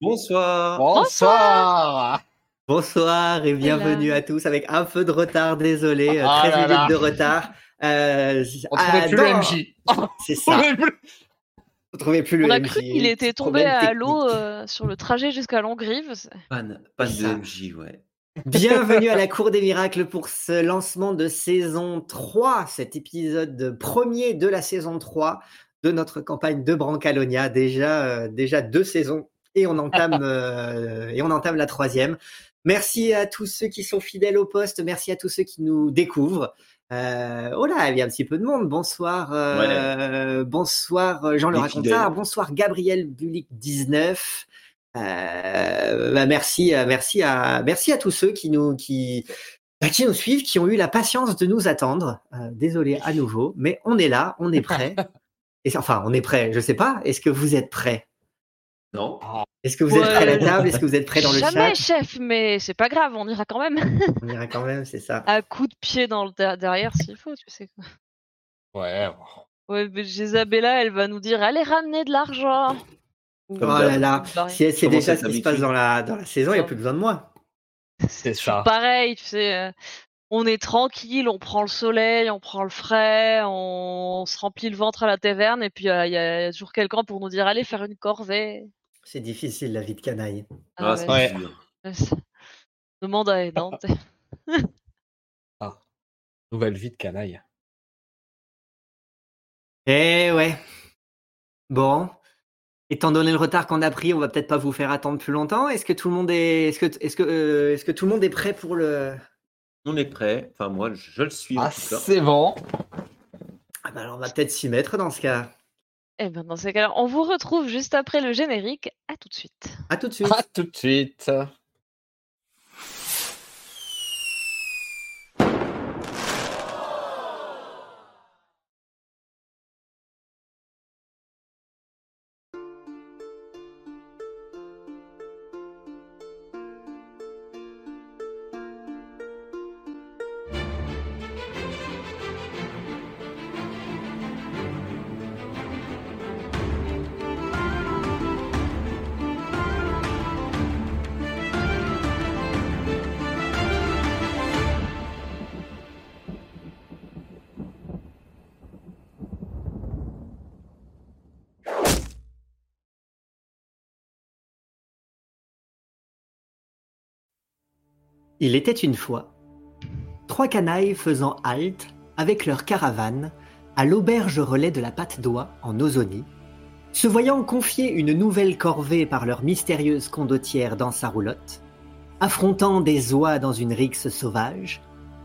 Bonsoir. Bonsoir. Bonsoir et bienvenue à tous avec un peu de retard, désolé, euh, Ah 13 là minutes là. de retard. Euh, On trouvait plus le MJ. C'est ça, on trouvait plus le On a MJ. cru qu'il était tombé à l'eau euh, sur le trajet jusqu'à Longrive. Panne, panne de. MJ, ouais. Bienvenue à la Cour des Miracles pour ce lancement de saison 3, cet épisode premier de la saison 3 de notre campagne de Brancalonia. Déjà, euh, déjà deux saisons et on entame, euh, et on entame la troisième. Merci à tous ceux qui sont fidèles au poste, merci à tous ceux qui nous découvrent. Euh, oh là, il y a un petit peu de monde. Bonsoir, euh, bonsoir Jean le racontard, bonsoir Gabriel Bulik 19. Euh, bah, merci, merci à, merci à tous ceux qui nous, qui, bah, qui nous suivent, qui ont eu la patience de nous attendre. Désolé à nouveau, mais on est là, on est prêt. Et enfin, on est prêt. Je sais pas. Est-ce que vous êtes prêts? Non Est-ce que vous êtes prêts à la table? Est-ce que vous êtes prêts dans le Jamais, chat? chef, mais c'est pas grave, on ira quand même. On ira quand même, c'est ça. à coup de pied dans le der- derrière s'il faut, tu sais. quoi. Ouais. Ouais, mais Isabella, elle va nous dire allez ramener de l'argent. Oh Comme là là. Bah, Si c'est Comment déjà ça ce qui se passe dans la, dans la saison, il n'y a plus besoin de moi. C'est ça. Pareil, tu sais. euh, On est tranquille, on prend le soleil, on prend le frais, on, se remplit le ventre à la taverne, et puis euh, il y, a toujours quelqu'un pour nous dire allez faire une corvée. C'est difficile, la vie de canaille. Ah, Ah c'est ouais, Ouais. Demande à Aidante. Nouvelle vie de canaille. Eh ouais. Bon. Étant donné le retard qu'on a pris, on va peut-être pas vous faire attendre plus longtemps. Est-ce que tout le monde est, est-ce que, est-ce que, euh, est-ce que tout le monde est prêt pour le, On est prêt. Enfin, moi, je, je le suis Ah, c'est bon. ah bah alors on va peut-être s'y mettre dans ce cas. Et ben dans ces cas-là, on vous retrouve juste après le générique. À tout de suite. À tout de suite. À tout de suite. Il était une fois trois canailles faisant halte avec leur caravane à l'auberge relais de la Patte d'Oie en Ozonie, se voyant confier une nouvelle corvée par leur mystérieuse condottière dans sa roulotte, affrontant des oies dans une rixe sauvage,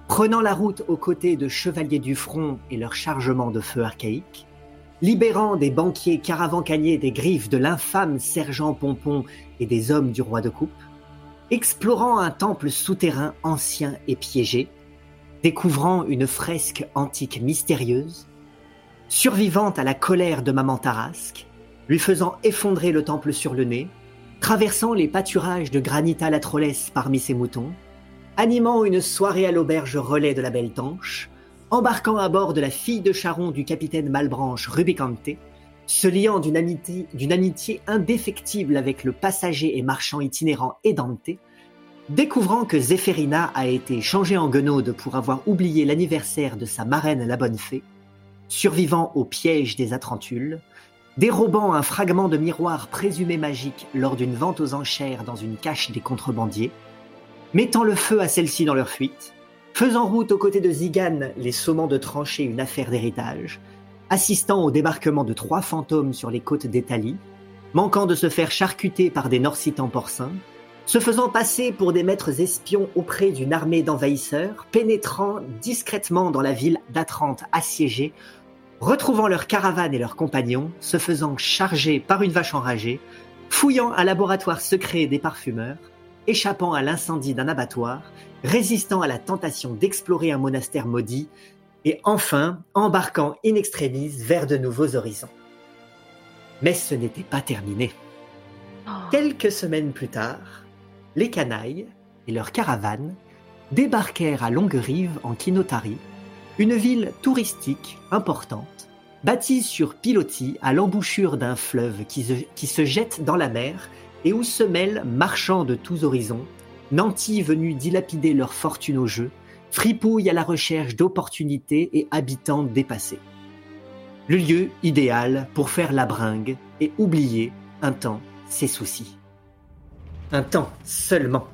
prenant la route aux côtés de chevaliers du front et leur chargement de feu archaïque, libérant des banquiers caravancaniers des griffes de l'infâme sergent Pompon et des hommes du roi de coupe, explorant un temple souterrain ancien et piégé, découvrant une fresque antique mystérieuse, survivant à la colère de Maman Tarasque, lui faisant effondrer le temple sur le nez, traversant les pâturages de Granita la Trollesse parmi ses moutons, animant une soirée à l'auberge relais de la Belle Tanche, embarquant à bord de la fille de Charon du capitaine Malbranche Rubicante, se liant d'une amitié, indéfectible avec le passager et marchand itinérant Edante, découvrant que Zéphérina a été changée en guenaude pour avoir oublié l'anniversaire de sa marraine la bonne fée, survivant au piège des Atrantules, dérobant un fragment de miroir présumé magique lors d'une vente aux enchères dans une cache des contrebandiers, mettant le feu à celle-ci dans leur fuite, faisant route aux côtés de Zigan, les sommant de trancher une affaire d'héritage, assistant au débarquement de trois fantômes sur les côtes d'Italie, manquant de se faire charcuter par des Norsitans porcins, se faisant passer pour des maîtres espions auprès d'une armée d'envahisseurs, pénétrant discrètement dans la ville d'Atrante assiégée, retrouvant leurs caravanes et leurs compagnons, se faisant charger par une vache enragée, fouillant un laboratoire secret des parfumeurs, échappant à l'incendie d'un abattoir, résistant à la tentation d'explorer un monastère maudit, et enfin embarquant in extremis vers de nouveaux horizons. Mais ce n'était pas terminé. Oh. Quelques semaines plus tard, les canailles et leurs caravanes débarquèrent à Longue-Rive en Kinotari, une ville touristique importante, bâtie sur pilotis à l'embouchure d'un fleuve qui se, qui se jette dans la mer et où se mêlent marchands de tous horizons, nantis venus dilapider leur fortune au jeu, fripouilles à la recherche d'opportunités et habitants dépassés. Le lieu idéal pour faire la bringue et oublier un temps ses soucis. Un temps seulement.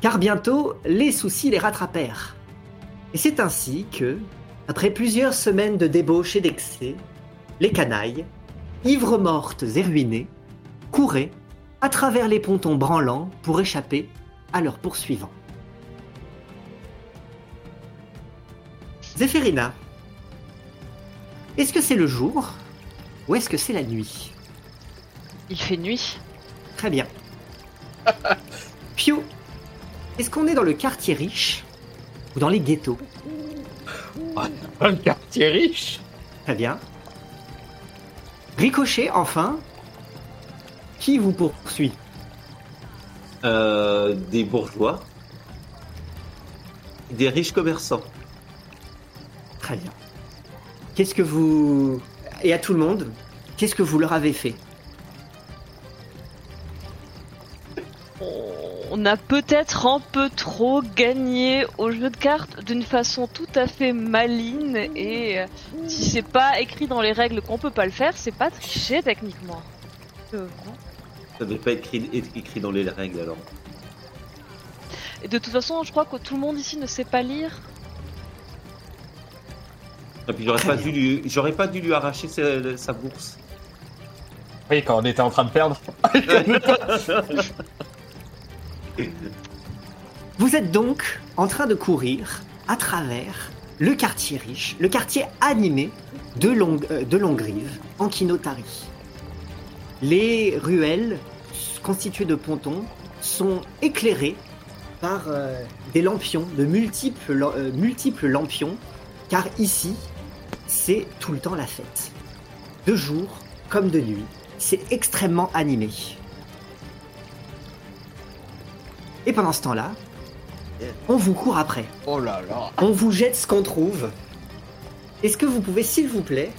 Car bientôt, les soucis les rattrapèrent. Et c'est ainsi que, après plusieurs semaines de débauche et d'excès, les canailles, ivres mortes et ruinées, couraient à travers les pontons branlants pour échapper à leurs poursuivants. Zéphérina, est-ce que c'est le jour ou est-ce que c'est la nuit? Il fait nuit. Très bien. Pio, est-ce qu'on est dans le quartier riche ou dans les ghettos? Un quartier riche? Très bien. Ricochet, enfin. Qui vous poursuit? Euh, des bourgeois. Des riches commerçants. Très bien. Qu'est-ce que vous... Et à tout le monde, qu'est-ce que vous leur avez fait? On a peut-être un peu trop gagné au jeu de cartes d'une façon tout à fait maligne et euh, si c'est pas écrit dans les règles qu'on peut pas le faire, c'est pas tricher techniquement. Ça devait pas être écrit, être écrit dans les règles alors. Et de toute façon, je crois que tout le monde ici ne sait pas lire. Et puis j'aurais pas, dû lui, j'aurais pas dû lui arracher sa, sa bourse. Oui, quand on était en train de perdre. Vous êtes donc en train de courir à travers le quartier riche, le quartier animé de, Long- euh, de Longrive, en Kinotari. Les ruelles constituées de pontons sont éclairées par euh, des lampions, de euh, multiples lampions, car ici, c'est tout le temps la fête. De jour comme de nuit, c'est extrêmement animé. Et pendant ce temps-là, on vous court après. Oh là là. On vous jette ce qu'on trouve. Est-ce que vous pouvez, s'il vous plaît,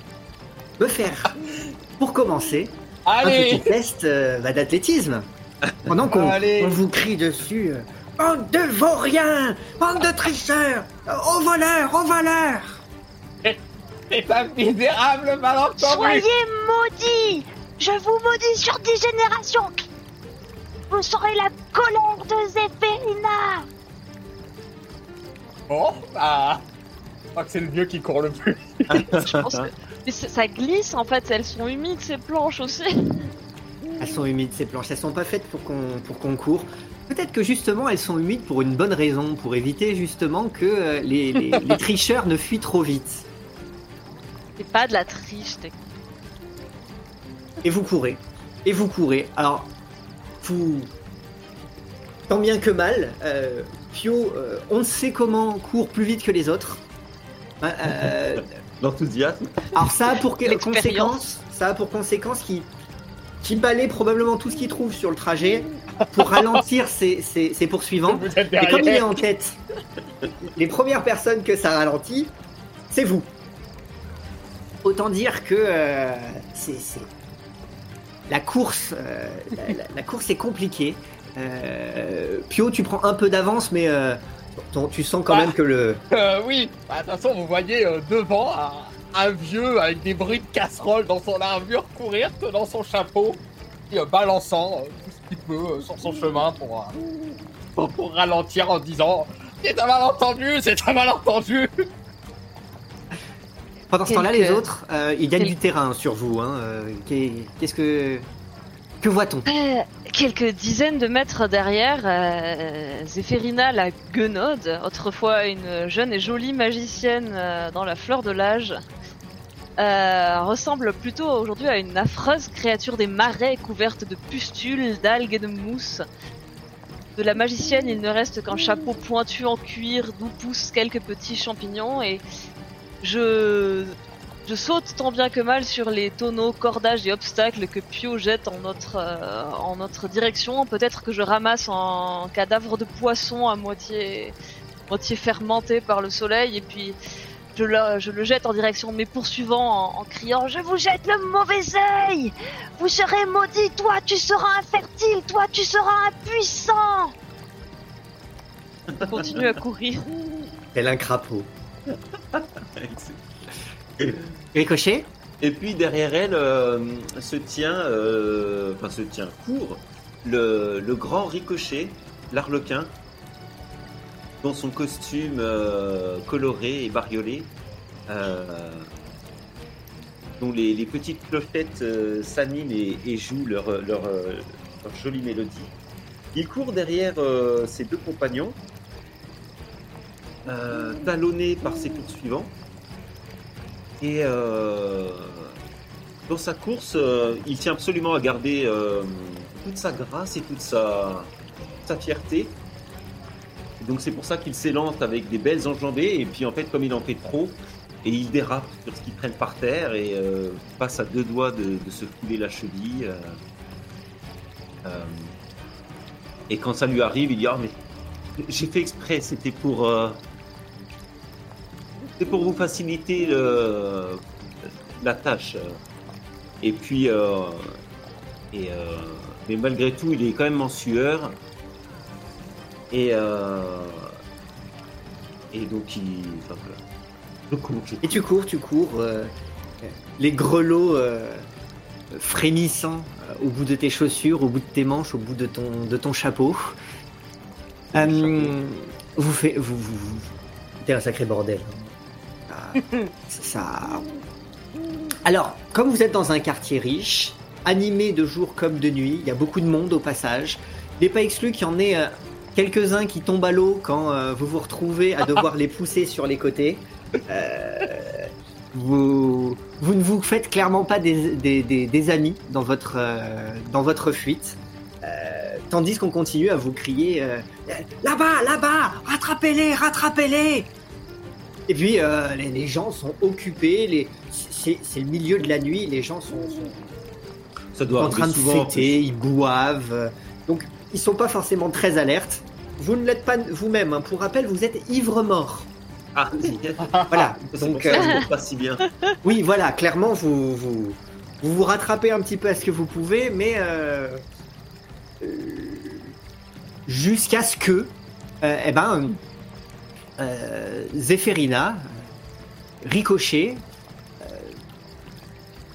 me faire, pour commencer, un petit test euh, bah, d'athlétisme? Pendant qu'on on vous crie dessus euh, Bande de vauriens Bande de tricheurs Au voleur Au voleur C'est un misérable malentendu Soyez maudits Je vous maudis sur dix générations Vous serez la colère de Zéphérina Bon, bah... Je crois que c'est le vieux qui court le plus. Je pense que- Mais ça glisse en fait, elles sont humides ces planches aussi. Elles sont humides ces planches, elles sont pas faites pour qu'on pour qu'on court. Peut-être que justement elles sont humides pour une bonne raison, pour éviter justement que euh, les, les- les tricheurs ne fuient trop vite. C'est pas de la triche, Et vous courez. Et vous courez. Alors, vous. Tant bien que mal, euh, Pio, euh, on ne sait comment, court plus vite que les autres. Euh, L'enthousiasme. alors, ça a pour quelle L'expérience. conséquence Ça a pour conséquence qu'il qui balaie probablement tout ce qu'il trouve sur le trajet pour ralentir ses, ses- ses poursuivants. Et comme il est en tête, les premières personnes que ça ralentit, c'est vous. Autant dire que euh, c'est la course, euh, la, la- la course est compliquée. Euh, Pio, tu prends un peu d'avance, mais euh, tu sens quand Ah. même que le. Euh, oui, Bah, de toute façon, vous voyez devant un, un vieux avec des bruits de casserole dans son armure courir, tenant son chapeau, et balançant tout ce qu'il peut sur son chemin pour, pour, pour ralentir en disant C'est un malentendu, c'est un malentendu Pendant ce temps-là, les Quelques- autres, euh, ils gagnent du terrain sur vous. hein, euh, qu'est- Qu'est-ce que que voit-on? Euh, quelques dizaines de mètres derrière, euh, Zéphérina la guenaude, autrefois une jeune et jolie magicienne euh, dans la fleur de l'âge, euh, ressemble plutôt aujourd'hui à une affreuse créature des marais couverte de pustules, d'algues et de mousse. De la magicienne, il ne reste qu'un chapeau pointu en cuir d'où poussent quelques petits champignons et je je saute tant bien que mal sur les tonneaux, cordages et obstacles que Pio jette en notre, euh, en notre direction. Peut-être que je ramasse un cadavre de poisson à moitié, moitié fermenté par le soleil. Et puis, je le, je le jette en direction de mes poursuivants en, en criant Je vous jette le mauvais œil Vous serez maudit, toi tu seras infertile, toi tu seras impuissant Je continue à courir. Tel un crapaud. Ricochet Et puis derrière elle euh, se tient, euh, enfin se tient, court le, grand ricochet, l'arlequin, dans son costume euh, coloré et bariolé, dont les, petites clochettes s'animent et, jouent leur, jolie mélodie. Il court derrière ses deux compagnons, euh, talonné par ses poursuivants. Et euh, dans sa course, euh, il tient absolument à garder toute sa grâce et toute sa, fierté. Donc c'est pour ça qu'il s'élance avec des belles enjambées et puis en fait comme il en fait trop et il dérape sur ce qu'il traîne par terre et passe à deux doigts de, se couler la cheville. et quand ça lui arrive, il dit ah mais j'ai fait exprès, c'était pour c'était pour vous faciliter le- la tâche. Et puis euh, et euh, mais malgré tout, il est quand même en sueur. Et euh, et donc il enfin, voilà. Je cours, je Et tu cours, tu cours, euh, les grelots euh, frémissant euh, au bout de tes chaussures, au bout de tes manches, au bout de ton, de ton chapeau. Euh, vous faites. Vous, vous, vous- C'était un sacré bordel. Ah, ça. Alors, comme vous êtes dans un quartier riche, animé de jour comme de nuit, il y a beaucoup de monde au passage. Il n'est pas exclu qu'il y en ait euh, quelques-uns qui tombent à l'eau quand euh, vous vous retrouvez à devoir les pousser sur les côtés. Euh, vous, vous ne vous faites clairement pas des, des- des- des amis dans votre, dans votre fuite. Tandis qu'on continue à vous crier Là-bas, là-bas Rattrapez-les, rattrapez-les Et puis euh, les, les gens sont occupés, les, c'est, le milieu de la nuit, les gens sont, sont Ça doit en train de fêter, ils boivent. euh, Donc ils sont pas forcément très alertes. Vous ne l'êtes pas vous-même. hein. Pour rappel, vous êtes ivre-mort. Ah, Voilà. Donc ça euh, pas si bien. oui, voilà, clairement, vous, vous vous, vous rattrapez un petit peu à ce que vous pouvez, mais jusqu'à ce que, eh ben, euh, Zéphérina, Ricochet, euh,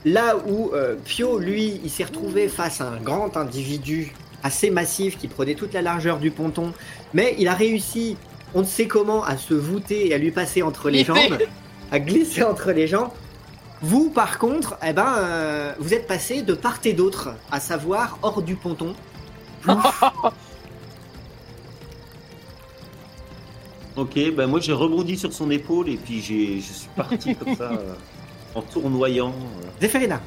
là où euh, Pio, lui, il s'est retrouvé face à un grand individu assez massif qui prenait toute la largeur du ponton, mais il a réussi, on ne sait comment, à se voûter et à lui passer entre les jambes, à glisser entre les jambes. Vous, par contre, eh ben, euh, vous êtes passé de part et d'autre, à savoir hors du ponton. Ok, ben moi j'ai rebondi sur son épaule et puis j'ai, je suis parti comme ça euh, en tournoyant. euh. Zéphérina.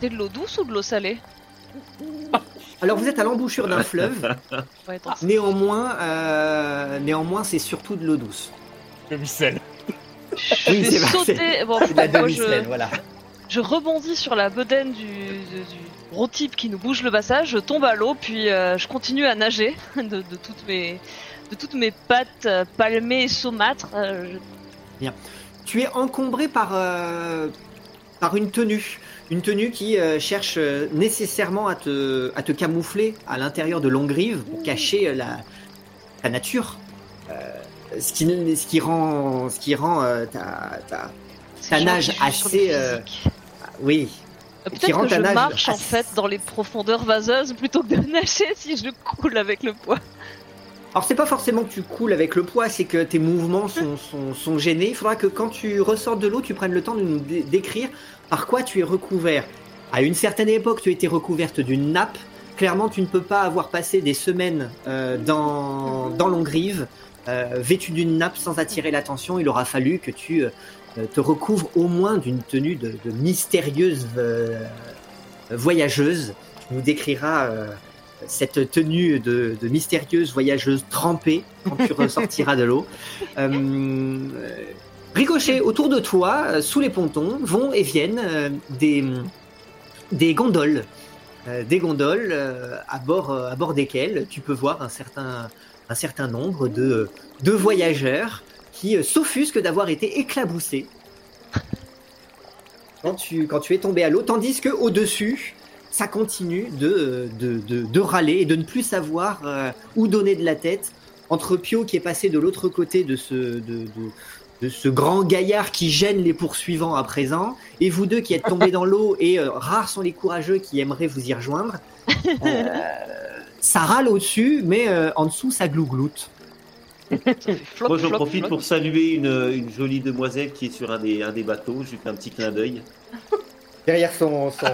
C'est de l'eau douce ou de l'eau salée? Alors vous êtes à l'embouchure d'un fleuve. Ouais, attends. Néanmoins, euh, néanmoins, c'est surtout de l'eau douce. Le sel. Oui, J'ai c'est vrai, sauté. c'est- Bon, C'est de la moi, demi-semaine, je, voilà. je rebondis sur la bedaine du, du gros type qui nous bouge le passage. Je tombe à l'eau, puis euh, je continue à nager de, de toutes mes de toutes mes pattes euh, palmées et saumâtres. euh, je- Tu es encombré par, euh, par une tenue. Une tenue qui euh, cherche euh, nécessairement à te, à te camoufler à l'intérieur de Longrive pour cacher euh, la, ta nature. Ce, qui, ce qui rend, ce qui rend ta, ta- nage assez. Oui, qui Peut-être rend que ta je nage marche en fait dans les profondeurs vaseuses plutôt que de nager si je coule avec le poids. Alors c'est pas forcément que tu coules avec le poids, c'est que tes mouvements sont, sont, sont gênés. Il faudra que quand tu ressors de l'eau, tu prennes le temps de nous dé- décrire par quoi tu es recouvert. À une certaine époque, tu étais recouverte d'une nappe. Clairement, tu ne peux pas avoir passé des semaines euh, dans, dans Longrive, euh, vêtu d'une nappe sans attirer l'attention. Il aura fallu que tu euh, te recouvres au moins d'une tenue de, de mystérieuse euh, voyageuse. Tu nous décriras cette tenue de, de mystérieuse voyageuse trempée quand tu ressortiras de l'eau. Euh, Ricochet, autour de toi, euh, sous les pontons, vont et viennent euh, des, des gondoles. Euh, des gondoles à, bord, à bord desquelles tu peux voir un certain, un certain nombre de, de voyageurs qui euh, s'offusque d'avoir été éclaboussé quand tu, quand tu es tombé à l'eau, tandis que au dessus ça continue de, de, de, de râler et de ne plus savoir euh, où donner de la tête entre Pio qui est passé de l'autre côté de ce, de, de, de ce grand gaillard qui gêne les poursuivants à présent, et vous deux qui êtes tombés dans l'eau, et euh, rares sont les courageux qui aimeraient vous y rejoindre. Euh, ça râle au-dessus, mais euh, en dessous ça glougloute. Moi, j'en profite flop. pour saluer une, une jolie demoiselle qui est sur un des, un des bateaux. Je lui fais un petit clin d'œil. Derrière son, son,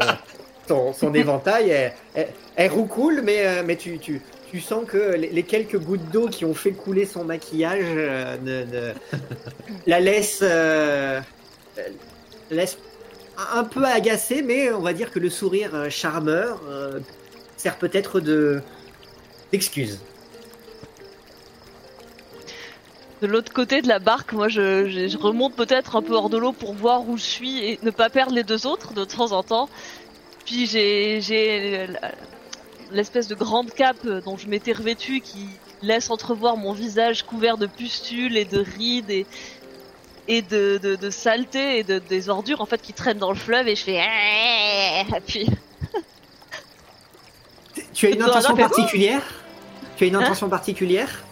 son, son éventail, elle, elle, elle roucoule, mais, euh, mais tu, tu, tu sens que les, les quelques gouttes d'eau qui ont fait couler son maquillage euh, ne, ne- la laissent, euh, laisse un peu agacée, mais on va dire que le sourire euh, charmeur euh, sert peut-être de d'excuse. De l'autre côté de la barque, moi je, je- je remonte peut-être un peu hors de l'eau pour voir où je suis et ne pas perdre les deux autres de temps en temps. Puis j'ai j'ai la- l'espèce de grande cape dont je m'étais revêtue qui laisse entrevoir mon visage couvert de pustules et de rides et, et de, de, de saleté et de, des ordures en fait qui traînent dans le fleuve et je fais puis Tu as une intention particulière? Tu as une Hein? intention particulière?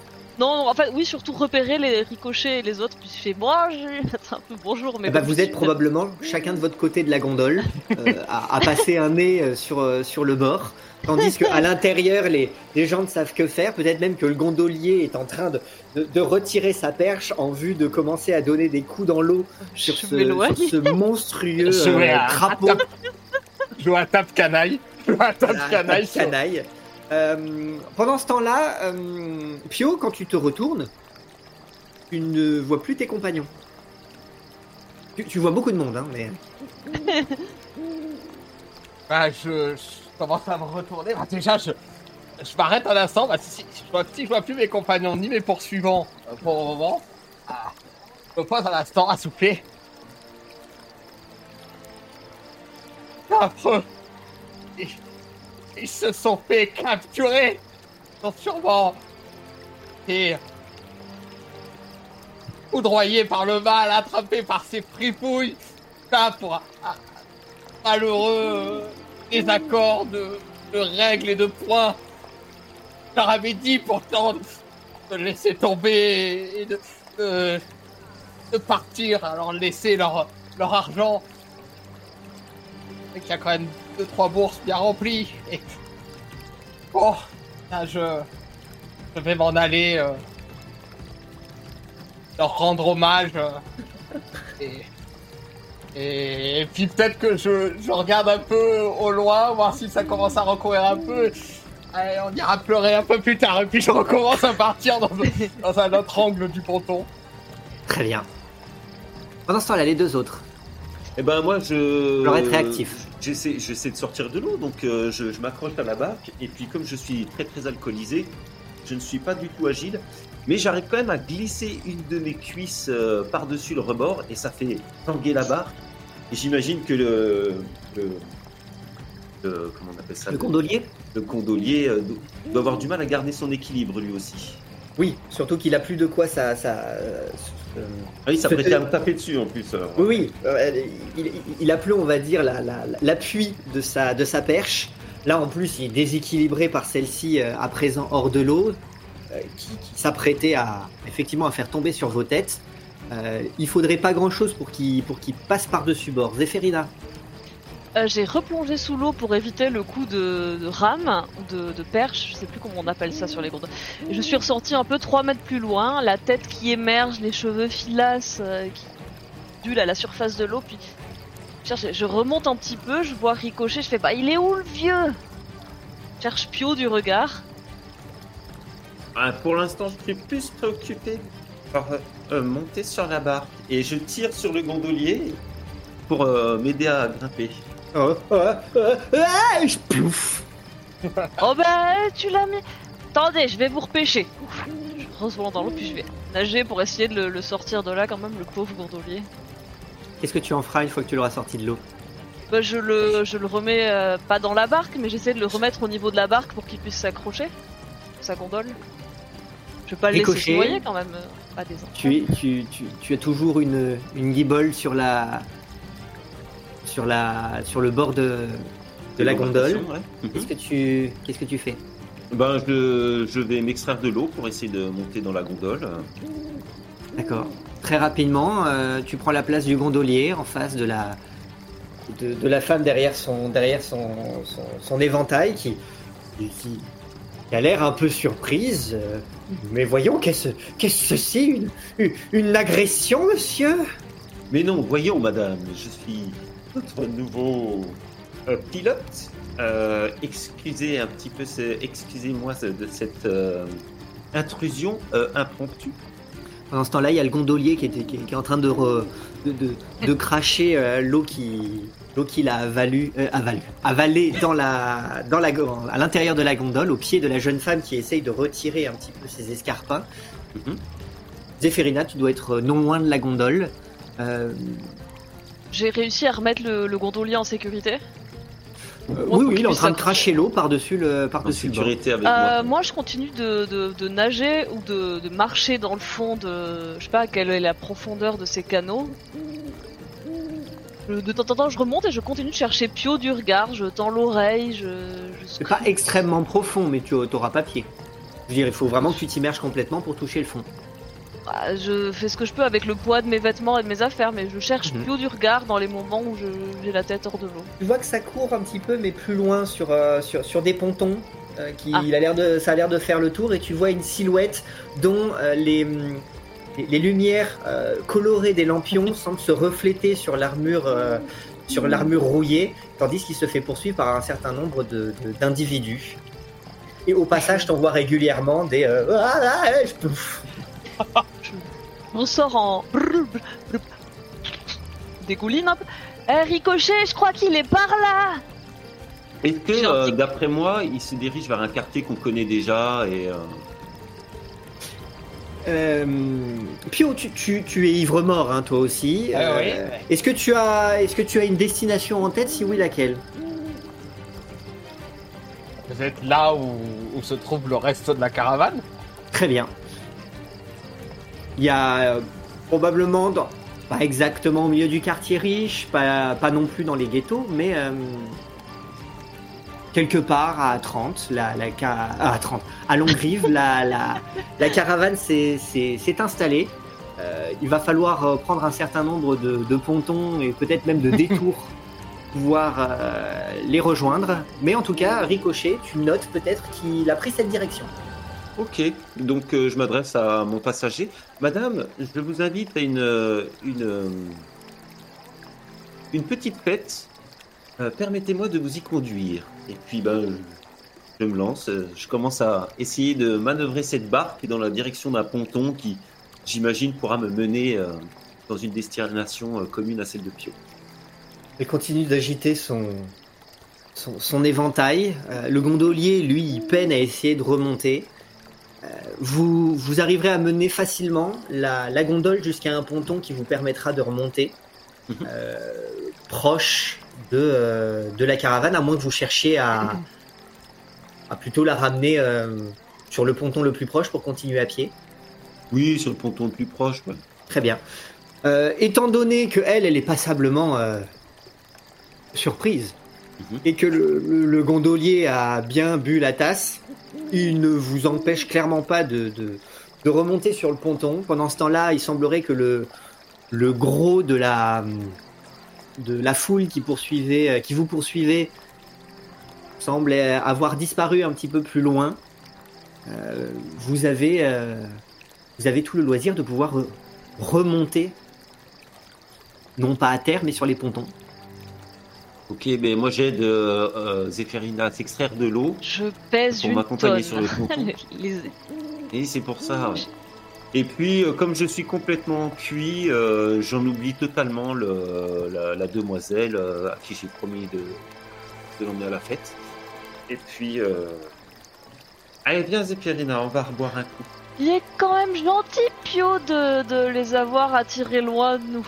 Non en fait oui surtout repérer les ricochets et les autres puis je fais moi j'ai un peu bonjour mais bon, vous êtes probablement chacun de votre côté de la gondole euh, à, à passer un nez euh, sur, euh, sur le bord, tandis qu'à l'intérieur, les, les gens ne savent que faire. Peut-être même que le gondolier est en train de, de, de retirer sa perche en vue de commencer à donner des coups dans l'eau sur, ce, m'éloigne. sur ce monstrueux Je vais euh, à- crapaud. Je à tape canaille. Je à tape canaille. Euh, pendant ce temps-là, euh, Pio, quand tu te retournes, tu ne vois plus tes compagnons. Tu, vois beaucoup de monde, hein, mais... Bah, je, commence à me retourner. Bah, déjà, je, je m'arrête un instant. Si, je vois, si je vois plus mes compagnons ni mes poursuivants euh, pour le moment, ah, je me pose un instant à souffler. Affreux. Ils, se sont fait capturer. Ils sûrement et foudroyés par le mal, attrapés par ces fripouilles. Ça pour un- malheureux désaccord de, de règles et de points. Je leur dit pourtant de, laisser tomber et de, partir, alors laisser leur, leur argent. Qu'il y a quand même deux trois bourses bien remplies. Et bon, là je, je vais m'en aller euh, leur rendre hommage. euh, et et, puis peut-être que je, je regarde un peu au loin, voir si ça commence à recourir un peu. Allez, on ira pleurer un peu plus tard. Et puis je recommence à partir dans, dans un autre angle du ponton. Très bien. Pendant ce temps-là, les deux autres. Eh ben moi je. Alors, être réactif. J'essaie, j'essaie de sortir de l'eau, donc euh, je, je m'accroche à la barque. Et puis comme je suis très très alcoolisé, je ne suis pas du tout agile. Mais j'arrive quand même à glisser une de mes cuisses euh, par-dessus le rebord et ça fait tanguer la barque. Et j'imagine que le, le, le- comment on appelle ça Le gondolier le gondolier euh, do- doit avoir du mal à garder son équilibre lui aussi. Oui, surtout qu'il a plus de quoi ça... ça Ah oui, ça prêtait à me taper dessus en plus. alors. Oui, oui, euh, il, il- il a plus, on va dire, la- la- l'appui de sa, de sa perche. Là, en plus, il est déséquilibré par celle-ci euh, à présent hors de l'eau, euh, qui, qui s'apprêtait à effectivement à faire tomber sur vos têtes. Il faudrait pas grand-chose pour qu'il pour qu'il passe par-dessus bord. Zéphérina, Euh, j'ai replongé sous l'eau pour éviter le coup de, rame ou de, perche, je sais plus comment on appelle ça sur les gondoles. Et Je suis ressorti un peu 3 mètres plus loin, la tête qui émerge, les cheveux filasses euh, qui à la surface de l'eau, puis je je remonte un petit peu, je vois Ricochet, je fais bah il est où le vieux? Je Cherche Pio du regard. Ah, pour l'instant, je suis plus préoccupé par euh, monter sur la barque et je tire sur le gondolier pour euh, m'aider à grimper. Oh, oh, oh, ah, je- plouf. Oh bah tu l'as mis Attendez, je vais vous repêcher. Je revois dans l'eau, puis je vais nager pour essayer de le, le sortir de là quand même, le pauvre gondolier. Qu'est-ce que tu en feras une fois que tu l'auras sorti de l'eau? Bah, je le, je le remets euh, pas dans la barque, mais j'essaie de le remettre au niveau de la barque pour qu'il puisse s'accrocher. Sa gondole. Je vais pas le laisser se noyer quand même. euh, Pas des enfants. Tu, es- tu, tu, tu as toujours une, une guibole sur la, sur la, sur le bord de, de la gondole. Ouais. Mhm. Qu'est-ce que tu, qu'est-ce que tu fais? Ben, je, je vais m'extraire de l'eau pour essayer de monter dans la gondole. D'accord. Très rapidement, euh, tu prends la place du gondolier en face de la, de, de la femme derrière son, derrière son, son, son éventail qui, qui, a l'air un peu surprise. euh, mais voyons, qu'est-ce, qu'est-ce que c'est une, une, une agression, monsieur? Mais non, voyons, madame, je suis votre nouveau euh, pilote. Euh, excusez un petit peu, ce- excusez-moi de cette euh, intrusion impromptue. Pendant ce temps-là, il y a le gondolier qui, était, qui, est- qui est en train de, re- de, de, de cracher l'eau qui l'eau qu'il a avalu, avalu, avalé dans la, dans la, à l'intérieur de la gondole, au pied de la jeune femme qui essaye de retirer un petit peu ses escarpins. Mhm. Zéphérina, tu dois être non loin de la gondole. Euh, J'ai réussi à remettre le, le gondolier en sécurité. euh, Moi, oui, oui, il est en train de cracher l'eau par-dessus le, En par-dessus le bord. sécurité avec Euh, moi. moi, je continue de, de- de nager ou de, de marcher dans le fond de. Je sais pas quelle est la profondeur de ces canaux. Je- De temps en temps, je remonte et je continue de chercher Pio du regard. Je tends l'oreille, je. je C'est pas extrêmement profond, mais tu n'auras pas pied. Je veux dire, il faut vraiment que tu t'immerges complètement pour toucher le fond. Bah, je fais ce que je peux avec le poids de mes vêtements et de mes affaires, mais je cherche Mhm. Pio du regard dans les moments où j'ai la tête hors de l'eau. Tu vois que ça court un petit peu, mais plus loin sur, euh, sur, sur des pontons. euh, qui, Ah. il a l'air de, ça a l'air de faire le tour et tu vois une silhouette dont euh, les, les, les lumières euh, colorées des lampions semblent se refléter sur l'armure euh, sur l'armure rouillée, tandis qu'il se fait poursuivre par un certain nombre de, de- d'individus. Et au passage, t'en vois régulièrement des euh, ah, ah, ah, je peux- On sort en. Dégouline un peu. Eh, Ricochet, je crois qu'il est par là Est-ce que, euh, d'après moi, il se dirige vers un quartier qu'on connaît déjà et euh, Euh, Pio, tu, tu, tu es ivre mort, hein, toi aussi. Ah Euh, oui. Est-ce que tu as, est-ce que tu as une destination en tête? Si oui, laquelle? Vous êtes là où, où se trouve le reste de la caravane? Très bien. Il y a euh, probablement, dans- pas exactement au milieu du quartier riche, pas, pas non plus dans les ghettos, mais euh, quelque part à 30, la, la, ah, à 30, à Longrive, la, la, la caravane s'est installée. Euh, il va falloir prendre un certain nombre de, de pontons et peut-être même de détours pour pouvoir euh, les rejoindre. Mais en tout cas, Ricochet, tu notes peut-être qu'il a pris cette direction. Ok, donc euh, je m'adresse à mon passager. Madame, je vous invite à une, euh, une, euh, une petite fête. Permettez-moi de vous y conduire. Et puis, ben, je, me lance. Je commence à essayer de manœuvrer cette barque dans la direction d'un ponton qui, j'imagine, pourra me mener dans une destination commune à celle de Pio. Il continue d'agiter son, son, éventail. Le gondolier, lui, peine à essayer de remonter. Vous, vous arriverez à mener facilement la, la gondole jusqu'à un ponton qui vous permettra de remonter Mhm. euh, proche de, euh, de la caravane, à moins que vous cherchiez à, à plutôt la ramener euh, sur le ponton le plus proche pour continuer à pied. Oui, sur le ponton le plus proche. ouais. Très bien. Euh, étant donné que elle, elle est passablement euh, surprise Mhm. et que le, le- le gondolier a bien bu la tasse, il ne vous empêche clairement pas de, de- remonter sur le ponton. Pendant ce temps-là, il semblerait que le, gros de la, de la foule euh, qui vous poursuivait, semble avoir disparu un petit peu plus loin. Euh, vous avez, euh, vous avez tout le loisir de pouvoir re- remonter, non pas à terre, mais sur les pontons. Ok, ben moi j'aide euh, euh, Zéphérina à s'extraire de l'eau Je pèse pour une m'accompagner tonne. sur le. Les- Et c'est pour ça. Et puis, euh, comme je suis complètement cuit, euh, j'en oublie totalement le, la, la demoiselle à qui j'ai promis de, de l'emmener à la fête. Et puis, euh... allez, viens Zépirina, on va reboire un coup. Il est quand même gentil, Pio, de, de les avoir attirés loin de nous.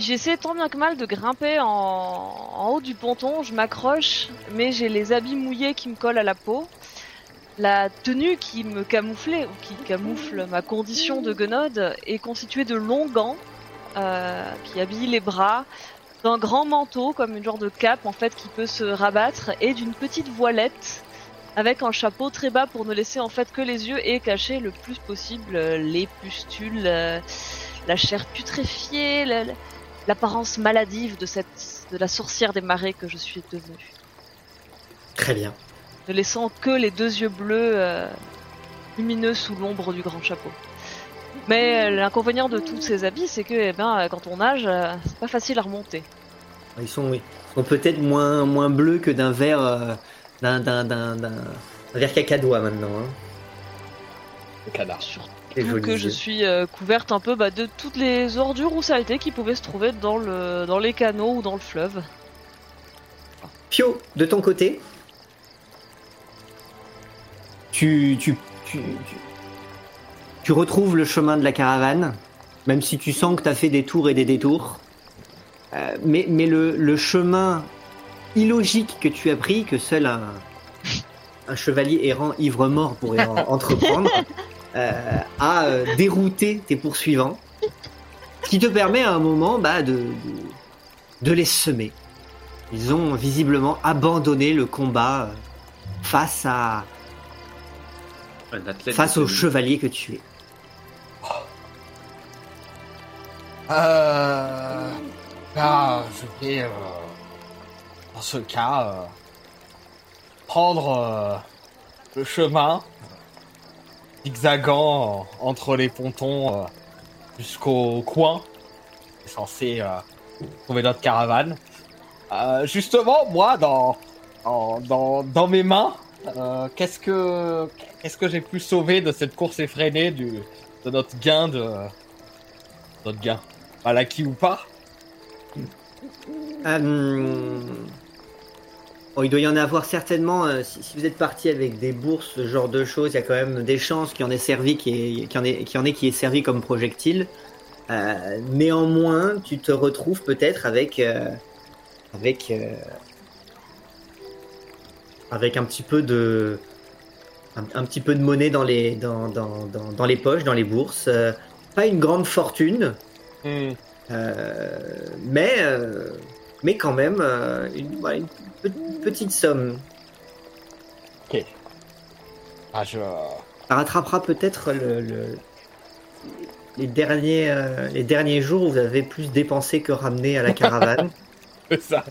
J'essaie tant bien que mal de grimper en, haut du ponton, je m'accroche, mais j'ai les habits mouillés qui me collent à la peau. la tenue qui me camouflait, ou qui camoufle ma condition de guenode, est constituée de longs gants euh, qui habillent les bras, d'un grand manteau comme une genre de cape en fait qui peut se rabattre et d'une petite voilette avec un chapeau très bas pour ne laisser en fait que les yeux et cacher le plus possible les pustules, euh, la chair putréfiée, la- l'apparence maladive de cette de la sorcière des marais que je suis devenue, Très bien. ne laissant que les deux yeux bleus euh, lumineux sous l'ombre du grand chapeau. Mais euh, l'inconvénient de tous ces habits, c'est que eh ben, quand on nage, euh, c'est pas facile à remonter. Ils sont, oui, ils sont peut-être moins, moins bleus que d'un verre, euh, d'un, d'un, d'un, d'un- un verre cacadois maintenant. Hein. Le canard. Surtout Jolis que je suis euh, couverte un peu bah, de toutes les ordures ou saletés qui pouvaient se trouver dans, le, dans les canaux ou dans le fleuve. Pio, de ton côté, tu, tu, tu, tu, tu retrouves le chemin de la caravane, même si tu sens que tu as fait des tours et des détours. Euh, mais mais le, le chemin illogique que tu as pris, que seul un, un chevalier errant ivre-mort pourrait en- entreprendre, euh, a euh, dérouté tes poursuivants. Ce qui te permet à un moment bah, de, de, de les semer. Ils ont visiblement abandonné le combat euh, face à face au chevalier que tu es. Euh... Là, je vais, euh, dans ce cas, euh, prendre euh, le chemin zigzagant euh, entre les pontons euh, jusqu'au coin. Censé euh, trouver notre caravane. Justement, moi, dans, dans, dans, mes mains, qu'est-ce que qu'est-ce que j'ai pu sauver de cette course effrénée du, de notre gain de notre gain? À l'acquis ou pas? Bon, il doit y en avoir certainement. euh, si, si vous êtes parti avec des bourses, ce genre de choses, il y a quand même des chances qu'il y en ait servi, qui, est- en ait, en ait qui est servi comme projectile. Euh, néanmoins, tu te retrouves peut-être avec euh, avec avec un petit peu de un, un petit peu de monnaie dans les dans, dans, dans, dans les poches, dans les bourses. Pas une grande fortune, Hmm. mais, mais quand même, une, une petite somme. Ah, je... Ça rattrapera peut-être le, le- les, derniers, euh, les derniers jours où vous avez plus dépensé que ramené à la caravane. C'est ça.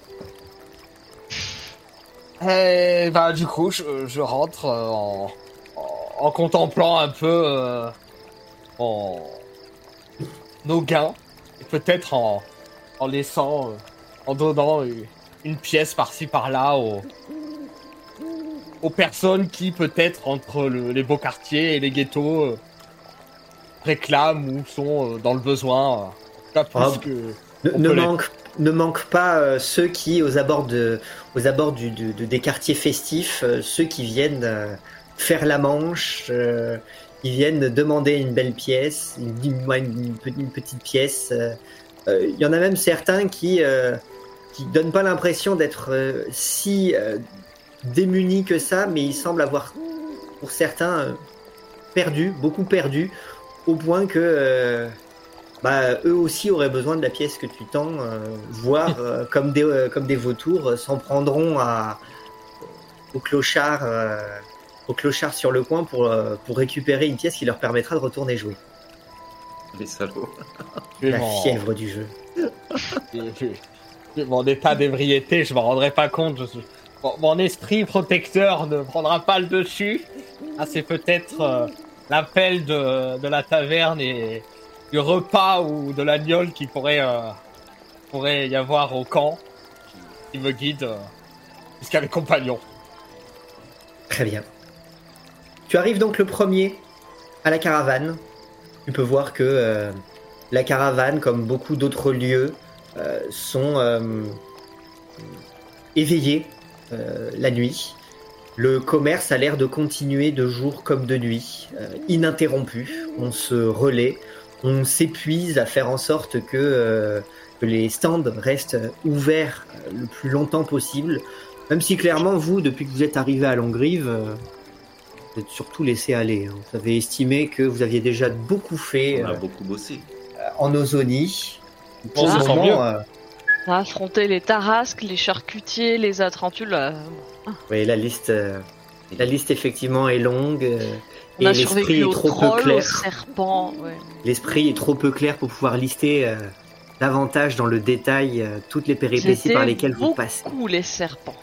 Et bah du coup, je, je rentre euh, en, en, en contemplant un peu euh, en, nos gains et peut-être en, en laissant, en donnant une pièce par-ci par-là aux, aux personnes qui peut-être entre le- les beaux quartiers et les ghettos euh, réclament ou sont euh, dans le besoin. euh, plus Ah, que Ne, manque, ne manque pas euh, ceux qui, aux abords, de, aux abords du, de- de- des quartiers festifs, ceux qui viennent faire la manche, ils viennent demander une belle pièce, une, une- une pe- une petite pièce. euh, Il y en a même certains qui euh, qui donnent pas l'impression d'être euh, si euh, démunis que ça, mais ils semblent avoir, pour certains, euh, perdu, beaucoup perdu, au point que euh, bah, eux aussi auraient besoin de la pièce que tu tends, euh, voire euh, comme, des, euh, comme des vautours, euh, s'en prendront à, au clochard, euh, au clochard sur le coin pour, euh, pour récupérer une pièce qui leur permettra de retourner jouer. Les salauds. La fièvre du jeu. Mon état d'ébriété, je m'en rendrai pas compte. mon, esprit protecteur ne prendra pas le dessus. Ah, c'est peut-être euh, l'appel de, de la taverne et du repas ou de l'agnole qui pourrait, euh, pourrait y avoir au camp qui me guide euh, jusqu'à mes compagnons. Très bien. Tu arrives donc le premier à la caravane. Tu peux voir que la caravane, comme beaucoup d'autres lieux, sont euh, éveillés euh, la nuit. Le commerce a l'air de continuer de jour comme de nuit, euh, ininterrompu. On se relaie, on s'épuise à faire en sorte que, euh, que les stands restent ouverts euh, le plus longtemps possible. Même si clairement, vous, depuis que vous êtes arrivé à Longrive, euh, vous êtes surtout laissé aller. hein. Vous avez estimé que vous aviez déjà beaucoup fait On a euh, beaucoup bossé. en Ozonie. On Pour se le sent moment, mieux. euh, On a affronté les tarasques, les charcutiers, les atrantules. euh, oui, la liste, euh, la liste effectivement est longue. euh, on et l'esprit est trop peu clair. ouais. L'esprit est trop peu clair pour pouvoir lister euh, davantage dans le détail euh, toutes les péripéties par lesquelles vous beaucoup passez. les serpents.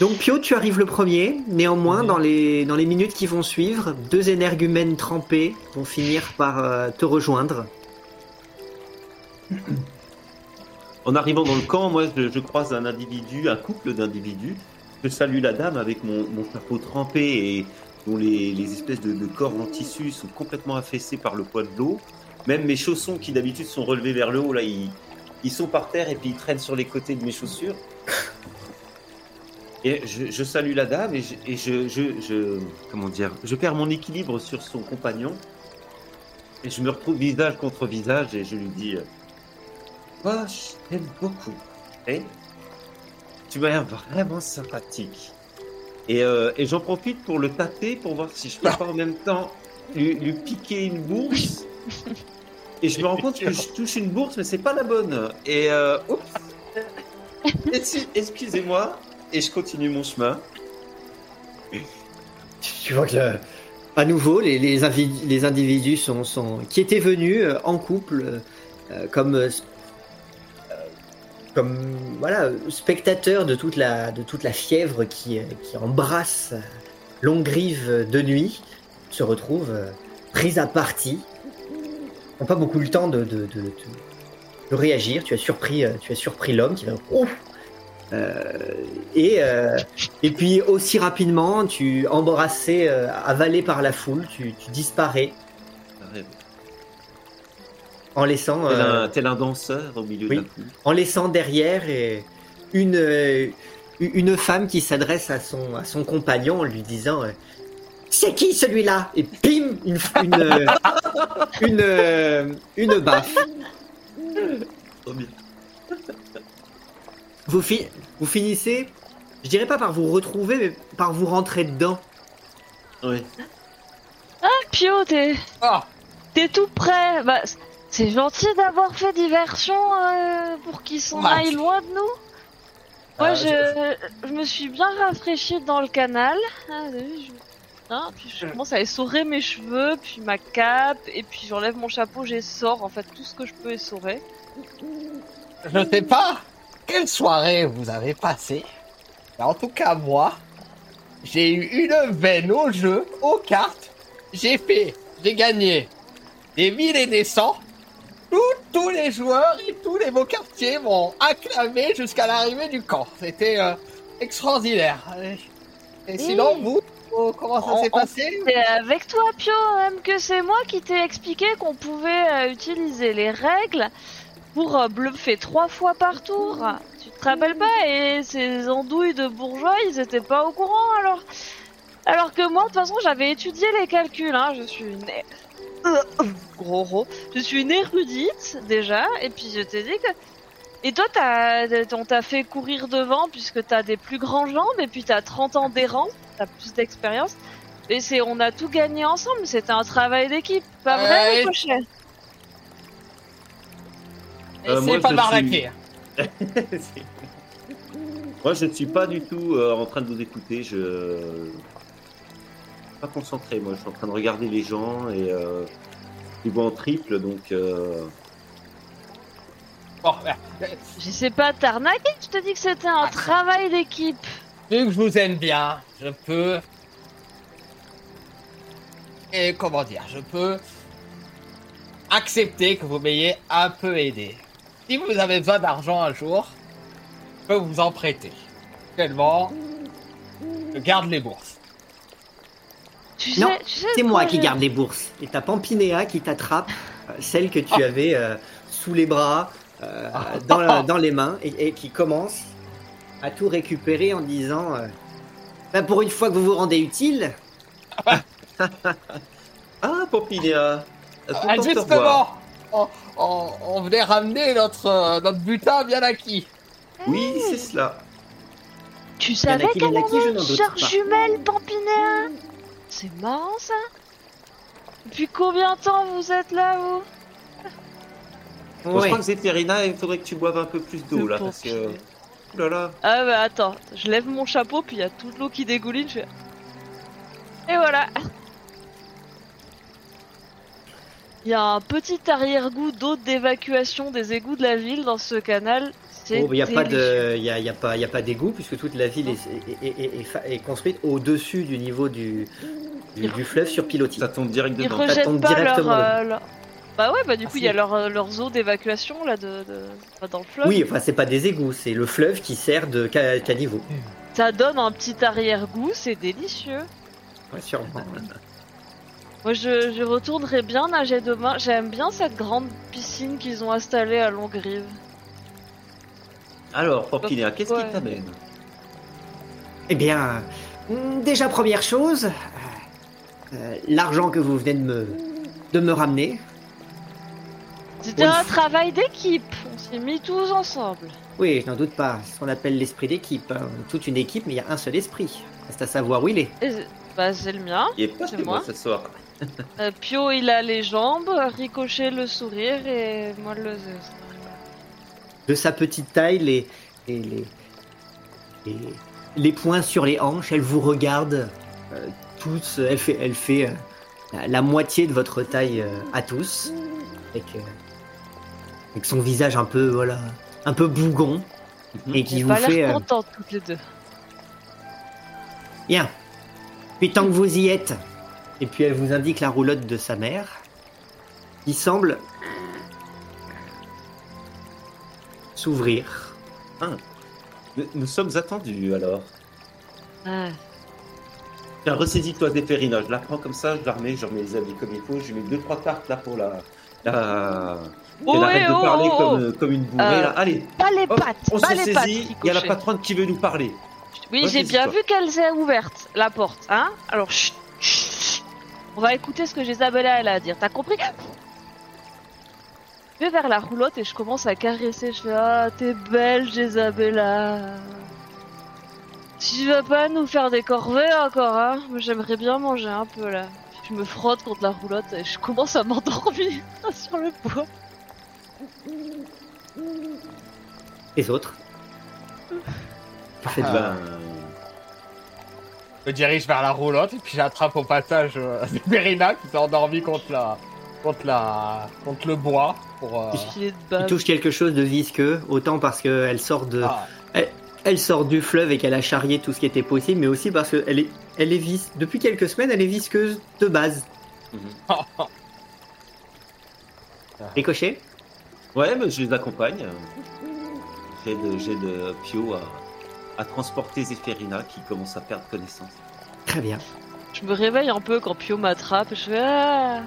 Donc Pio, tu arrives le premier. Néanmoins, dans, les, dans les minutes qui vont suivre, deux énergumènes trempés vont finir par euh, te rejoindre. En arrivant dans le camp, moi, je, je croise un individu, un couple d'individus. Je salue la dame avec mon, mon chapeau trempé et dont les, les espèces de, de corps en tissu sont complètement affaissés par le poids de l'eau. Même mes chaussons, qui d'habitude sont relevés vers le haut, là, ils, ils sont par terre et puis ils traînent sur les côtés de mes chaussures. Et je, je salue la dame et, je, et je, je, je- comment dire, je perds mon équilibre sur son compagnon. Et je me retrouve visage contre visage et je lui dis. Oh, je t'aime beaucoup. Et tu m'as l'air vraiment sympathique. Et, euh, et j'en profite pour le tâter pour voir si je peux pas en même temps lui, lui piquer une bourse. Et je me rends compte que je touche une bourse, mais c'est pas la bonne. Et euh, oups. Excu- Excusez-moi. Et je continue mon chemin. Tu vois que à nouveau, les, les, invi- les individus sont, sont- qui étaient venus euh, en couple euh, euh, comme, euh, comme voilà, spectateurs de toute la, de toute la fièvre qui, qui embrasse Longrive de nuit, se retrouvent euh, pris à partie. Ils n'ont pas beaucoup le temps de, de, de- de- de réagir. Tu as surpris, euh, tu as surpris l'homme qui va. Ouf et, euh, et puis aussi rapidement, tu embrassé, euh, avalé par la foule, tu, tu disparais en laissant, Tel, euh, un, tel un danseur au milieu oui. d'un coup. en laissant derrière et une, euh, une femme qui s'adresse à son, à son compagnon en lui disant euh, C'est qui celui-là? Et pim Une, une, euh, une, euh, une baffe. Trop bien. Vous, fi- vous finissez, je dirais pas par vous retrouver, mais par vous rentrer dedans. Ouais. Pio, t'es Ah, t'es tout prêt. Bah, c'est gentil d'avoir fait diversion euh, pour qu'ils s'en Ouais. aillent loin de nous. Moi, Euh, je, je me suis bien rafraîchi dans le canal. Ah, vous avez vu, je... Hein, puis je Mm. commence à essorer mes cheveux, puis ma cape, et puis j'enlève mon chapeau, j'essore en fait tout ce que je peux essorer. je sais pas quelle soirée vous avez passé? Mais en tout cas, moi, j'ai eu une veine au jeu, aux cartes. J'ai fait, j'ai gagné des mille et des. Tous, tous les joueurs et tous les beaux quartiers m'ont acclamé jusqu'à l'arrivée du camp. C'était euh, extraordinaire. Et, et sinon, vous, oh, comment ça s'est passé? C'est avec toi, Pio, même que c'est moi qui t'ai expliqué qu'on pouvait euh, utiliser les règles pour euh, bluffer trois fois par tour. Tu te rappelles pas Et ces andouilles de bourgeois, ils étaient pas au courant alors Alors que moi, de toute façon, j'avais étudié les calculs. Hein. Je suis une... Gros ro. Je suis une érudite, déjà, et puis je t'ai dit que... Et toi, t'as, on t'a fait courir devant puisque t'as des plus grandes jambes et puis t'as 30 ans d'errance, t'as plus d'expérience. Et c'est, on a tout gagné ensemble, c'était un travail d'équipe, pas vrai, Et Euh, c'est moi, pas m'arnaquer. Moi, je ne suis pas du tout euh, en train de vous écouter. Je pas concentré. Moi, je suis en train de regarder les gens et euh, ils vont en triple, donc. euh, Bon, euh, Je sais pas t'arnaquer, je te dis que c'était un Ah. travail d'équipe. Vu que je vous aime bien, je peux. Et comment dire, je peux accepter que vous m'ayez un peu aidé. Si vous avez besoin d'argent un jour, je peux vous en prêter. Actuellement, je garde les bourses. Tu Non, sais, tu sais C'est moi qui garde les bourses. Et t'as Pampinéa qui t'attrape, euh, celle que tu avais euh, sous les bras, euh, dans, la- dans les mains, et, et qui commence à tout récupérer en disant euh, Bah, Pour une fois que vous vous rendez utile, Ah, Pompinéa Ah, justement, on, venait ramener notre, notre butin bien acquis. Oui, c'est cela. Tu savais qu'elle avait une sœur jumelle pampinéa C'est marrant ça Depuis combien de temps vous êtes là, vous Bon, je crois que Zéphérina, il faudrait que tu boives un peu plus d'eau là, parce que. pauvre. Ouh là là. Ah bah attends, je lève mon chapeau, puis il y a toute l'eau qui dégouline, je fais... Et voilà Il y a un petit arrière-goût d'eau d'évacuation des égouts de la ville dans ce canal. C'est Oh, il n'y a pas de, y a, il y a pas, il y a pas d'égout puisque toute la ville est, est- est- est- est fa- est construite au-dessus du niveau du, du, du fleuve sur pilotis. Ça tombe direct Ils dedans. Ça rejettent tombe pas leur, directement euh, leur- Bah ouais, bah du Ah, coup, il y a leur, leurs eaux d'évacuation là de, de... enfin, dans le fleuve. Oui, enfin c'est pas des égouts, c'est le fleuve qui sert de ca- caniveau. Ça donne un petit arrière-goût, c'est délicieux. Ouais, sûrement. Moi, je, je retournerai bien nager demain. J'aime bien cette grande piscine qu'ils ont installée à Longrive. Alors, Porquinéa, qu'est-ce Ouais. qui t'amène? Eh bien, déjà première chose, euh, l'argent que vous venez de me, de me ramener. C'était un f- travail d'équipe. On s'est mis tous ensemble. Oui, je n'en doute pas, c'est ce qu'on appelle l'esprit d'équipe. hein. Toute une équipe, mais il y a un seul esprit. Reste à savoir où il est. Et, bah, c'est le mien. Il est pas chez moi moi. ce soir. Euh, Pio, il a les jambes. Ricochet, le sourire. Et moi, le. De sa petite taille, les, les, les, les, les poings sur les hanches, elle vous regarde euh, tous. Elle fait, elle fait euh, la, la moitié de votre taille à tous, avec, avec son visage un peu, voilà, un peu bougon, et qui vous pas fait. contente, toutes les deux. Bien. Puis tant que vous y êtes, et puis elle vous indique la roulotte de sa mère, qui semble s'ouvrir. Nous, nous sommes attendus alors. Ah, Tiens, ressaisis-toi Zéphérina, je la prends comme ça, je la remets, je remets les habits comme il faut, je mets deux trois cartes là pour la. la... Oh, Elle arrête ouais, de oh, parler oh, comme, comme une bourrée Euh, là. Allez, Pas les hop, pattes on pas se les pattes, saisit, il y a la patronne qui veut nous parler. Oui, j'ai bien vu qu'elle s'est ouverte, la porte, hein Alors, chut. On va écouter ce que Isabella elle a à dire. T'as compris? Je vais vers la roulotte et je commence à caresser. Je fais Ah, t'es belle, Isabella. Tu vas pas nous faire des corvées encore, hein J'aimerais bien manger un peu là. Je me frotte contre la roulotte et je commence à m'endormir sur le bois. Les autres? Faites-vous Ah. Me dirige vers la roulotte et puis j'attrape au passage euh, qui s'est endormie contre la, contre la, contre le bois pour. euh, Il touche quelque chose de visqueux, autant parce qu'elle sort de, ah, elle sort du fleuve et qu'elle a charrié tout ce qui était possible, mais aussi parce qu'elle est, elle est vis, depuis quelques semaines, elle est visqueuse de base. Ricochet Ouais, mais je les accompagne. J'ai de, j'ai de Pio à, à transporter Zéphérina qui commence à perdre connaissance. Très bien. Je me réveille un peu quand Pio m'attrape et je fais Ah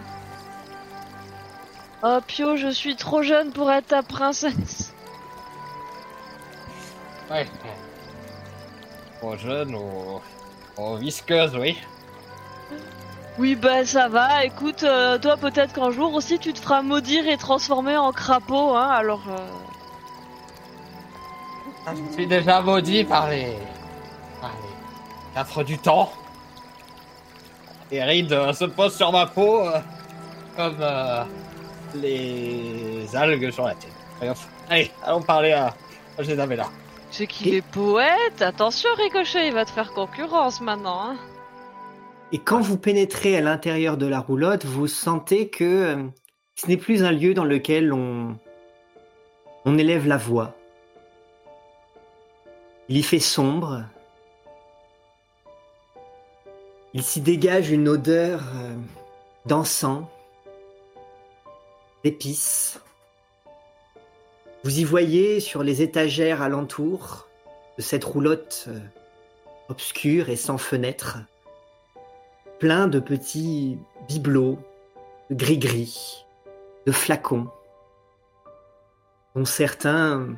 Oh Pio, je suis trop jeune pour être ta princesse. ouais. Trop jeune ou, ou visqueuse, oui. Oui, bah ça va, écoute, euh, toi peut-être qu'un jour aussi tu te feras maudire et transformer en crapaud, hein, alors. euh, Je suis déjà maudit par les, par les quatre du temps. Les rides euh, se posent sur ma peau euh, comme euh, les algues sur la tête. Allez, allons parler à, à Isabella. C'est qu'il est poète, attention Ricochet, il va te faire concurrence maintenant, hein. Et quand vous pénétrez à l'intérieur de la roulotte, vous sentez que ce n'est plus un lieu dans lequel on, on élève la voix. Il y fait sombre. Il s'y dégage une odeur euh, d'encens, d'épices. Vous y voyez sur les étagères alentour de cette roulotte euh, obscure et sans fenêtre plein de petits bibelots, de gris-gris, de flacons, dont certains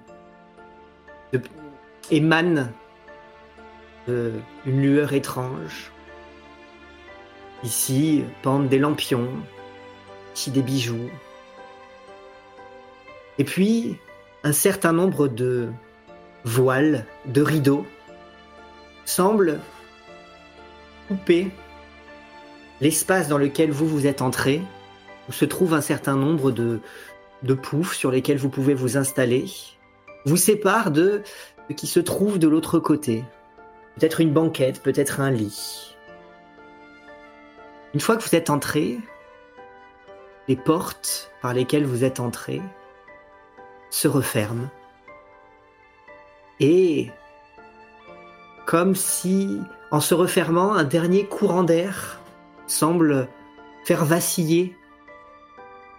émanent de- une lueur étrange. Ici pendent des lampions, ici des bijoux. Et puis un certain nombre de voiles, de rideaux semble couper l'espace dans lequel vous vous êtes entré, où se trouve un certain nombre de, de poufs sur lesquels vous pouvez vous installer, vous sépare de qui se trouve de l'autre côté. Peut-être une banquette, peut-être un lit. Une fois que vous êtes entré, les portes par lesquelles vous êtes entré se referment. Et comme si, en se refermant, un dernier courant d'air semble faire vaciller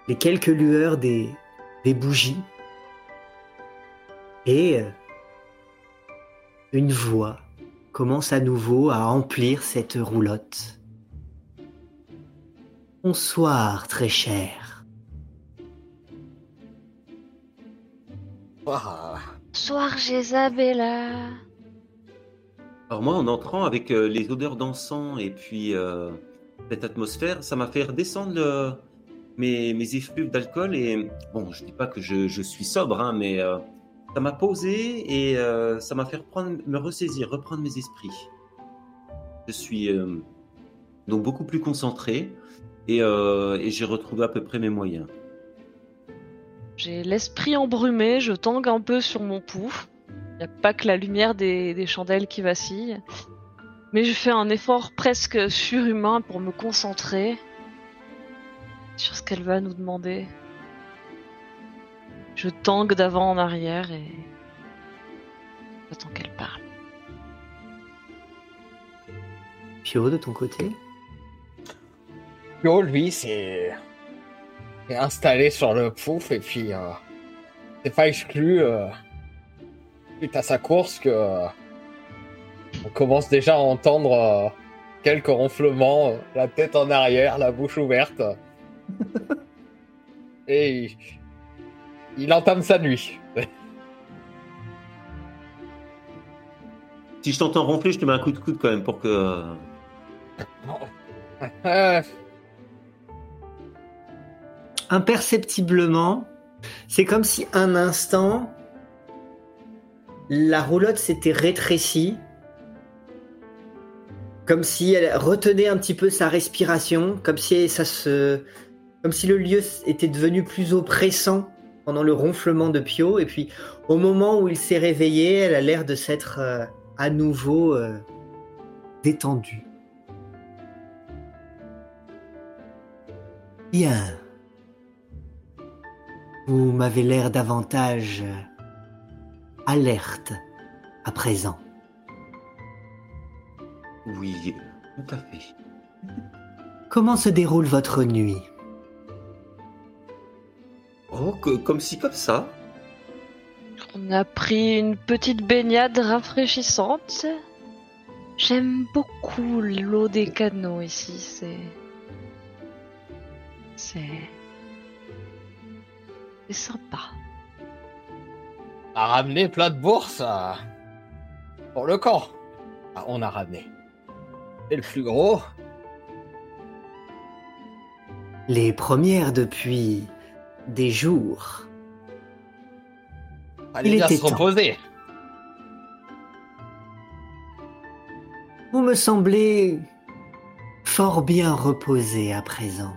les quelques lueurs des, des bougies. Et euh, une voix commence à nouveau à emplir cette roulotte. Bonsoir, très cher. Ah, Soir, Jésabella. Alors moi, en entrant avec euh, les odeurs d'encens et puis euh, cette atmosphère, ça m'a fait redescendre le- mes, mes effluves d'alcool. Et bon, je dis pas que je, je suis sobre, hein, mais euh, ça m'a posé et euh, ça m'a fait me ressaisir, reprendre mes esprits. Je suis euh, donc beaucoup plus concentré et, euh, et j'ai retrouvé à peu près mes moyens. J'ai l'esprit embrumé, je tangue un peu sur mon pouf. Il n'y a pas que la lumière des, des chandelles qui vacille. Mais je fais un effort presque surhumain pour me concentrer sur ce qu'elle va nous demander. Je tangue d'avant en arrière et j'attends qu'elle parle. Pio, de ton côté Pio, lui, c'est est installé sur le pouf et puis euh, c'est pas exclu euh, suite à sa course que euh, on commence déjà à entendre euh, quelques ronflements, la tête en arrière, la bouche ouverte. et il, entame sa nuit. Si je t'entends ronfler, je te mets un coup de coude quand même pour que. Imperceptiblement, c'est comme si un instant, la roulotte s'était rétrécie, comme si elle retenait un petit peu sa respiration, comme si ça se, comme si le lieu était devenu plus oppressant pendant le ronflement de Pio, et puis au moment où il s'est réveillé, elle a l'air de s'être euh, à nouveau euh, détendue. Bien. Vous m'avez l'air davantage euh, alerte à présent. Oui, tout à fait. Comment se déroule votre nuit? Oh, que- comme si, comme ça. On a pris une petite baignade rafraîchissante. J'aime beaucoup l'eau des canaux ici, c'est. C'est. C'est sympa. On a ramené plein de bourses euh, pour le camp. Ah, on a ramené. Et le plus gros, Les premières depuis des jours. allez Il bien était se temps. reposer. Vous me semblez fort bien reposé à présent.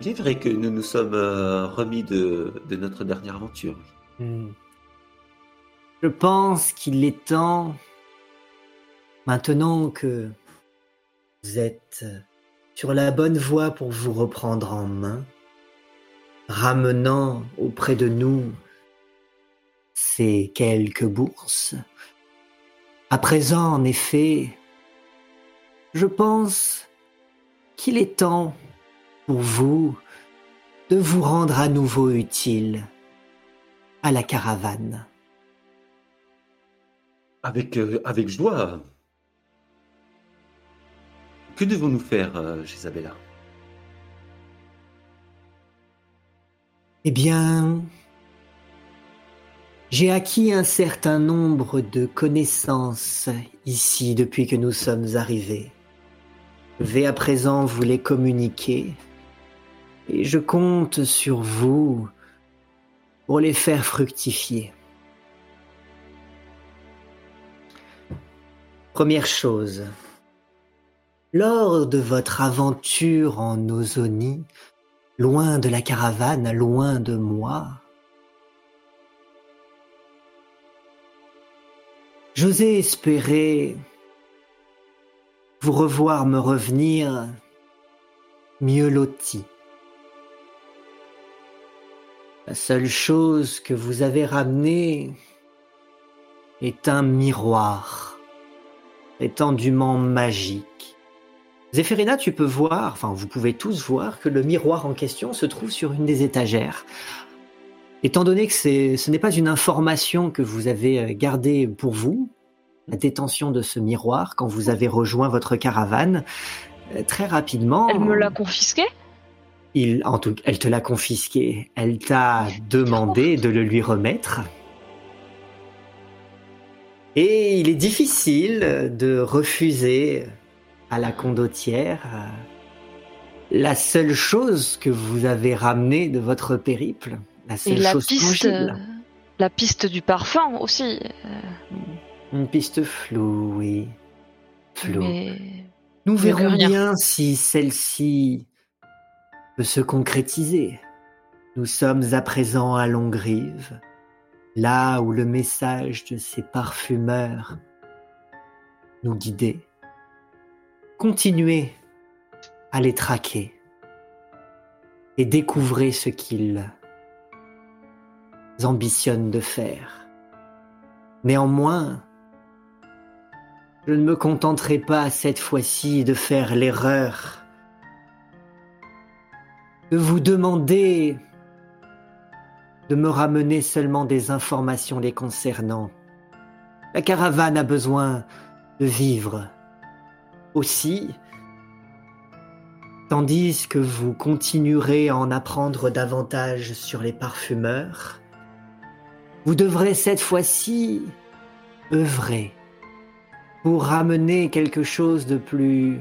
Il est vrai que nous nous sommes euh, remis de, de notre dernière aventure. Hmm. Je pense qu'il est temps, maintenant que vous êtes sur la bonne voie pour vous reprendre en main, ramenant auprès de nous ces quelques bourses. À présent, en effet, je pense qu'il est temps pour vous de vous rendre à nouveau utile à la caravane. Avec, euh, avec joie. Que devons-nous faire, euh, Isabella Eh bien, j'ai acquis un certain nombre de connaissances ici depuis que nous sommes arrivés. Je vais à présent vous les communiquer et je compte sur vous pour les faire fructifier. Première chose, lors de votre aventure en Ozonie, loin de la caravane, loin de moi, j'osais espérer vous revoir me revenir mieux loti. La seule chose que vous avez ramenée est un miroir étendument magique. Zéphérina, tu peux voir, enfin vous pouvez tous voir que le miroir en question se trouve sur une des étagères. Étant donné que ce n'est pas une information que vous avez euh, gardée pour vous, la détention de ce miroir quand vous avez rejoint votre caravane, euh, très rapidement. Elle me l'a confisqué? il, en tout, elle te l'a confisqué. Elle t'a demandé de le lui remettre. Et il est difficile de refuser à la condottière euh, la seule chose que vous avez ramenée de votre périple. La seule Et la chose piste, tangible. la piste du parfum aussi. euh, Une piste floue, oui. Floue. mais Nous verrons bien si celle-ci peut se concrétiser. Nous sommes à présent à Longrive, là où le message de ces parfumeurs nous guidait. Continuez à les traquer et découvrez ce qu'ils ambitionnent de faire. Néanmoins, je ne me contenterai pas cette fois-ci de faire l'erreur de vous demander de me ramener seulement des informations les concernant. La caravane a besoin de vivre aussi, tandis que vous continuerez à en apprendre davantage sur les parfumeurs. Vous devrez cette fois-ci œuvrer pour ramener quelque chose de plus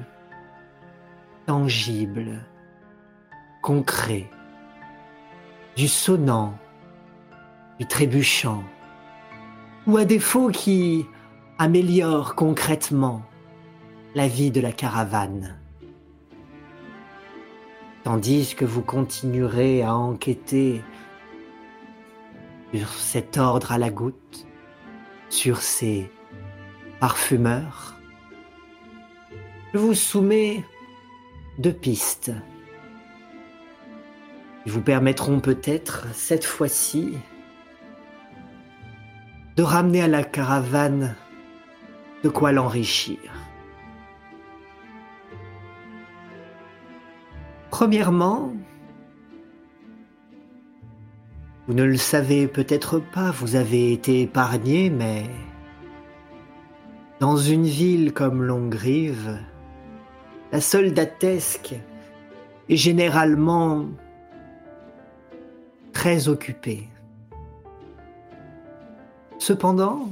tangible, concret, du sonnant, du trébuchant, ou à défaut qui améliore concrètement la vie de la caravane. Tandis que vous continuerez à enquêter sur cet ordre à la goutte, sur ces parfumeurs, je vous soumets deux pistes qui vous permettront peut-être cette fois-ci de ramener à la caravane de quoi l'enrichir. Premièrement, vous ne le savez peut-être pas, vous avez été épargné, mais dans une ville comme Longrive, la soldatesque est généralement très occupée. Cependant,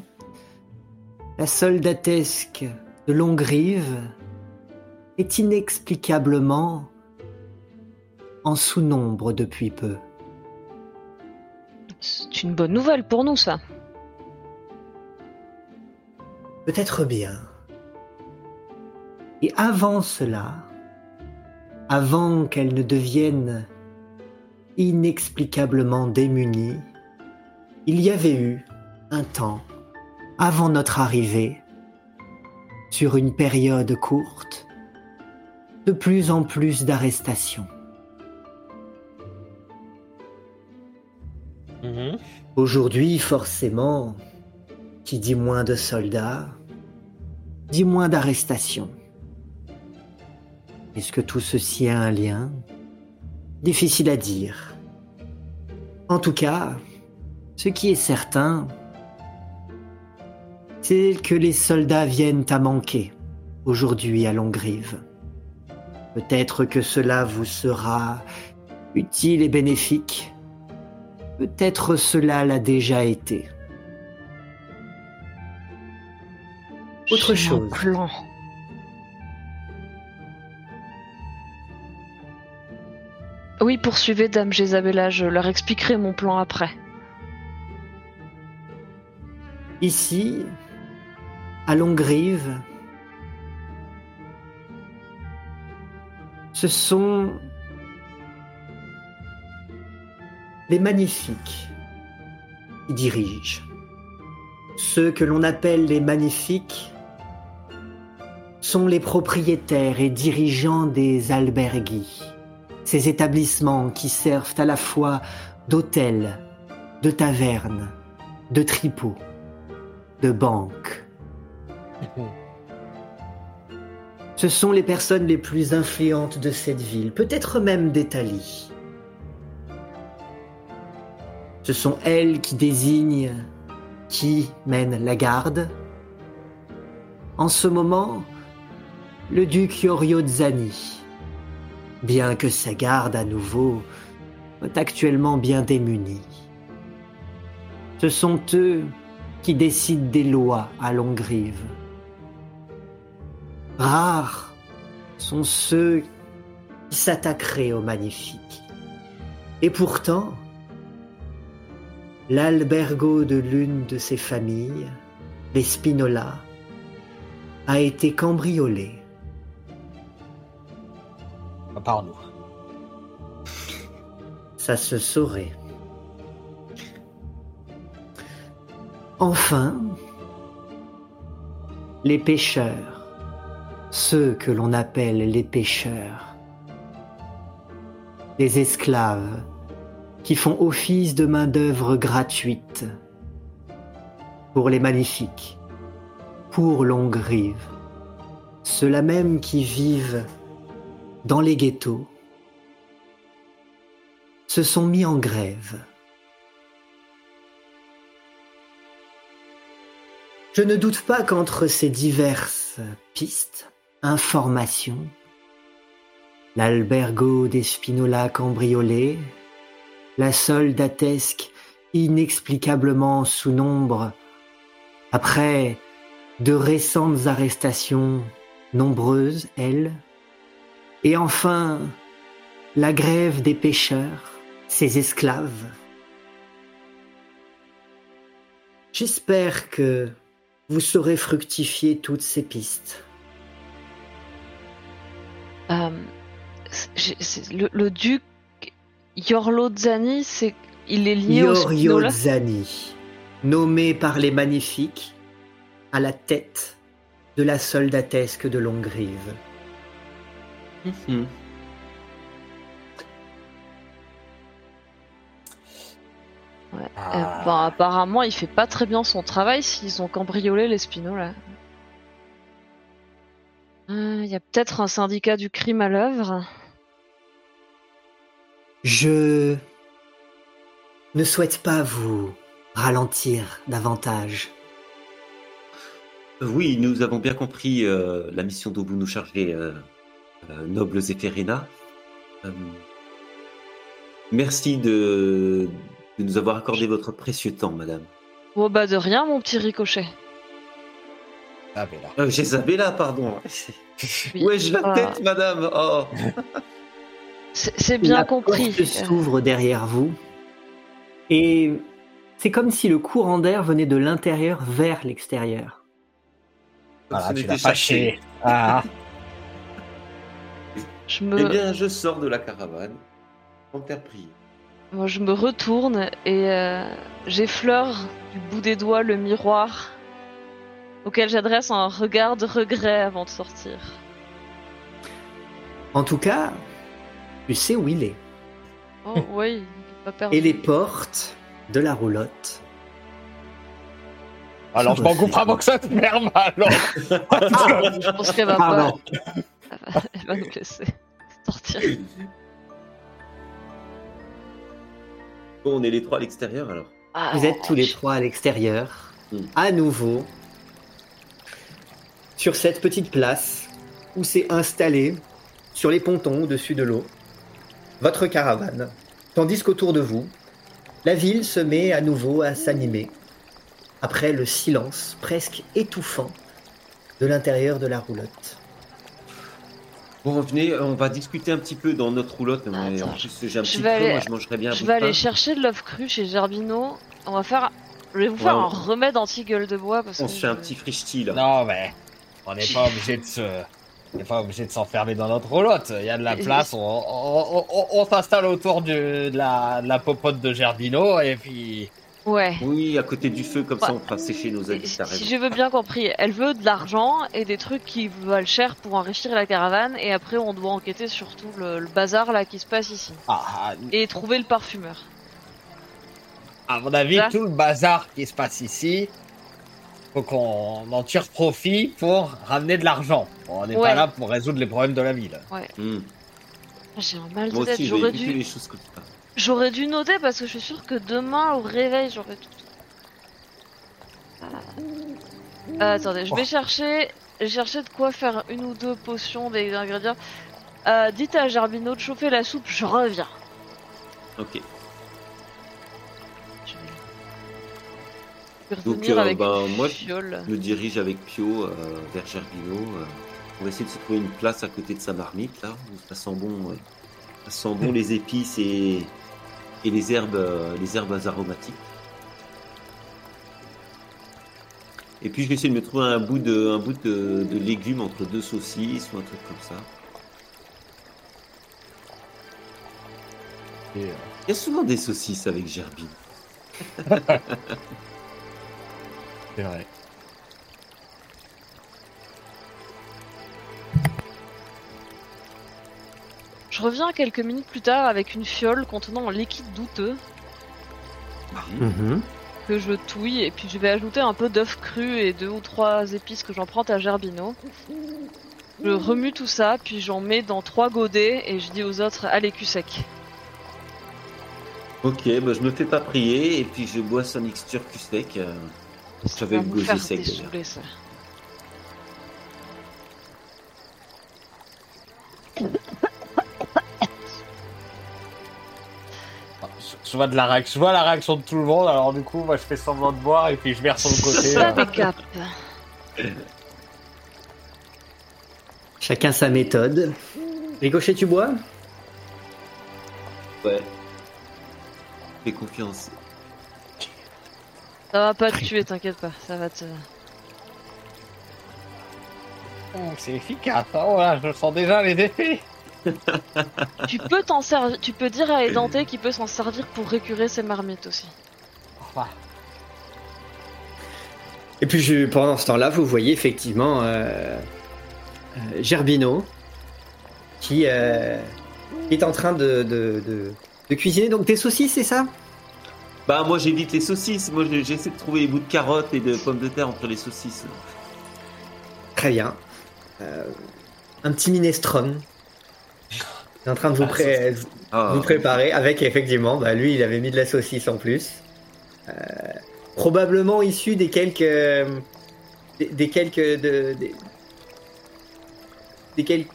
la soldatesque de Longrive est inexplicablement en sous-nombre depuis peu. c'est une bonne nouvelle pour nous, ça. Peut-être bien. Et avant cela, avant qu'elle ne devienne inexplicablement démunie, il y avait eu un temps, avant notre arrivée, sur une période courte, de plus en plus d'arrestations. Aujourd'hui, forcément, qui dit moins de soldats, dit moins d'arrestations. Est-ce que tout ceci a un lien? Difficile à dire. En tout cas, ce qui est certain, c'est que les soldats viennent à manquer aujourd'hui à Longrive. Peut-être que cela vous sera utile et bénéfique. Peut-être cela l'a déjà été. Autre chose. plan. Oui, poursuivez, Dame Jésabella, je leur expliquerai mon plan après. Ici, à Longrive, ce sont les magnifiques qui dirigent. Ceux que l'on appelle les magnifiques sont les propriétaires et dirigeants des albergues, ces établissements qui servent à la fois d'hôtels, de tavernes, de tripots, de banques. Ce sont les personnes les plus influentes de cette ville, peut-être même d'Italie. Ce sont elles qui désignent qui mène la garde. En ce moment, le duc Yorio Zani, bien que sa garde à nouveau est actuellement bien démunie. Ce sont eux qui décident des lois à Longrive. Rares sont ceux qui s'attaqueraient aux magnifiques. Et pourtant, l'albergo de l'une de ces familles, les Spinola, a été cambriolé. Par nous. Ça se saurait. Enfin, les pêcheurs, ceux que l'on appelle les pêcheurs, les esclaves qui font office de main-d'œuvre gratuite pour les magnifiques, pour Longrive, ceux-là même qui vivent dans les ghettos, se sont mis en grève. Je ne doute pas qu'entre ces diverses pistes, informations, l'albergo des Spinola cambriolé, la soldatesque inexplicablement sous nombre, après de récentes arrestations nombreuses, elles, et enfin la grève des pêcheurs, ces esclaves. J'espère que vous saurez fructifier toutes ces pistes. Euh, le duc Yorlo Zani, c'est il est lié au Yorio Spinola Zani, nommé par les magnifiques à la tête de la soldatesque de Longrive. Euh, Ah. bon, apparemment, il fait pas très bien son travail s'ils ont cambriolé les Spinola. Euh, Il y a peut-être un syndicat du crime à l'œuvre. Je ne souhaite pas vous ralentir davantage. Oui, nous avons bien compris euh, la mission dont vous nous chargez, euh, euh, nobles. Euh, merci de, de nous avoir accordé votre précieux temps, madame. Oh bah de rien, mon petit ricochet. Ah. Euh, Jézabella, pardon. Oui. Où ai-je la Ah, tête, madame? Oh C'est bien la compris. porte s'ouvre derrière vous et c'est comme si le courant d'air venait de l'intérieur vers l'extérieur. On tu l'as fâché. Ah, Je me, Eh bien, je sors de la caravane. En terre priée. moi, je me retourne et euh, j'effleure du bout des doigts le miroir auquel j'adresse un regard de regret avant de sortir. En tout cas, tu sais où il est. Oh oui, pas perdu. Et les portes de la roulotte. alors je m'en coupe avant que ça te ferme alors. Je pense qu'elle va pas. Elle va nous laisser sortir. Bon, on est les trois à l'extérieur alors. Ah, Vous êtes tous les trois à l'extérieur, Mm. à nouveau, sur cette petite place où s'est installé, sur les pontons au-dessus de l'eau, votre caravane, tandis qu'autour de vous, la ville se met à nouveau à s'animer, après le silence presque étouffant de l'intérieur de la roulotte. Bon, venez, on va discuter un petit peu dans notre roulotte. mais Attends, en plus, j'ai un je petit vais aller- moi je mangerais bien un Je bout vais de aller pain. chercher de l'œuf cru chez Gerbino. On va faire. Je vais vous faire Ouais, un on- remède anti-gueule de bois parce On que se fait un petit frichti là. Non mais on n'est pas obligé de se. On n'est pas obligé de s'enfermer dans notre roulotte. Il y a de la place. On, on- on- on s'installe autour du- de, la, de la popote de Gerbino et puis. Ouais. Oui, à côté du feu, comme ça, on fera sécher nos habits. Si je veux bien compris, elle veut de l'argent et des trucs qui valent cher pour enrichir la caravane et après on doit enquêter sur tout le, le bazar là qui se passe ici. Ah, Et trouver le parfumeur. à mon avis, Ça tout le bazar qui se passe ici, faut qu'on en tire profit pour ramener de l'argent. On n'est Ouais. pas là pour résoudre les problèmes de la ville. Hmm. J'ai un mal de tête, j'aurais dû, j'aurais dû noter parce que je suis sûre que demain au réveil j'aurais tout. Ah, attendez, je vais Oh. chercher, chercher de quoi faire une ou deux potions des ingrédients. Euh, dites à Gerbino de chauffer la soupe, je reviens. Ok. Donc, euh, avec ben, moi, je- fiole. Je me dirige avec Pio euh, vers Gerbino. euh. on va essayer de se trouver une place à côté de sa marmite, là, où ça sent bon, ça sent bon les épices et, et les herbes, euh, les herbes aromatiques. Et puis je vais essayer de me trouver un bout de, un bout de, de légumes entre deux saucisses ou un truc comme ça. Il y a souvent des saucisses avec Gerbino. c'est vrai. Je reviens quelques minutes plus tard avec une fiole contenant un liquide douteux Mhm. que je touille et puis je vais ajouter un peu d'œuf cru et deux ou trois épices que j'emprunte à Gerbino. Je remue tout ça, puis j'en mets dans trois godets et je dis aux autres allez cul sec. Ok, bah, je me fais pas prier et puis je bois sa mixture cul sec. euh. Ça va vous gosier faire sec, d'ailleurs. dessouler, ça. Je, vois de la réaction, je vois la réaction de tout le monde, alors du coup, moi je fais semblant de boire et puis je verse sur le côté. Ça euh, décape. Chacun sa méthode. Ricochet, tu bois? Ouais. Fais confiance. Ça va pas te tuer, t'inquiète pas, ça va te... oh, c'est efficace, hein, voilà, je sens déjà les effets. Tu peux t'en servir, tu peux dire à Édenté qu'il peut s'en servir pour récurer ses marmites aussi. Et puis je- pendant ce temps-là, vous voyez effectivement euh, euh, Gerbino qui, euh, qui est en train de, de- de- de cuisiner donc des saucisses, c'est ça? Bah moi j'évite les saucisses, moi je- j'essaie de trouver les bouts de carottes et de pommes de terre entre les saucisses. Très bien. Euh, un petit minestrone. Est en train de vous, pré- Ah, vous préparer avec effectivement, bah, lui il avait mis de la saucisse en plus. Euh, probablement issu des quelques des, des quelques de, des, des quelques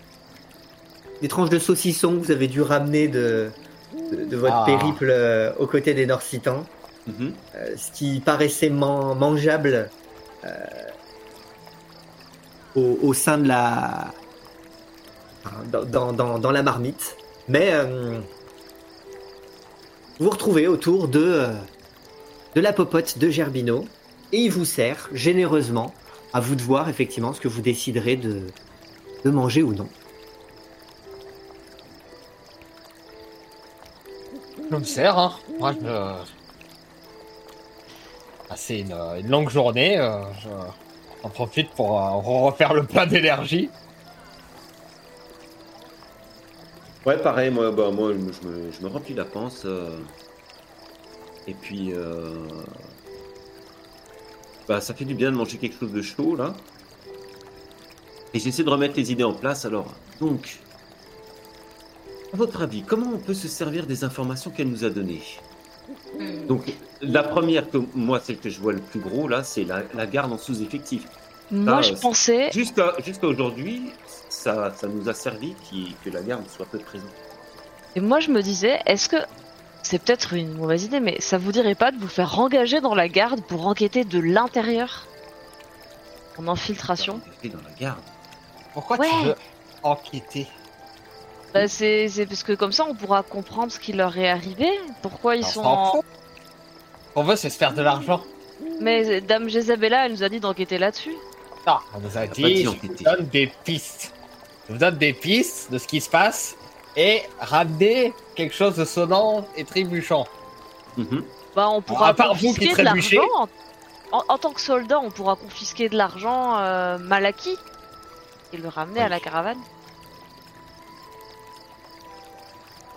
des tranches de saucisson que vous avez dû ramener de de, de votre Ah. périple euh, aux côtés des Norsitans, mhm. euh, ce qui paraissait man- mangeable euh, au, au sein de la dans, dans, dans, dans la marmite. Mais vous vous retrouvez autour de, de la popote de Gerbino et il vous sert généreusement à vous de voir effectivement ce que vous déciderez de, de manger ou non. Je me sers, hein. Ah, c'est une, longue journée, euh, je... profite pour euh, refaire le plein d'énergie. Ouais pareil, moi, bah, moi je, me, je me remplis la panse. euh, Et puis bah, ça fait du bien de manger quelque chose de chaud là. Et j'essaie de remettre les idées en place alors. Donc, à votre avis, comment on peut se servir des informations qu'elle nous a données Donc, la première, que moi, celle que je vois le plus gros, là, c'est la, la garde en sous-effectif. Moi, Ah, je pensais. Jusqu'à jusqu'à aujourd'hui, ça, ça nous a servi qui- que la garde soit peu présente. Et moi, je me disais, est-ce que. C'est peut-être une mauvaise idée, mais ça vous dirait pas de vous faire engager dans la garde pour enquêter de l'intérieur? En infiltration? Et dans la garde. Pourquoi Ouais. tu veux enquêter? Bah, c'est parce que comme ça, on pourra comprendre ce qui leur est arrivé. Pourquoi ils On sont. en- qu'on veut, c'est se faire de l'argent. Mais euh, Dame Jezabella, elle nous a dit d'enquêter là-dessus. Non, on nous a dit, dit je vous donne des pistes. je vous donne des pistes de ce qui se passe et ramener quelque chose de sonnant et trébuchant. Mhm. Bah, on pourra à part vous qui confisquer de trébuchez. l'argent. En, en tant que soldat, on pourra confisquer de l'argent euh, mal acquis et le ramener à la caravane.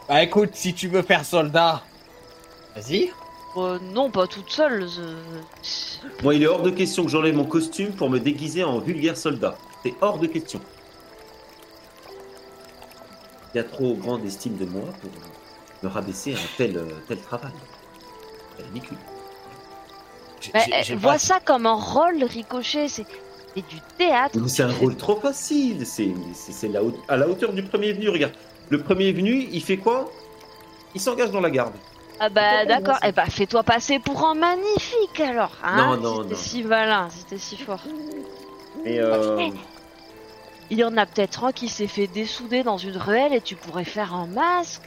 Bah écoute, si tu veux faire soldat, vas-y. Euh, non, pas toute seule. je- Moi, il est hors de question que j'enlève mon costume pour me déguiser en vulgaire soldat. C'est hors de question. Il y a trop grande estime de moi pour me rabaisser à un tel, euh, tel travail. C'est ridicule. J'ai- Bah, j'ai- euh, vois ça comme un rôle ricochet. C'est c'est du théâtre. Mais c'est un rôle trop facile. C'est c'est- c'est la haute- à la hauteur du premier venu. Regarde, le premier venu, il fait quoi? Il s'engage dans la garde. Ah bah d'accord. Eh bah fais-toi passer pour un magnifique alors. Hein, Non, si non, t'es non. si malin, si t'es si fort. Mais euh, Il y en a peut-être un qui s'est fait dessouder dans une ruelle et tu pourrais faire un masque.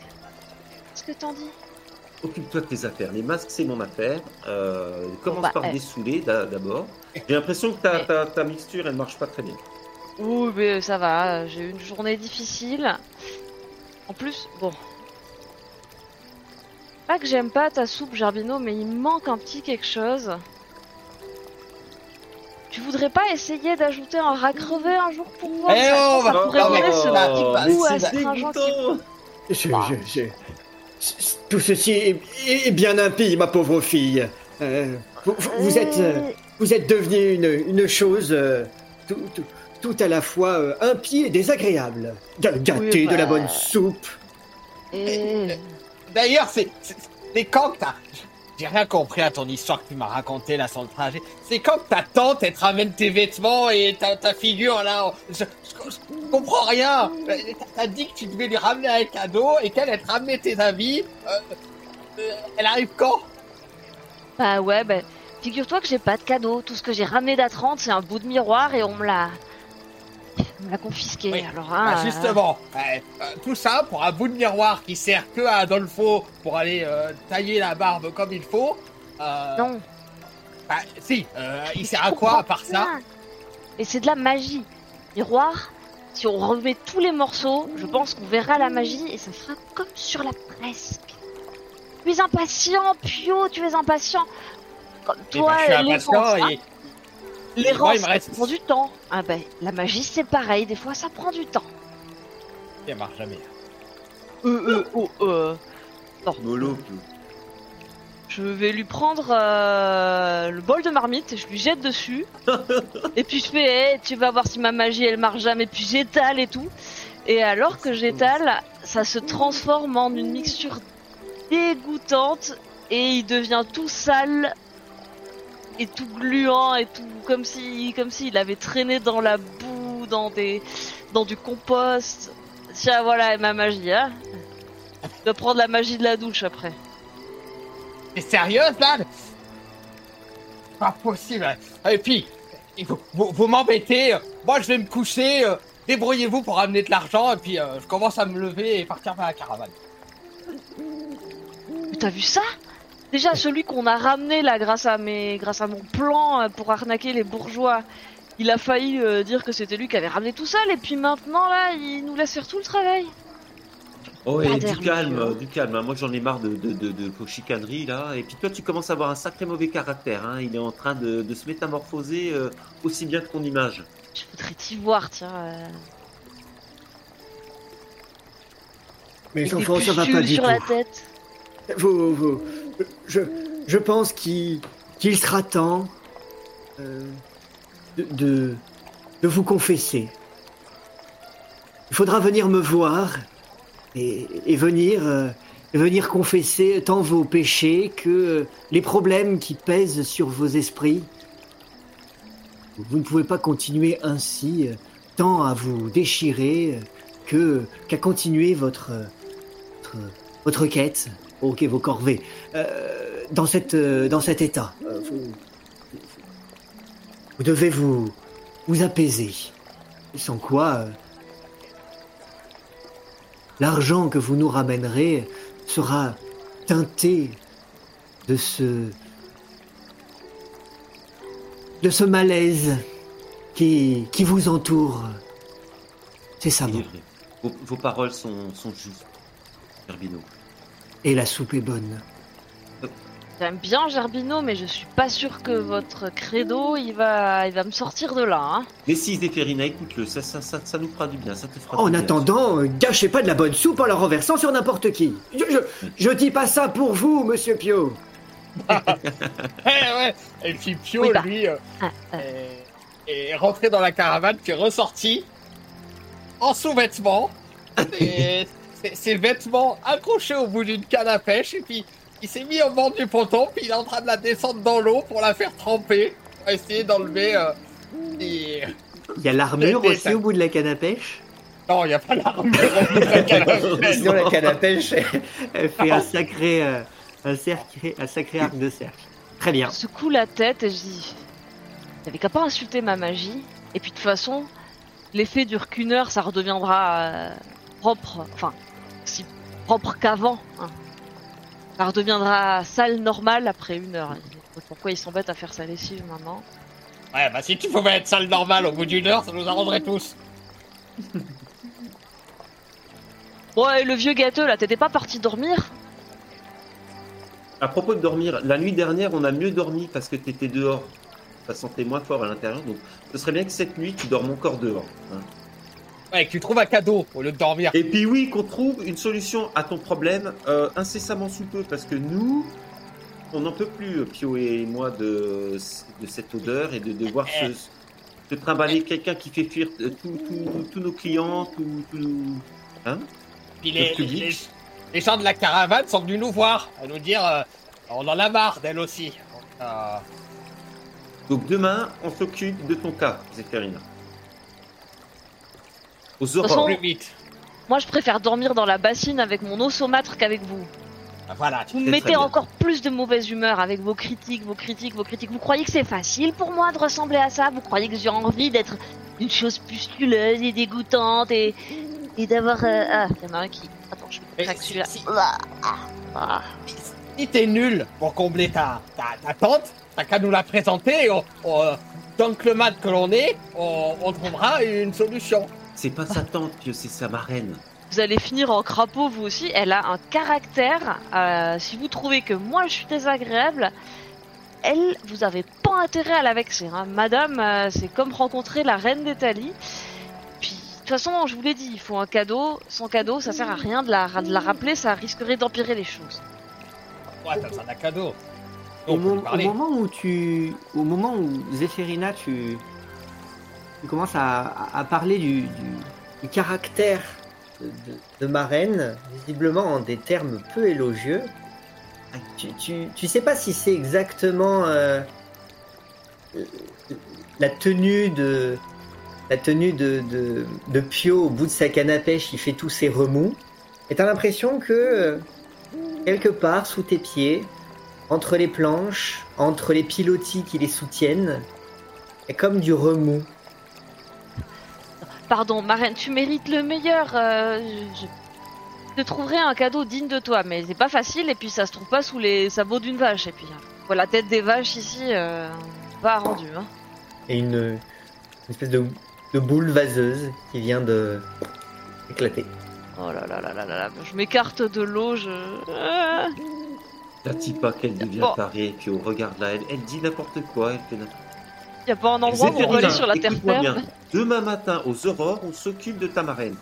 Qu'est-ce que t'en dis? Occupe-toi de tes affaires. Les masques, c'est mon affaire. Euh, commence bah, par dessouler d'a- d'abord. J'ai l'impression que ta, Eh. ta, ta mixture, elle marche pas très bien. Oui, mais ça va. J'ai eu une journée difficile. En plus, bon. Pas que j'aime pas ta soupe, Gerbino, mais il me manque un petit quelque chose. Tu voudrais pas essayer d'ajouter un rat crevé un jour pour voir Eh oh, ça bah, pourrait non, mais donner ce petit goût c'est astringent qui dégoûtant. Je- je- je- c- Tout ceci est, est bien impie, ma pauvre fille. Euh, vous, vous- vous êtes, euh, vous êtes devenue une, une chose euh, tout, tout- tout à la fois euh, impie et désagréable. Oui, de la bah. bonne soupe. Et... D'ailleurs, c'est c'est- quand que t'as. J'ai rien compris à ton histoire que tu m'as raconté là sur le trajet. C'est quand que ta tante elle te ramène tes vêtements et ta, ta figure là. Je, je- je comprends rien. Euh, T'as t'as dit que tu devais lui ramener un cadeau et qu'elle elle te ramenait tes habits. Euh, euh, elle arrive quand? Bah ouais, bah, figure-toi que j'ai pas de cadeau. Tout ce que j'ai ramené d'Atrante, c'est un bout de miroir et on me l'a. L'a confisqué. Oui. Alors, hein, Bah, justement, euh, euh, tout ça pour un bout de miroir qui sert que à Adolfo pour aller euh, tailler la barbe comme il faut. Non. bah, si, il sert à quoi à part ça. Et c'est de la magie. Miroir, si on remet tous les morceaux, je pense qu'on verra la magie et ça sera comme sur la presque. Tu es impatient, Pio, tu es impatient. Comme Eh toi, ben, je suis impatient et- Il me ça reste- prend du temps. Ah ben, la magie, c'est pareil. Des fois, ça prend du temps. Ça marche jamais. Euh, euh, oh, euh. Mollo. Je vais lui prendre euh, le bol de marmite, je lui jette dessus. et puis je fais, Eh, tu vas voir si ma magie elle marche jamais. Puis j'étale et tout. Et alors que j'étale, ça se transforme en une mixture dégoûtante et il devient tout sale et tout gluant et tout comme si comme s'il avait traîné dans la boue, dans des dans du compost. Tiens voilà ma magie hein. Je dois prendre la magie de la douche après. T'es sérieuse là? Pas possible. Et puis, vous, vous, vous m'embêtez. Moi, je vais me coucher. Débrouillez-vous pour ramener de l'argent et puis euh, je commence à me lever et partir vers la caravane. Mais t'as vu ça? Déjà celui qu'on a ramené là grâce à mes grâce à mon plan euh, pour arnaquer les bourgeois, il a failli euh, dire que c'était lui qui avait ramené tout seul et puis maintenant là il nous laisse faire tout le travail. Oh, et du calme, euh, du calme. hein. Moi, j'en ai marre de, de, de, de vos chicaneries, là. Et puis toi, tu commences à avoir un sacré mauvais caractère. Hein. Il est en train de, de se métamorphoser euh, aussi bien que ton image. Je voudrais t'y voir tiens. euh, des enfants, ça va pas du sur tout. la tête. Vous, vous, je, pense qu'il sera temps euh, de, vous confesser. Il faudra venir me voir et, euh, venir confesser tant vos péchés que euh, les problèmes qui pèsent sur vos esprits. Vous ne pouvez pas continuer ainsi, tant à vous déchirer que qu'à continuer votre, votre quête. Ok, vos corvées. Euh, dans, cette, euh, dans cet état, euh, vous, vous devez vous, vous apaiser. Sans quoi, l'argent que vous nous ramènerez sera teinté de ce, de ce malaise qui, qui vous entoure. C'est ça, bon. Vos, vos paroles sont, sont justes, Gerbino. Et la soupe est bonne. J'aime bien Gerbino, mais je suis pas sûr que votre credo, il va, il va me sortir de là. Hein. Mais si, Zéphérina, écoute-le, ça, ça, ça, ça nous fera du bien, ça te fera En du bien. attendant, euh, gâchez pas de la bonne soupe en la renversant sur n'importe qui. Je, je, je dis pas ça pour vous, monsieur Pio. Ouais, ouais. Et puis Pio, Oui, bah. lui, euh, Ah, ah. est, est rentré dans la caravane, puis ressorti en sous-vêtements. Et ses- ses vêtements accrochés au bout d'une canne à pêche, et puis il s'est mis au bord du ponton, puis il est en train de la descendre dans l'eau pour la faire tremper, pour essayer d'enlever. euh, les- Il y a l'armure aussi ça- au bout de la canne à pêche? Non, il n'y a pas l'armure au bout de la canne à pêche. Sinon, la canne à pêche, elle- fait un sacré, euh, un, sacré, un sacré arc de cercle. Très bien. Je secoue la tête et je dis T'avais qu'à pas insulter ma magie. Et puis de toute façon, l'effet dure qu'une heure, ça redeviendra euh, propre. Enfin, si propre qu'avant. hein. Ça redeviendra sale normale après une heure. Pourquoi ils s'embêtent à faire sa lessive maintenant Ouais, bah si tu pouvais être sale normal au bout d'une heure, ça nous arrangerait tous. Ouais, le vieux gâteux là, t'étais pas parti dormir? À propos de dormir, la nuit dernière, on a mieux dormi parce que tu étais dehors. Ça sentait moins fort à l'intérieur, donc ce serait bien que cette nuit, tu dormes encore dehors. hein. Ouais, que tu trouves un cadeau au lieu de dormir. Et puis oui, qu'on trouve une solution à ton problème euh, incessamment sous peu, parce que nous, on n'en peut plus, Pio et moi, de, de cette odeur et de devoir se, se trimballer quelqu'un qui fait fuir euh, tous nos clients, tout, tout- Hein? Puis Le les, les, les gens de la caravane sont venus nous voir, à nous dire euh, on en a marre d'elle aussi. Donc, euh, Donc demain, on s'occupe de ton cas, Zéphérina. Aux toute façon- aurores. plus vite. Moi, je préfère dormir dans la bassine avec mon osomâtre qu'avec vous. Ah, Voilà, tu Vous me mettez encore plus de mauvaise humeur avec vos critiques, vos critiques, vos critiques. Vous croyez que c'est facile pour moi de ressembler à ça? Vous croyez que j'ai envie d'être une chose pustuleuse et dégoûtante et, et d'avoir... euh, Ah, il y en a un qui... Attends, je si- celui-là. si- Ah, ah. si t'es nul pour combler ta, ta, ta tente, t'as qu'à nous la présenter. et On, on, euh, tant que le mat que l'on est, on, on trouvera une solution. C'est pas sa tante, c'est sa marraine. Vous allez finir en crapaud, vous aussi. Elle a un caractère. euh, si vous trouvez que moi je suis désagréable, elle, vous avez pas intérêt à la vexer. hein. Madame, euh, c'est comme rencontrer la reine d'Italie. Puis, de toute façon, je vous l'ai dit, il faut un cadeau. Sans cadeau, ça sert à rien de la, de la rappeler, ça risquerait d'empirer les choses. Ouais, t'as besoin d'un cadeau. Au, moment où tu, au moment où Zéphérina, tu, tu commences à, à- à parler du, du- du caractère de, de- de ma reine, visiblement en des termes peu élogieux. Tu, tu, tu sais pas si c'est exactement euh, la tenue de la tenue de, de, de Pio au bout de sa canne à pêche, il fait tous ses remous. Et t'as l'impression que euh, quelque part sous tes pieds, entre les planches, entre les pilotis qui les soutiennent, est comme du remous. Pardon, Marraine, tu mérites le meilleur. euh, je, je te trouverai un cadeau digne de toi, mais c'est pas facile. Et puis ça se trouve pas sous les sabots d'une vache. Et puis hein, voilà, la tête des vaches ici, euh, pas rendu. Hein. Et une, une espèce de, de boule vaseuse qui vient de éclater. Oh là là là là là là, je m'écarte de l'eau, je. Ah. La pas qu'elle devient Bon. tarée, Pio, regarde-la, elle, elle dit n'importe quoi, elle fait n'importe Y a pas un endroit où on peut Zéphérina, aller sur la terre écoute-moi ferme bien. Demain matin, aux aurores, on s'occupe de ta marraine.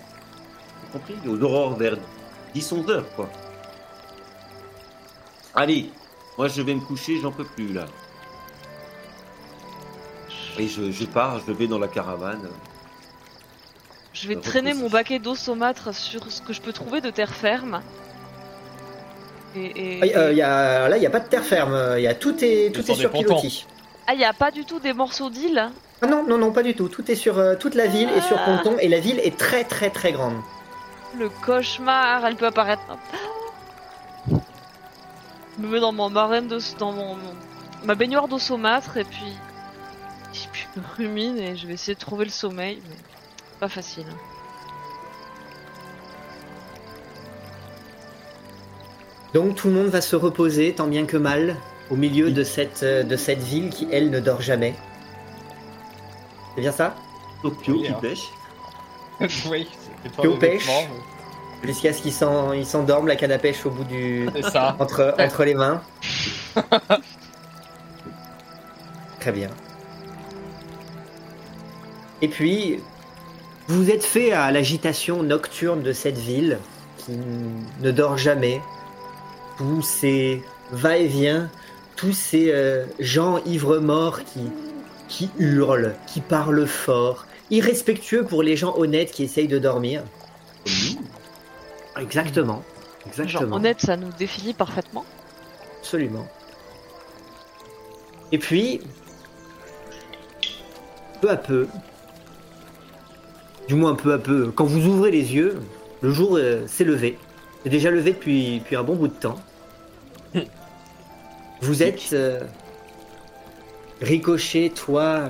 Compris Aux aurores vers 10-11 heures, quoi. Allez, moi je vais me coucher, j'en peux plus, là. Et je, je pars, je vais dans la caravane. Je vais Ça traîner mon baquet d'eau saumâtre sur ce que je peux trouver de terre ferme. Et, et- Ah, euh, y a, là, il n'y a pas de terre ferme. Y a, tout est, tout est sur pontons. pilotis. Ah, y a pas du tout des morceaux d'île Ah non, non, non, pas du tout. Tout est sur euh, toute la ville et sur Ah. ponton. Et la ville est très, très, très grande. Le cauchemar, elle peut apparaître. Je me mets dans mon marraine de, dans mon, mon- ma baignoire d'eau saumâtre et puis, et puis je rumine et je vais essayer de trouver le sommeil, mais pas facile. Donc tout le monde va se reposer, tant bien que mal, au milieu de cette, euh, de cette ville qui, elle, ne dort jamais. C'est bien ça? Tokyo Oui, qui hein. pêche. oui, c'est toi Pio le pêche. Jusqu'à ce qu'il s'en- il s'endorme, la canne à pêche au bout du. C'est ça. entre, entre les mains. Très bien. Et puis, vous vous êtes fait à l'agitation nocturne de cette ville qui ne dort jamais. Tous ces va-et-vient, tous ces euh, gens ivres-morts qui, qui hurlent, qui parlent fort, irrespectueux pour les gens honnêtes qui essayent de dormir. Exactement. Genre Exactement. honnête, ça nous définit parfaitement. Absolument. Et puis, peu à peu, du moins peu à peu, quand vous ouvrez les yeux, le jour euh, s'est levé. C'est déjà levé depuis, depuis un bon bout de temps. Vous êtes euh, ricochet, toi, euh,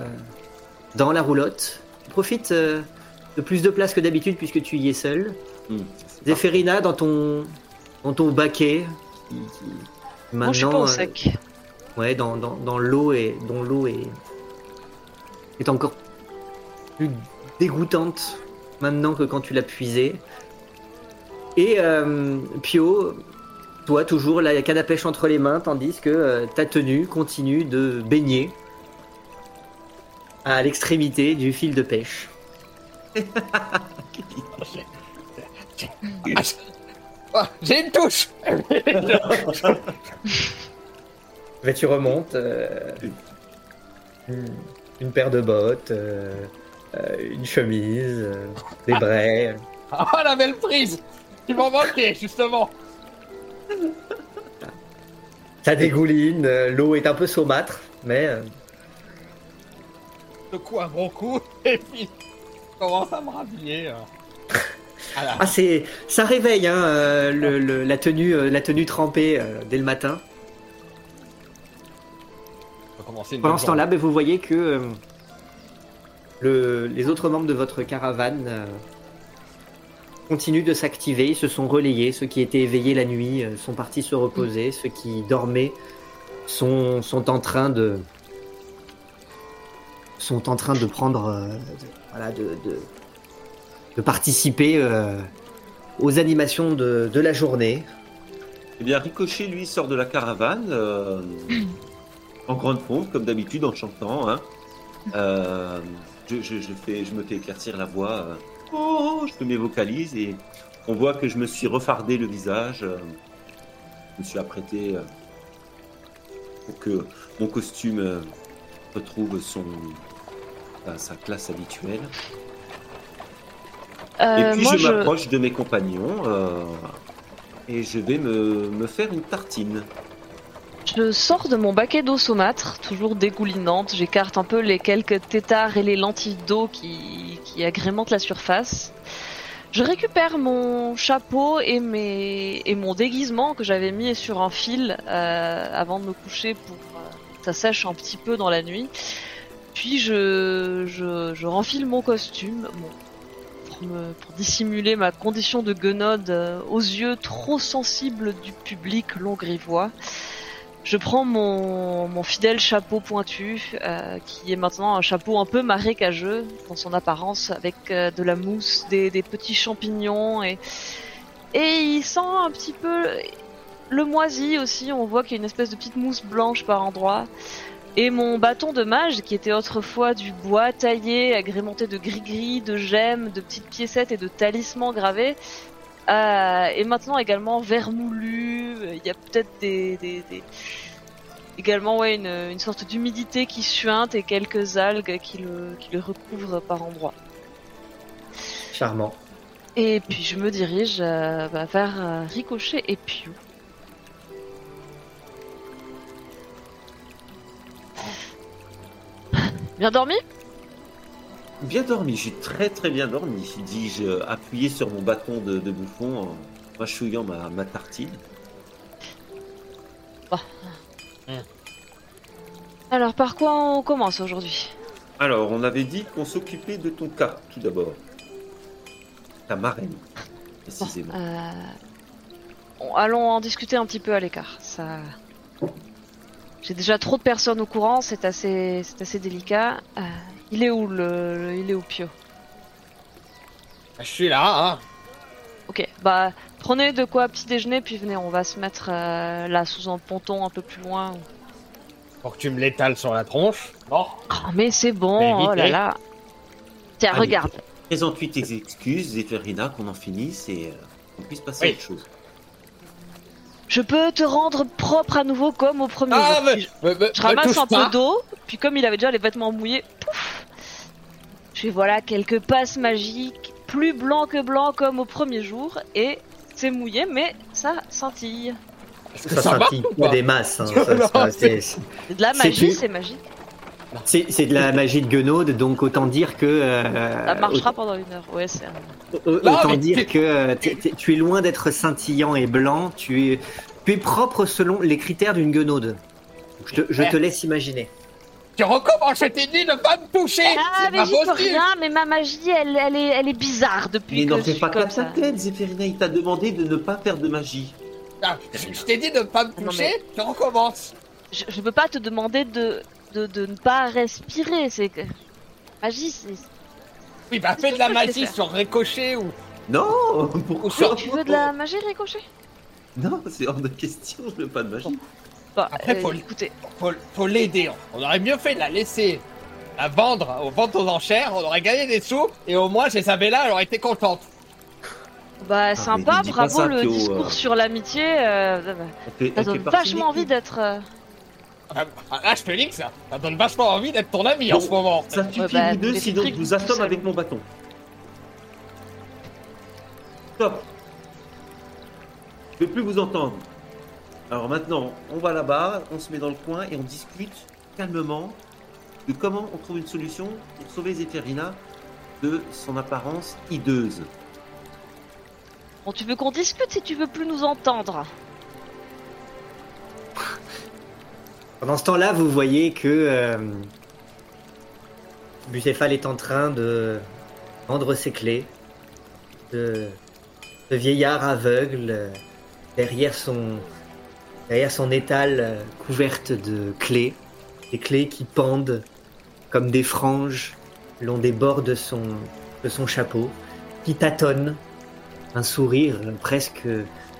dans la roulotte. Tu profites euh, de plus de place que d'habitude puisque tu y es seul. Hmm, c'est Zéphérina dans ton, dans ton baquet. Qui, qui- Moi, je suis pas au euh, sec. Ouais, dans, dans, dans l'eau et dont l'eau est, est encore plus dégoûtante maintenant que quand tu l'as puisée. Et euh, Pio, toi toujours la canne à pêche entre les mains, tandis que euh, ta tenue continue de baigner à l'extrémité du fil de pêche. Ah, J'ai une touche Ben, tu remontes euh, une, une paire de bottes, euh, euh, une chemise, euh, des brais. Ah, la belle prise Il m'en manquait, justement Ça dégouline, euh, l'eau est un peu saumâtre, mais euh, De un bon coup, et puis je commence à me rhabiller. euh. Voilà. ah c'est ça réveille hein, euh, le- le- la tenue euh, la tenue trempée euh, dès le matin. Pendant ce temps-là, ben, vous voyez que le- les autres membres de votre caravane continuent de s'activer, ils se sont relayés. Ceux qui étaient éveillés la nuit euh, sont partis se reposer. Ceux qui dormaient sont, en train de train de prendre euh, voilà de, de, participer euh, aux animations de, la journée. Eh bien, Ricochet, lui, sort de la caravane en grande pompe, comme d'habitude, en chantant. hein. Je me fais éclaircir la voix. Oh, je fais mes vocalises et on voit que je me suis refardé le visage. euh, je me suis apprêté euh, pour que mon costume euh, retrouve son, sa classe habituelle. Euh, et puis moi, je je... m'approche de mes compagnons euh, et je vais me, me faire une tartine. je sors de mon baquet d'eau saumâtre, toujours dégoulinante. J'écarte un peu les quelques tétards et les lentilles d'eau qui, qui agrémentent la surface. Je récupère mon chapeau et, mes... et mon déguisement que j'avais mis sur un fil euh, avant de me coucher pour euh, que ça sèche un petit peu dans la nuit. Puis je, je, renfile mon costume pour dissimuler ma condition de guenode euh, aux yeux trop sensibles du public long grivois. Je prends mon, fidèle chapeau pointu, euh, qui est maintenant un chapeau un peu marécageux dans son apparence, avec euh, de la mousse, des, petits champignons, et, et il sent un petit peu le moisi aussi, on voit qu'il y a une espèce de petite mousse blanche par endroits. Et mon bâton de mage, qui était autrefois du bois taillé, agrémenté de gris-gris, de gemmes, de petites piécettes et de talismans gravés, euh, et maintenant également vermoulu. Il y a peut-être des, des, des- également ouais une, une sorte d'humidité qui suinte et quelques algues qui le, qui le recouvrent par endroits. Charmant. Et puis je me dirige euh, bah, vers euh, Ricochet et Pew. Bien dormi Bien dormi, j'ai très très bien dormi, dis-je, appuyé sur mon bâton de, de bouffon en mâchouillant ma, ma tartine. Alors par quoi on commence aujourd'hui? Alors, on avait dit qu'on s'occupait de ton cas, tout d'abord. Ta marraine, précisément. Euh, bon, Allons en discuter un petit peu à l'écart. Ça... J'ai déjà trop de personnes au courant, c'est assez, assez délicat. Euh, il est où le, le- il est où Pio? Je suis là, hein. Ok, bah prenez de quoi petit déjeuner, puis venez, on va se mettre euh, là sous un ponton un peu plus loin. Pour que tu me l'étales sur la tronche. Non. Oh, mais c'est bon, Mais oh là évitez. là. Tiens, Allez. regarde. Présente-lui tes excuses, Zéphérina, qu'on en finisse et euh, qu'on puisse passer à Oui. autre chose. Je peux te rendre propre à nouveau comme au premier Ah, jour. mais, Je me ramasse touche un pas. peu d'eau, puis comme il avait déjà les vêtements mouillés, pouf Je fais voilà quelques passes magiques, plus blanc que blanc comme au premier jour, et c'est mouillé, mais ça scintille. Est-ce que Ça scintille ou pas des masses. hein, c'est- de la magie, c'est magique. C'est de la magie de Guenaude, donc autant dire que. euh, Ça marchera pendant une heure. Ouais, c'est. Non, autant dire que euh, tu es loin d'être scintillant et blanc. Tu es, tu es propre selon les critères d'une Guenaude. Donc, Je te, je te laisse imaginer. Tu recommences, je t'ai dit de pas me toucher Ah, C'est mais j'y peux rien, mais ma magie, elle, elle, est, elle est bizarre depuis Mais que n'en je fais suis pas comme ça. ta tête, Zéphérina. Il t'a demandé de ne pas faire de magie. Ah, Je t'ai dit de pas me Non, toucher, tu recommences Je, je peux pas te demander de, de, de ne pas respirer, c'est que. Magie, c'est. Oui, bah fais de la magie sur ricochet ou... Non Pourquoi sur- Tu veux de la magie, Ricochet? Non, c'est hors de question, je veux pas de magie. Bah, Après, faut écoutez, Faut, faut l'aider. On aurait mieux fait de la laisser la vendre aux ventes aux enchères, on aurait gagné des sous, et au moins chez Isabella, elle aurait été contente. bah mais sympa, dis pas bravo ça, le Théo, discours euh. sur l'amitié. Euh, Elle fait- ça elle fait donne partie vachement envie d'être. euh, Ah, ah, Là, je que ça, ça donne vachement envie d'être ton ami en Bon. ce moment. Ça suffit, bah, vous deux, sinon je vous assomme seul. avec mon bâton. Stop Je ne peux plus vous entendre. Alors maintenant, on va là-bas, on se met dans le coin et on discute calmement de comment on trouve une solution pour sauver Zéphérina de son apparence hideuse. Bon, tu veux qu'on discute si tu veux plus nous entendre? Pendant ce temps-là, vous voyez que euh, Bucéphale est en train de rendre ses clés. De, ce vieillard aveugle euh, derrière son derrière son étal euh, couverte de clés, des clés qui pendent comme des franges le long des bords de son chapeau, qui tâtonne, un sourire euh, presque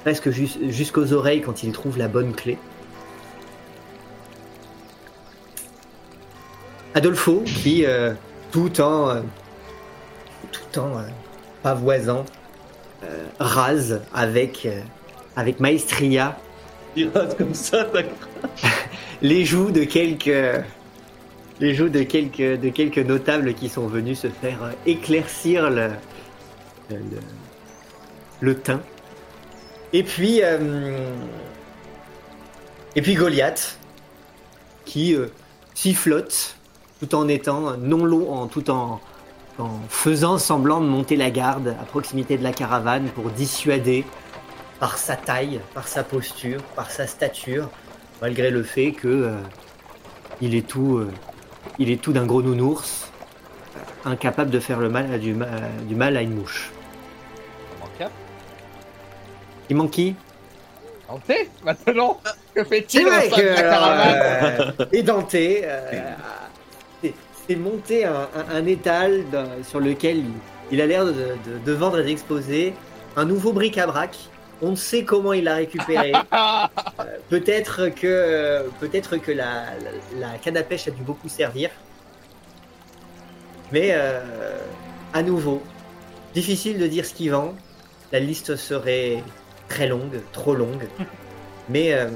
presque jus- jusqu'aux oreilles quand il trouve la bonne clé. Adolfo, qui, euh, tout en, tout en pavoisant, rase avec maestria Les joues de quelques, de quelques, notables qui sont venus se faire euh, éclaircir le, le, le teint. Et puis, euh, et puis Goliath, qui euh, sifflote tout en étant non long, tout en faisant semblant de monter la garde à proximité de la caravane pour dissuader par sa taille, par sa posture, par sa stature, malgré le fait que euh, il est tout, euh, il est tout d'un gros nounours, euh, incapable de faire le mal, du, ma- du mal à une mouche. Cap Il manque qui? Santé Maintenant Que fait-il sein que la caravane? euh, édenté, euh, c'est- monté un, un- un étal dans- sur lequel il, il a l'air de, de- de vendre et d'exposer un nouveau bric-à-brac. On ne sait comment il l'a récupéré. Euh, peut-être que peut-être que la, la, la canne à pêche a dû beaucoup servir. Mais euh, à nouveau, difficile de dire ce qu'il vend. La liste serait très longue, trop longue. Mais euh,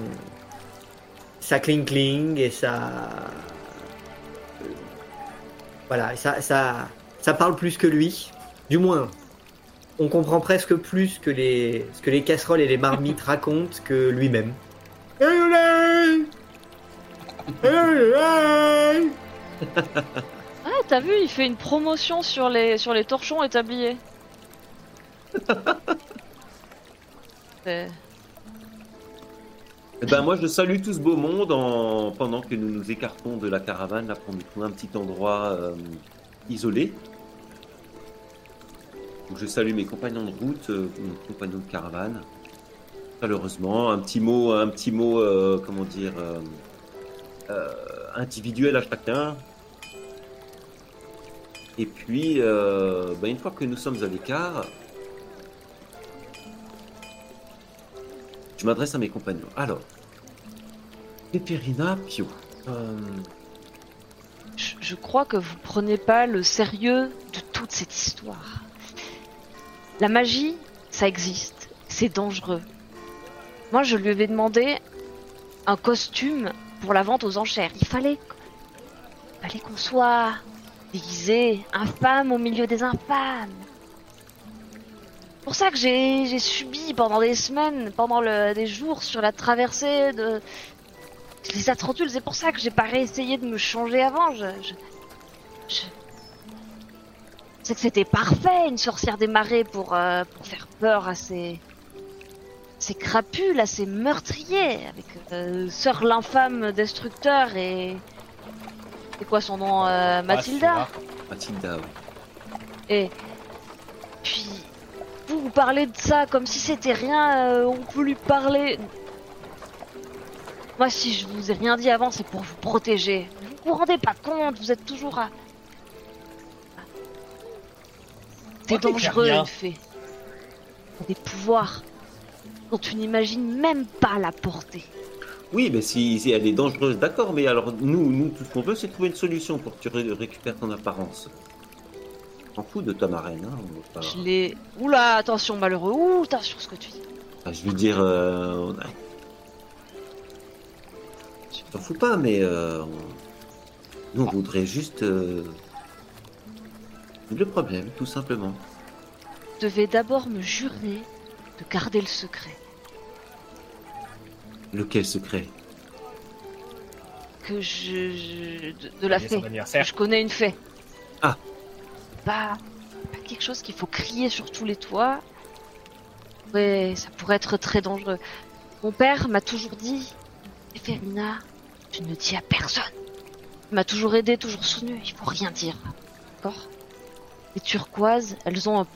ça cling cling et ça euh, voilà, ça, ça ça parle plus que lui. Du moins, on comprend presque plus que les, ce que les casseroles et les marmites racontent que lui-même. Ah, t'as vu, il fait une promotion sur les, sur les torchons et tabliers. Eh ben moi je salue tout ce beau monde en... pendant que nous nous écartons de la caravane là pour nous trouver un petit endroit euh, isolé. Je salue mes compagnons de route, euh, mes compagnons de caravane. Chaleureusement, un petit mot, un petit mot, euh, comment dire, euh, individuel à chacun. Et puis, bah, une fois que nous sommes à l'écart, je m'adresse à mes compagnons. Alors, Pépérina, Pio. Je, crois que vous prenez pas le sérieux de toute cette histoire. La magie, ça existe. C'est dangereux. Moi, je lui avais demandé un costume pour la vente aux enchères. Il fallait, qu'on soit déguisé, infâme au milieu des infâmes. C'est pour ça que j'ai subi pendant des semaines, pendant des jours sur la traversée de les Atrentules. C'est pour ça que j'ai pas réessayé de me changer avant. Je- c'est que c'était parfait, une sorcière des marais pour, euh, pour faire peur à ces, ces crapules, à ces meurtriers, avec euh, Sœur l'infâme destructeur et. C'est quoi son nom euh, Mathilda Mathilda, oui. Et puis, vous, vous parlez de ça comme si c'était rien, euh, on peut lui parler. Moi, si je vous ai rien dit avant, c'est pour vous protéger. Vous vous rendez pas compte, vous êtes toujours à. Qui dangereux, une fée. Des pouvoirs dont tu n'imagines même pas la portée. Oui, mais si, si elle est dangereuse, d'accord, mais alors nous, nous, tout ce qu'on veut, c'est trouver une solution pour que tu ré- récupères ton apparence. On s'en fout de ta marraine, hein. on va pas- Je l'ai. Oula, attention, malheureux. Ouh, attention ce que tu dis. Enfin, je veux dire, euh. Je t'en fous pas, mais euh, on... nous, on voudrait juste euh, le problème, tout simplement. Vous devez d'abord me jurer de garder le secret. Lequel secret? Que je, je- de, de la fée. Je connais une fée. Ah. Pas, pas quelque chose qu'il faut crier sur tous les toits. Ouais, ça pourrait être très dangereux. Mon père m'a toujours dit, Féferina, tu ne dis à personne. Il m'a toujours aidé, toujours soutenu. Il faut rien dire. D'accord? Les turquoises, elles ont un...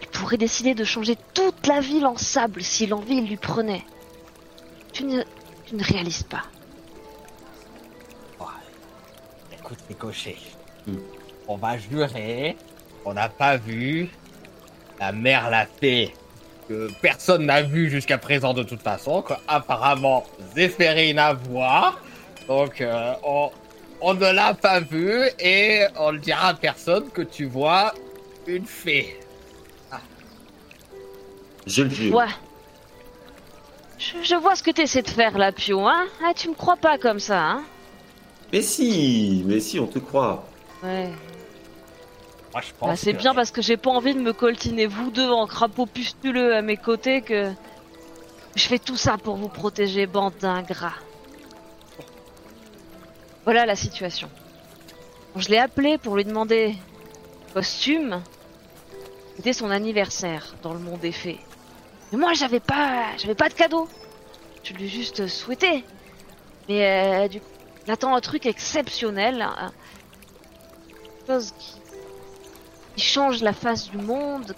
Il pourrait décider de changer toute la ville en sable si l'envie lui prenait. Tu ne, tu ne réalises pas. Ouais. Écoute, Ricochet. Hmm. On va jurer qu'on n'a pas vu la mère la fée que personne n'a vu jusqu'à présent de toute façon, que apparemment Zéphérina voit. Donc euh, on, on ne l'a pas vue et on ne dira à personne que tu vois une fée. Je le jure. Ouais. Je, je vois ce que t'essaies de faire là, Pio, hein ah, Tu me crois pas comme ça, hein Mais si, mais si, on te croit. Ouais. Moi je pense Bah, c'est que- bien parce que j'ai pas envie de me coltiner vous deux en crapaud pustuleux à mes côtés que... Je fais tout ça pour vous protéger, bande d'ingrats. Voilà la situation. Je l'ai appelé pour lui demander costume. C'était son anniversaire dans le monde des fées. Mais moi, j'avais pas, j'avais pas de cadeau. Je lui ai juste souhaité. Mais euh, du coup, il attend un truc exceptionnel, un- chose qui, qui change la face du monde,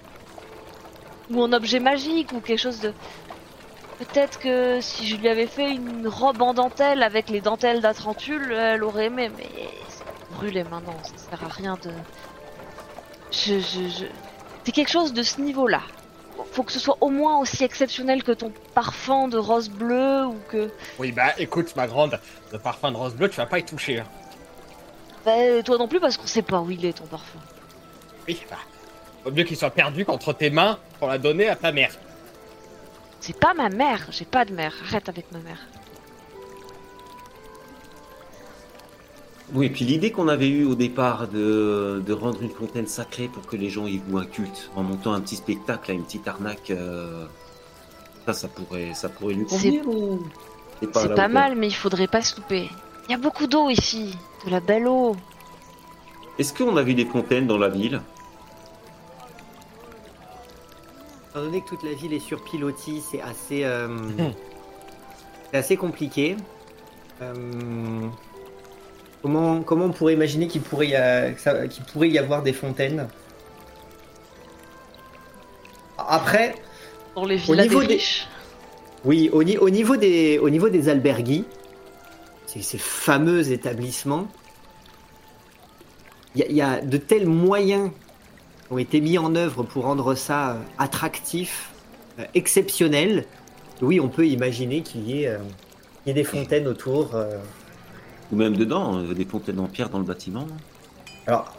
ou un objet magique, ou quelque chose de. Peut-être que si je lui avais fait une robe en dentelle avec les dentelles d'Atrantule, elle aurait aimé, mais c'est brûlé maintenant, ça sert à rien de. Je, je, je... C'est quelque chose de ce niveau-là. Faut que ce soit au moins aussi exceptionnel que ton parfum de rose bleue ou que. Oui bah écoute ma grande, le parfum de rose bleue tu vas pas y toucher. hein. Bah, toi non plus parce qu'on sait pas où il est ton parfum. Oui bah. Vaut mieux qu'il soit perdu qu'entre tes mains pour la donner à ta mère. C'est pas ma mère, j'ai pas de mère. Arrête avec ma mère. Oui, et puis l'idée qu'on avait eue au départ de, de rendre une fontaine sacrée pour que les gens y vouent un culte, en montant un petit spectacle, là, une petite arnaque, euh, ça, ça pourrait, ça pourrait lui C'est- convenir ou à C'est pas hauteur mal, mais il faudrait pas se louper. Il y a beaucoup d'eau ici, de la belle eau. Est-ce qu'on a vu des fontaines dans la ville? Étant donné que toute la ville est sur pilotis, c'est assez, euh, c'est assez compliqué. Euh, comment, comment on pourrait imaginer qu'il pourrait, y a- que ça- qu'il pourrait y avoir des fontaines? Après, Dans les villas niveau des des- riches. oui, au, ni- au niveau des, au niveau des albergues, ces, ces fameux établissements, il y, a- il y a de tels moyens ont été mis en œuvre pour rendre ça euh, attractif, euh, exceptionnel. Oui, on peut imaginer qu'il y, ait, euh, qu'il y ait des fontaines autour. euh. Ou même dedans, des fontaines en pierre dans le bâtiment. Alors,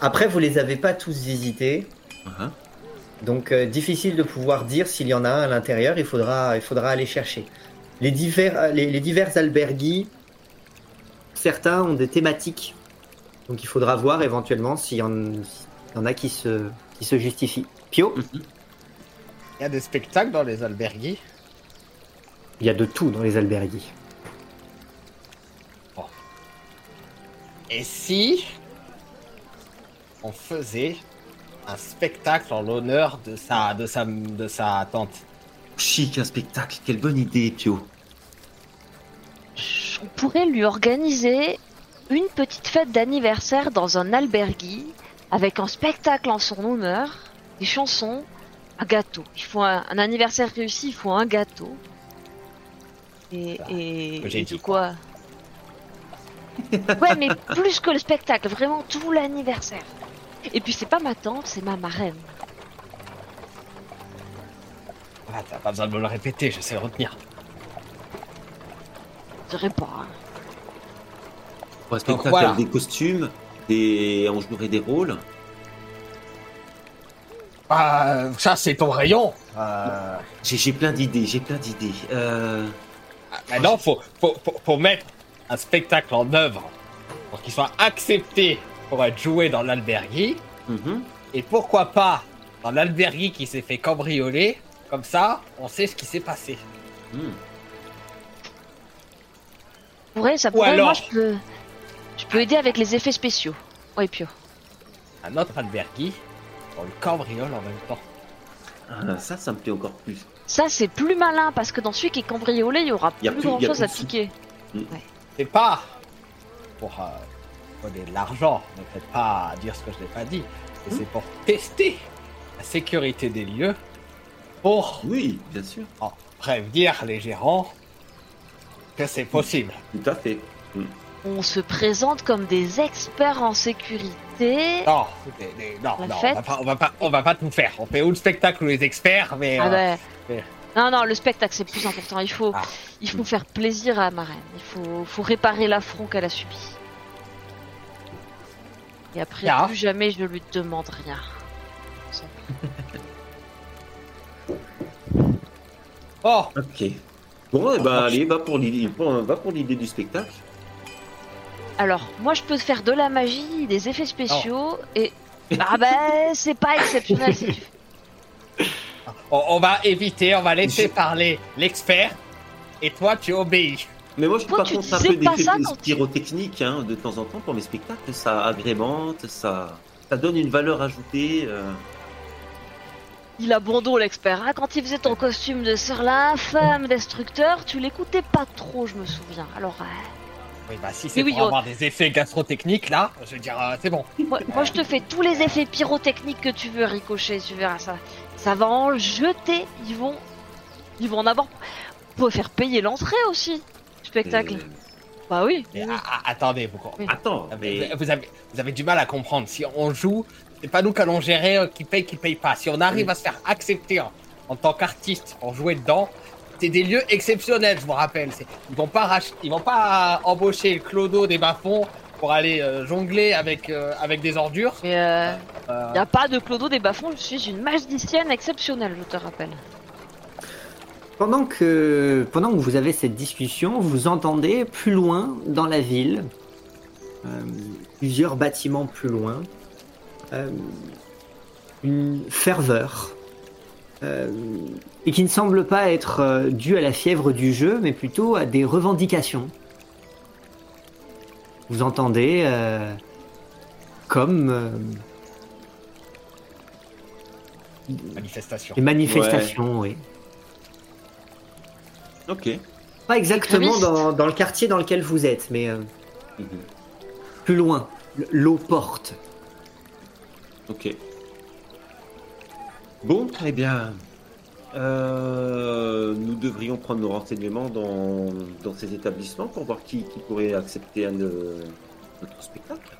après, vous les avez pas tous visités. Hein Donc euh, difficile de pouvoir dire s'il y en a un à l'intérieur, il faudra, il faudra aller chercher. Les divers, les, les divers albergues, certains ont des thématiques, donc il faudra voir éventuellement s'il y, en s'il y en a qui se, qui se justifient. Pio, Mhm. Il y a des spectacles dans les albergues. il y a de tout dans les albergues. Et si on faisait un spectacle en l'honneur de sa, de sa, de sa tante? Chic, un spectacle, quelle bonne idée, Pio. On pourrait lui organiser une petite fête d'anniversaire dans un albergue avec un spectacle en son honneur, des chansons, un gâteau. Il faut un, un anniversaire réussi, il faut un gâteau. Et, Ça, et, et dit, de quoi Ouais, mais plus que le spectacle, vraiment tout l'anniversaire. Et puis c'est pas ma tante, c'est ma marraine. Ah, t'as pas besoin de me le répéter, je sais le retenir. Je dirais pas. hein. Pour un spectacle voilà. avec des costumes, des... on jouerait des rôles. Ah, ça c'est ton rayon. Euh, J'ai j'ai plein d'idées, j'ai plein d'idées. Euh... maintenant, faut, faut, faut, faut mettre un spectacle en œuvre pour qu'il soit accepté pour être joué dans l'albergue. mhm. Et pourquoi pas dans l'albergue qui s'est fait cambrioler. Comme ça, on sait ce qui s'est passé. Hmm. Pourrait, ça Ou pourrait. alors- Moi, je peux, je peux aider avec les effets spéciaux. Ouais, Pio. Un autre albergue, on le cambriole en même temps. Ah, ça, ça me plaît encore plus. Ça, c'est plus malin parce que dans celui qui est cambriolé, il y aura Y plus plus- grand y a chose plus à piquer. C'est pas pour euh, voler de l'argent, ne faites pas dire ce que je n'ai pas dit. Mais C'est pour tester la sécurité des lieux, pour Oui, bien sûr. en prévenir les gérants que c'est possible. Tout à fait. On se présente comme des experts en sécurité. Non, non, non, on va, pas, on, va pas, on va pas tout faire. On fait ou le spectacle ou les experts, mais Ah euh, ben. Non, non, le spectacle c'est plus important. Il faut, Ah. il faut faire plaisir à ma reine. Il faut, faut réparer l'affront qu'elle a subi. Et après, plus jamais je lui demande rien. Oh, Ok. Bon, eh ben, allez, va pour l'idée du spectacle. Alors, moi je peux faire de la magie, des effets spéciaux Oh. et. Ah ben, c'est pas exceptionnel. si tu- on, on va éviter, on va laisser Je- parler l'expert, et toi tu obéis. Mais moi, je suis Toi, par contre un peu d'effets tu- pyrotechniques hein, de temps en temps pour mes spectacles. Ça agrémente, ça, ça donne une valeur ajoutée. euh. Il a bon dos l'expert. hein. Quand il faisait ton costume de sœur l'infâme destructeur, tu l'écoutais pas trop, je me souviens. Alors, euh, Oui, bah si c'est oui, pour avoir des effets gastrotechniques, là, je veux dire, euh, c'est bon. moi, moi, je te fais tous les effets pyrotechniques que tu veux, Ricochet. Tu verras ça. Ça va en jeter. Ils vont, ils vont en avoir. Faut faire payer l'entrée aussi. Spectacle. Et- Bah oui. Mais oui. ah, ah, attendez, vous, Oui. Attends, vous, mais vous avez, vous avez du mal à comprendre. Si on joue, c'est pas nous qui allons gérer euh, qui paye, qui paye pas. Si on arrive à se faire accepter en, en tant qu'artiste pour jouer dedans, c'est des lieux exceptionnels, je vous rappelle. C'est- Ils vont pas rach- ils vont pas embaucher le clodo des bas-fonds pour aller euh, jongler avec, euh, avec des ordures. Mais euh, Euh, y a pas de clodo des bas-fonds. Je suis une magicienne exceptionnelle, je te rappelle. Pendant que, pendant que vous avez cette discussion, vous entendez plus loin dans la ville, euh, plusieurs bâtiments plus loin, euh, une ferveur, euh, et qui ne semble pas être euh, due à la fièvre du jeu, mais plutôt à des revendications. Vous entendez euh, comme euh, manifestation. des manifestations, oui. ok. Pas exactement dans, dans le quartier dans lequel vous êtes, mais euh, Mhm. plus loin, l'eau porte. Ok. Bon, très bien. Euh, nous devrions prendre nos renseignements dans, dans ces établissements pour voir qui, qui pourrait accepter un de notre spectacle.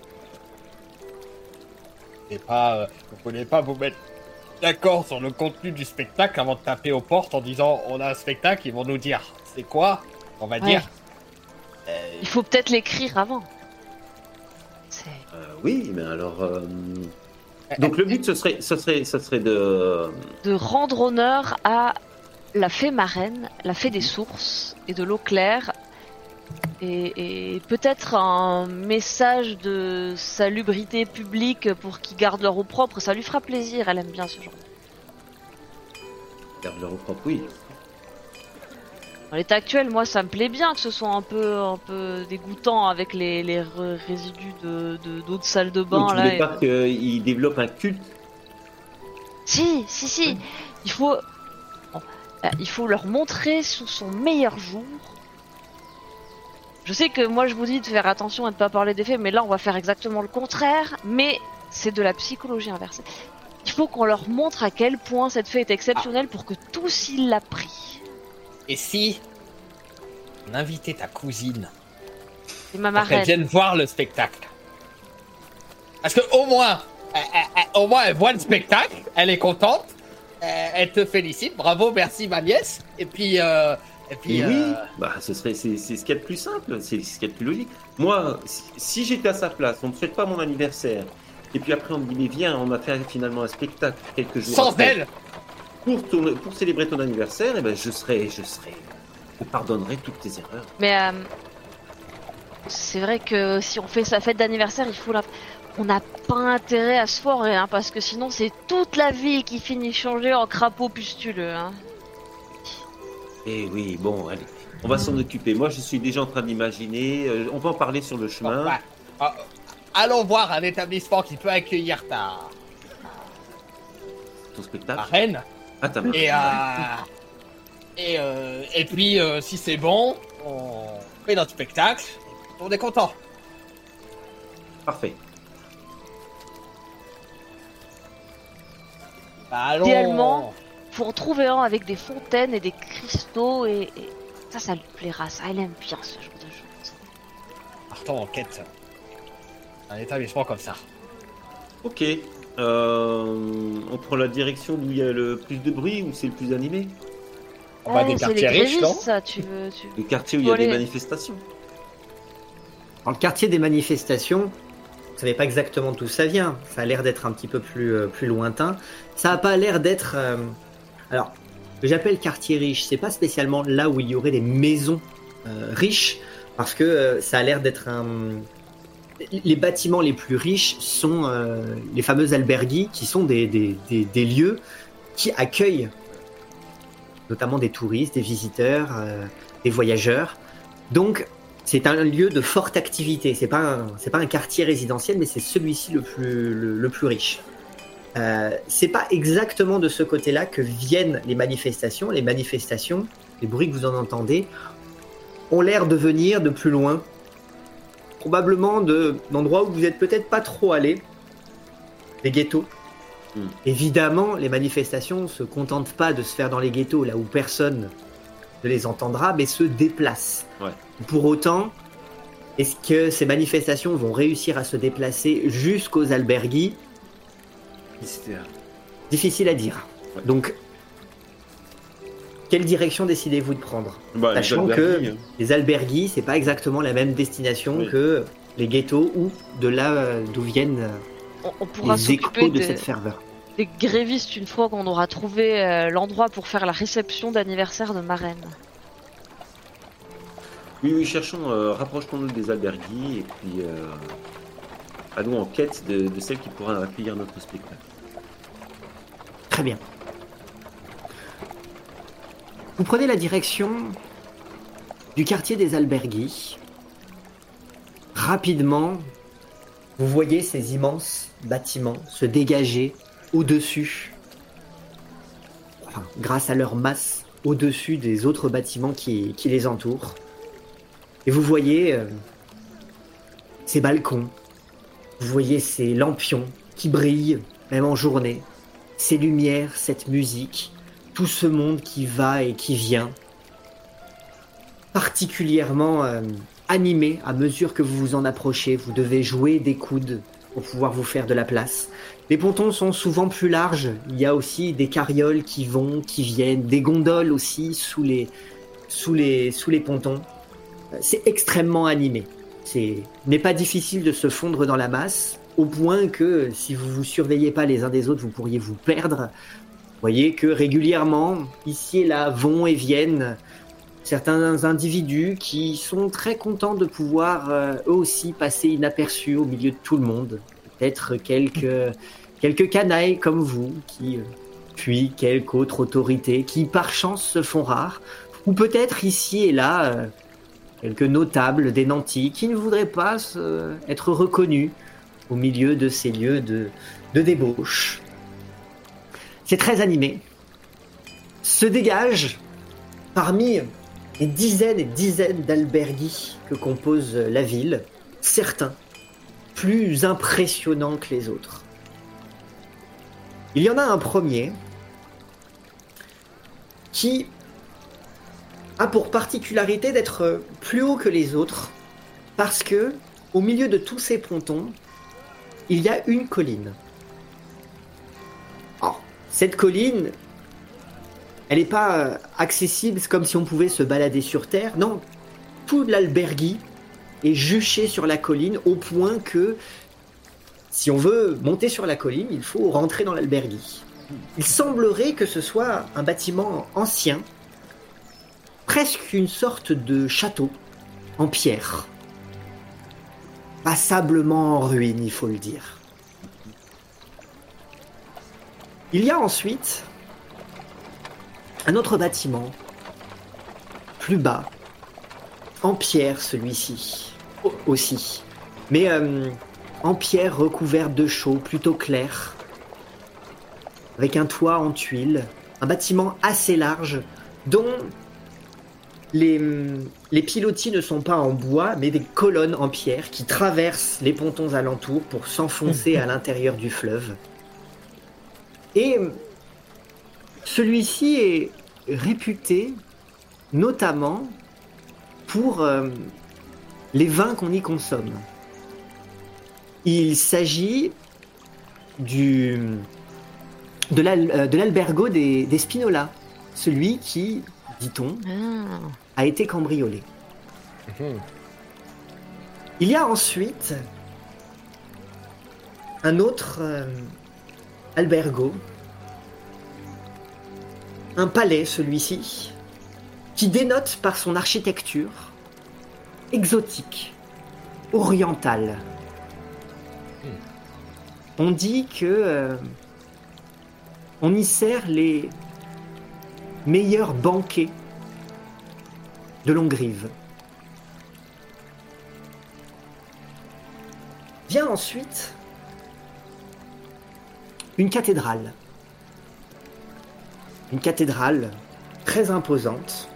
Et pas, euh, vous voulez pas vous mettre d'accord sur le contenu du spectacle avant de taper aux portes en disant on a un spectacle, ils vont nous dire c'est quoi On va Ouais. dire. Il faut peut-être l'écrire avant. Euh, oui, mais alors. Donc le but, ce serait, ce serait, ce serait de. de rendre honneur à la fée marraine, la fée des sources et de l'eau claire, et, et peut-être un message de salubrité publique pour qu'ils gardent leur eau propre, ça lui fera plaisir, elle aime bien ce genre. Garde leur eau propre, oui. Dans l'état actuel, moi ça me plaît bien que ce soit un peu, un peu dégoûtant avec les, résidus de, de, d'eau de bain Donc, tu là. et- pas qu'ils développent un culte Si, si, si. Il faut, euh, il faut leur montrer sous son meilleur jour. Je sais que moi je vous dis de faire attention et de pas parler des faits, mais là on va faire exactement le contraire. Mais c'est de la psychologie inversée. Il faut qu'on leur montre à quel point cette fée est exceptionnelle pour que tous ils la prient. Et si on invitait ta cousine C'est ma marraine. vienne voir le spectacle? Parce que au moins, elle- elle- elle- au moins elle voit le spectacle, elle est contente, elle, elle te félicite, bravo, merci ma nièce. Et puis, euh, et puis, Et oui, euh, bah, ce serait, c'est, c'est ce qu'il y a de plus simple, c'est ce qu'il y a de plus logique. Moi, si, si j'étais à sa place, on ne souhaite pas mon anniversaire, et puis après on me dit, mais viens, on a fait finalement un spectacle quelques jours sans après, elle, pour, ton- pour célébrer ton anniversaire, et ben je serais, je serais, je pardonnerai toutes tes erreurs. Mais euh, c'est vrai que si on fait sa fête d'anniversaire, il faut la. On n'a pas intérêt à se foirer, hein, parce que sinon c'est toute la ville qui finit changée en crapaud pustuleux. Hein. Et oui, bon, allez, on va s'en occuper. Moi, je suis déjà en train d'imaginer, euh, on va en parler sur le chemin. ouais. Euh, allons voir un établissement qui peut accueillir ta, Ton ta spectacle. reine. Ah, Et, euh, et, euh, et puis, euh, si c'est bon, on fait notre spectacle. On est content. Parfait. Bah, allons. Idéalement. Faut en trouver un avec des fontaines et des cristaux, et, et ça, ça lui plaira. Ça, elle aime bien ce genre de choses. Partons en quête. Un établissement comme ça. Ok. Euh, on prend la direction d'où il y a le plus de bruit, où c'est le plus animé. On va Ouais, des les quartiers riches, grévistes, non ça, tu veux. Tu... Le quartier où il y a des manifestations. Dans le quartier des manifestations, vous savez pas exactement d'où ça vient. Ça a l'air d'être un petit peu plus, euh, plus lointain. Ça a pas l'air d'être. euh, Alors, ce que j'appelle quartier riche, c'est pas spécialement là où il y aurait des maisons euh, riches, parce que euh, ça a l'air d'être un. Les bâtiments les plus riches sont euh, les fameux albergues, qui sont des, des, lieux qui accueillent notamment des touristes, des visiteurs, euh, des voyageurs. Donc, c'est un lieu de forte activité. C'est pas pas un quartier résidentiel, mais c'est celui-ci le plus, le plus riche. Euh, c'est pas exactement de ce côté-là que viennent les manifestations. Les manifestations, les bruits que vous en entendez, ont l'air de venir de plus loin. Probablement de d'endroits où vous êtes peut-être pas trop allé. Des ghettos. Hmm. Évidemment, les manifestations se contentent pas de se faire dans les ghettos, là où personne ne les entendra, mais se déplacent. Ouais. Pour autant, est-ce que ces manifestations vont réussir à se déplacer jusqu'aux albergues? Difficile à dire. Ouais. Donc, quelle direction décidez-vous de prendre Bah, Sachant albergues, que- hein. Les albergues, c'est pas exactement la même destination Oui. que les ghettos ou de là euh, d'où viennent euh, On, on pourra les échos de cette ferveur. des grévistes une fois qu'on aura trouvé euh, l'endroit pour faire la réception d'anniversaire de ma reine. Oui, oui, cherchons, euh, rapprochons-nous des albergues et puis euh, allons en quête de, de celle qui pourra accueillir notre spectacle. Très bien. Vous prenez la direction du quartier des albergues. Rapidement, vous voyez ces immenses bâtiments se dégager au-dessus, grâce à leur masse, au-dessus des autres bâtiments qui, qui les entourent. Et vous voyez euh, ces balcons, vous voyez ces lampions qui brillent, même en journée, ces lumières, cette musique, tout ce monde qui va et qui vient, particulièrement euh, animé à mesure que vous vous en approchez. Vous devez jouer des coudes pour pouvoir vous faire de la place. Les pontons sont souvent plus larges. Il y a aussi des carrioles qui vont, qui viennent, des gondoles aussi sous les, pontons. Euh, C'est extrêmement animé. C'est n'est pas difficile de se fondre dans la masse, au point que si vous vous surveillez pas les uns des autres, vous pourriez vous perdre. Voyez que régulièrement, ici et là, vont et viennent certains individus qui sont très contents de pouvoir euh, eux aussi passer inaperçus au milieu de tout le monde. Peut-être quelques, quelques canailles comme vous, qui, euh, puis quelques autres autorités qui par chance se font rares, ou peut-être ici et là euh, quelques notables des nantis qui ne voudraient pas être reconnus au milieu de ces lieux de, de débauche. C'est très animé. Se dégage parmi les dizaines et dizaines d'alberguis que compose la ville, certains plus impressionnants que les autres. Il y en a un premier qui a pour particularité d'être plus haut que les autres parce que au milieu de tous ces pontons, il y a une colline. Cette colline, elle n'est pas euh, accessible comme si on pouvait se balader sur Terre. Non, tout l'albergui est juché sur la colline au point que si on veut monter sur la colline, il faut rentrer dans l'albergui. Il semblerait que ce soit un bâtiment ancien, presque une sorte de château en pierre. Passablement en ruine, il faut le dire. Il y a ensuite un autre bâtiment, plus bas, en pierre celui-ci, au- aussi, mais euh, en pierre recouverte de chaux plutôt clair, avec un toit en tuiles, un bâtiment assez large dont les, les pilotis ne sont pas en bois, mais des colonnes en pierre qui traversent les pontons alentours pour s'enfoncer à l'intérieur du fleuve. Et celui-ci est réputé notamment pour euh, les vins qu'on y consomme. Il s'agit du de euh, l'albergo des, des Spinola, celui qui, dit-on, Ah. a été cambriolé. Mhm. Il y a ensuite un autre euh, albergo, un palais celui-ci, qui dénote par son architecture exotique, orientale. On dit que euh, on y sert les meilleurs banquets de Longrive. Vient ensuite une cathédrale. Une cathédrale très imposante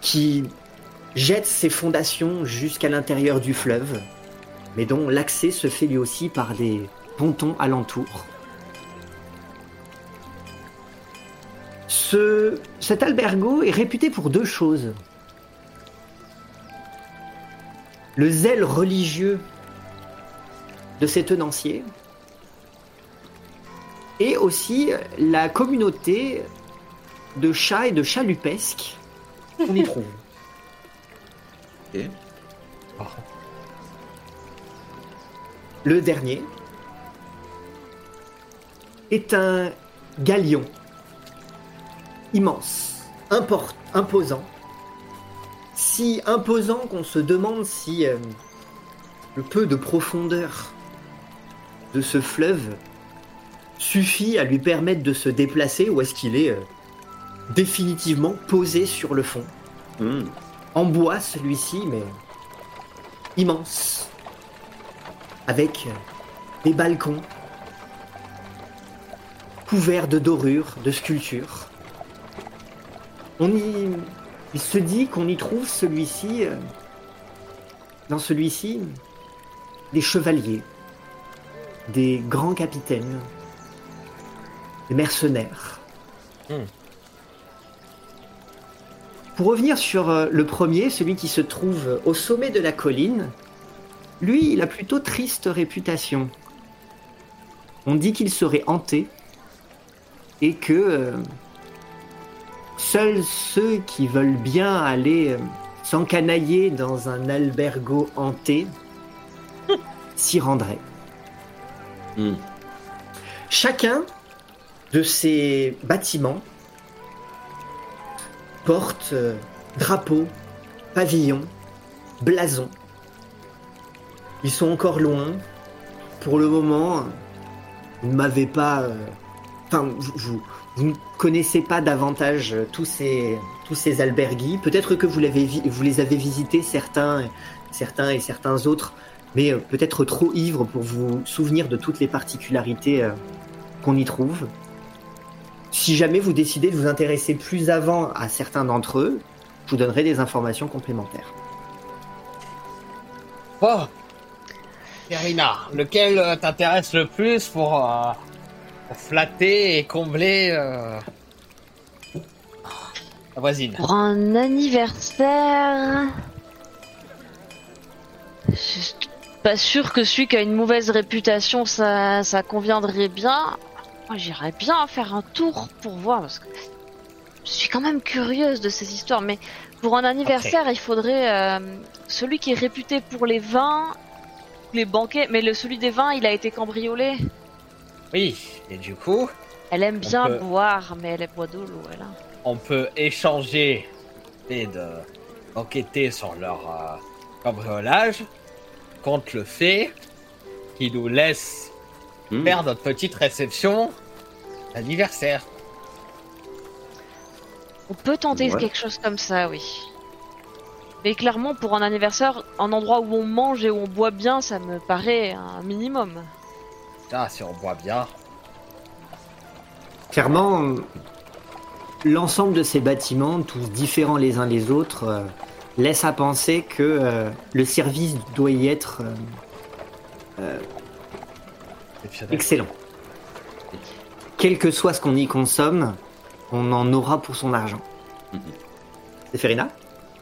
qui jette ses fondations jusqu'à l'intérieur du fleuve, mais dont l'accès se fait lui aussi par des pontons alentour. Ce, cet albergo est réputé pour deux choses. Le zèle religieux de ses tenanciers et aussi la communauté de chats et de chalupesques qu'on y trouve. Ok. Le dernier est un galion immense, import- imposant, si imposant qu'on se demande si euh, le peu de profondeur de ce fleuve suffit à lui permettre de se déplacer ou est-ce qu'il est, euh, définitivement posé sur le fond. Hmm. En bois celui-ci, mais immense, avec euh, des balcons couverts de dorures, de sculptures. On y, il se dit qu'on y trouve celui-ci, euh, dans celui-ci, des chevaliers, des grands capitaines, des mercenaires. Hmm. Pour revenir sur euh, le premier, celui qui se trouve au sommet de la colline, lui, il a plutôt triste réputation. On dit qu'il serait hanté et que euh, seuls ceux qui veulent bien aller euh, s'encanailler dans un albergo hanté s'y rendraient. Hmm. Chacun de ces bâtiments porte euh, drapeau, pavillon, blason. Ils sont encore loin. Pour le moment, vous ne m'avez pas. euh, vous, ne connaissez pas davantage euh, tous ces, tous alberguis. Peut-être que vous, les avez visités, certains et certains autres, mais euh, peut-être trop ivres pour vous souvenir de toutes les particularités euh, qu'on y trouve. Si jamais vous décidez de vous intéresser plus avant à certains d'entre eux, je vous donnerai des informations complémentaires. Bon. Irina, lequel t'intéresse le plus pour, euh, pour flatter et combler euh, la voisine? Pour un anniversaire. Je pas sûr que celui qui a une mauvaise réputation, ça, ça conviendrait bien. Moi, j'irais bien faire un tour pour voir, parce que je suis quand même curieuse de ces histoires. Mais pour un anniversaire, il faudrait euh, celui qui est réputé pour les vins, les banquets. Mais le celui des vins, il a été cambriolé. Oui, et du coup, Elle aime bien peut- boire, mais elle boit de l'eau, elle. hein. on peut échanger et de d'enquêter sur leur euh, cambriolage contre le fait qu'ils nous laissent Hmm. faire notre petite réception d'anniversaire. On peut tenter Ouais. quelque chose comme ça, oui. Mais clairement, pour un anniversaire, un endroit où on mange et où on boit bien, ça me paraît un minimum. Ah, si on boit bien. Clairement, l'ensemble de ces bâtiments, tous différents les uns les autres, euh, laisse à penser que euh, le service doit y être euh, exceptionnel. excellent. Quel que soit ce qu'on y consomme, on en aura pour son argent. Séphérina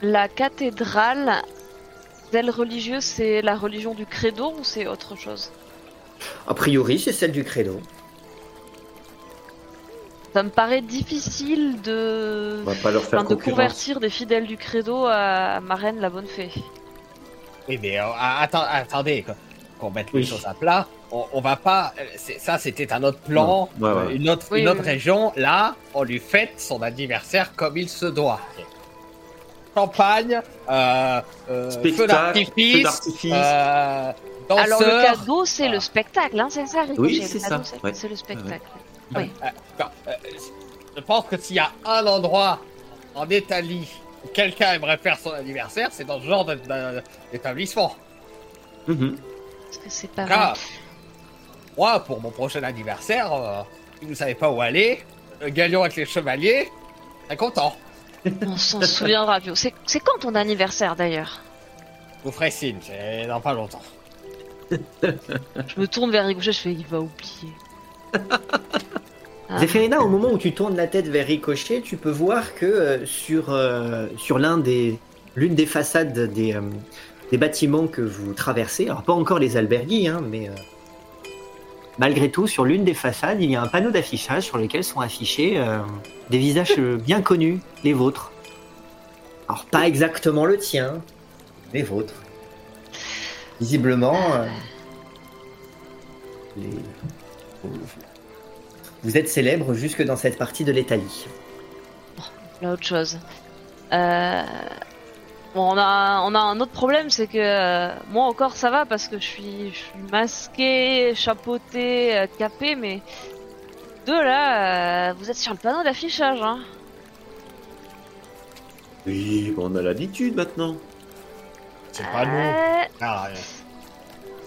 La cathédrale, celle religieuse, c'est la religion du credo ou c'est autre chose? A priori, c'est celle du credo. Ça me paraît difficile de, On va pas leur faire enfin, de concurrence. convertir des fidèles du credo à ma reine la bonne fée. Oui, mais euh, atten- attendez, quoi. qu'on mette les Oui. choses à plat. On, on va pas. euh, c'est- Ça, c'était un autre plan, Non, ouais, ouais. une autre, Oui, une oui, autre oui. région. Là, on lui fête son anniversaire comme il se doit. Champagne, euh, euh, feu Spectacle, feu d'artifice, d'artifice. euh, Alors le danseurs. cadeau, c'est Ah. le spectacle, hein, c'est ça Ricochet, Oui, le c'est cadeau, ça, c'est- ouais. C'est le spectacle. Euh, Oui. euh, euh, je pense que s'il y a un endroit en Italie où quelqu'un aimerait faire son anniversaire, c'est dans ce genre d'établissement. Mhm. Parce que c'est pas vrai. moi, pour mon prochain anniversaire, euh, si vous savez pas où aller, le galion avec les chevaliers, très content. On s'en souviendra, Pio. C'est quand ton anniversaire d'ailleurs? Je vous ferai signe, c'est dans pas longtemps. Je me tourne vers Ricochet, je fais, il va oublier. Ah. Zéphérina, au moment où tu tournes la tête vers Ricochet, tu peux voir que euh, sur, euh, sur l'un des, l'une des façades des, euh, des bâtiments que vous traversez, alors pas encore les albergues, hein, mais malgré tout, sur l'une des façades, il y a un panneau d'affichage sur lequel sont affichés des visages bien connus, les vôtres. Alors pas exactement le tien, les vôtres. Visiblement, les- vous- êtes célèbre jusque dans cette partie de l'Italie. Là, autre chose. Euh... Bon, on a, on a un autre problème, c'est que euh, moi encore ça va parce que je suis, je suis masqué, chapeauté, euh, capé, mais deux là, euh, vous êtes sur le panneau d'affichage, hein. Oui, bon, on a l'habitude maintenant. C'est pas nous. Ah,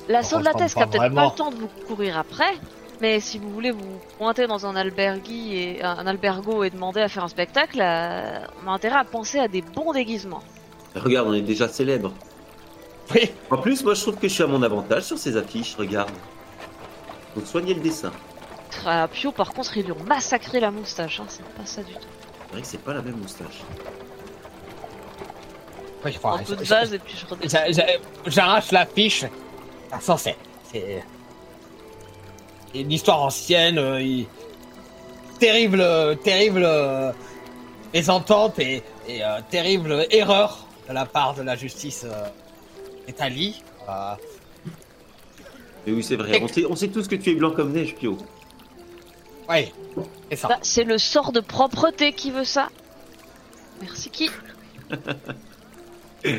La On sauce de la qui a pas peut-être pas le temps de vous courir après, mais si vous voulez vous pointer dans un albergui et un albergo et demander à faire un spectacle, euh, on a intérêt à penser à des bons déguisements. Regarde, on est déjà célèbre. Oui, En plus, moi, je trouve que je suis à mon avantage sur ces affiches. Regarde. Donc, soignez le dessin. Ah, Pio, par contre, ils lui ont massacré la moustache, hein, c'est pas ça du tout. C'est vrai que c'est pas la même moustache. Oui, Un enfin, peu de je- base et puis je J'arrache la fiche. Ah, Ça, c'est. C'est une histoire ancienne. euh, il- Terrible, terrible euh, mésentente et, et euh, terrible erreur de la part de la justice euh, d'Italie. Euh, Mais oui, c'est vrai. On sait, on sait tous que tu es blanc comme neige, Pio. ouais, c'est ça. Bah, c'est le sort de propreté qui veut ça. Merci qui?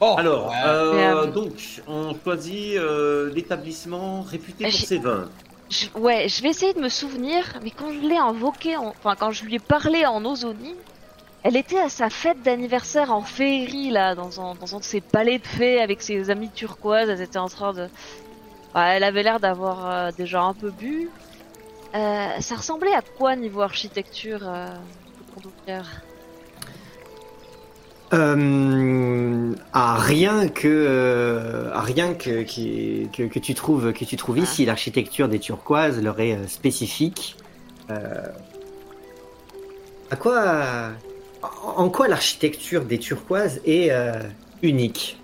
Bon, Alors, ouais. euh, euh, donc, on choisit euh, l'établissement réputé pour ses vins. Je- ouais, je vais essayer de me souvenir, mais quand je l'ai invoquée, en- enfin quand je lui ai parlé en Ozonie, elle était à sa fête d'anniversaire en féerie là, dans un, dans un de ses palais de fées avec ses amis turquoises. Elle était en train de, Ouais, elle avait l'air d'avoir euh, déjà un peu bu. Ça ressemblait à quoi niveau architecture euh, Euh, à rien que, euh, à rien que, qui- que, que tu trouves, que tu trouves ici, l'architecture des turquoises leur est euh, spécifique. Euh, à quoi, en quoi l'architecture des turquoises est unique,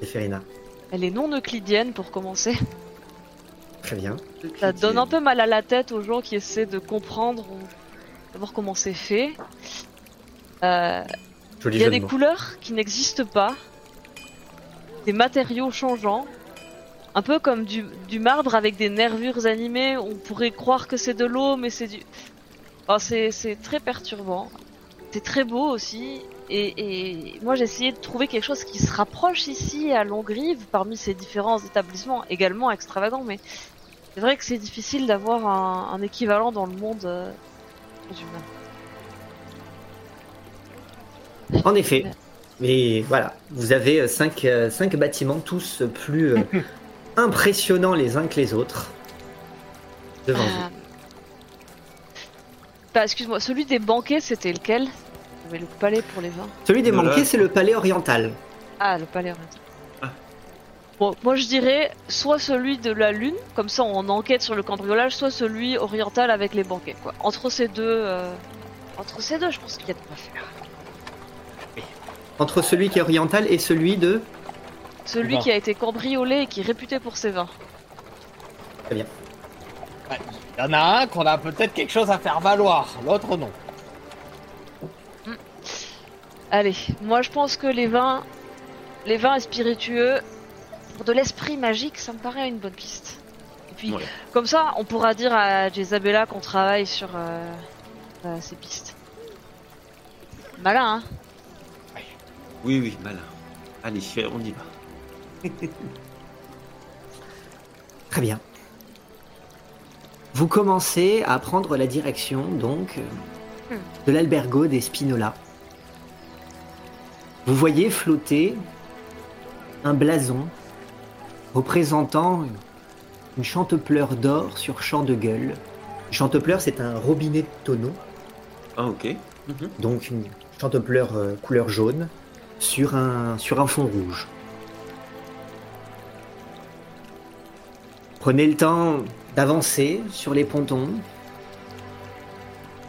Zéphérina Elle est non euclidienne pour commencer. Très bien. Ça donne un peu mal à la tête aux gens qui essaient de comprendre voir comment c'est fait. Euh, Joli Il y a de des couleurs qui n'existent pas, des matériaux changeants, un peu comme du, du marbre avec des nervures animées. On pourrait croire que c'est de l'eau, mais c'est du. Oh, c'est c'est très perturbant. C'est très beau aussi. Et, et moi j'ai essayé de trouver quelque chose qui se rapproche ici à Longrive parmi ces différents établissements également extravagants, mais c'est vrai que c'est difficile d'avoir un, un équivalent dans le monde euh, humain. En effet. Mais voilà, vous avez euh, cinq, euh, cinq bâtiments, tous plus euh, impressionnants les uns que les autres. Devant vous. Euh, Bah, excuse-moi, celui des banquets, c'était lequel? J'avais le palais pour les vins. Celui des Voilà. banquiers, c'est le palais oriental. Ah, le palais oriental. Ah. Bon, moi je dirais soit celui de la lune, comme ça on enquête sur le cambriolage, soit celui oriental avec les banquets. Quoi. Entre ces deux, euh, entre ces deux, je pense qu'il y a de quoi faire. Entre celui qui est oriental et celui de... Celui Vin. qui a été cambriolé et qui est réputé pour ses vins. Il y en a un qu'on a peut-être quelque chose à faire valoir, l'autre non. Allez, moi je pense que les vins, les vins spiritueux, pour de l'esprit magique, ça me paraît une bonne piste. Et puis, Ouais. comme ça, on pourra dire à Jezabella qu'on travaille sur euh, euh, ces pistes. Malin, hein Oui, oui, malin. Allez, on y va. Très bien. Vous commencez à prendre la direction, donc, euh, Hmm. de l'albergo des Spinola. Vous voyez flotter un blason représentant une chantepleur d'or sur champ de gueule. Une chantepleur, c'est un robinet de tonneau, Ah, ok. Mhm. donc une chantepleur euh, couleur jaune, sur un, sur un fond rouge. Prenez le temps d'avancer sur les pontons.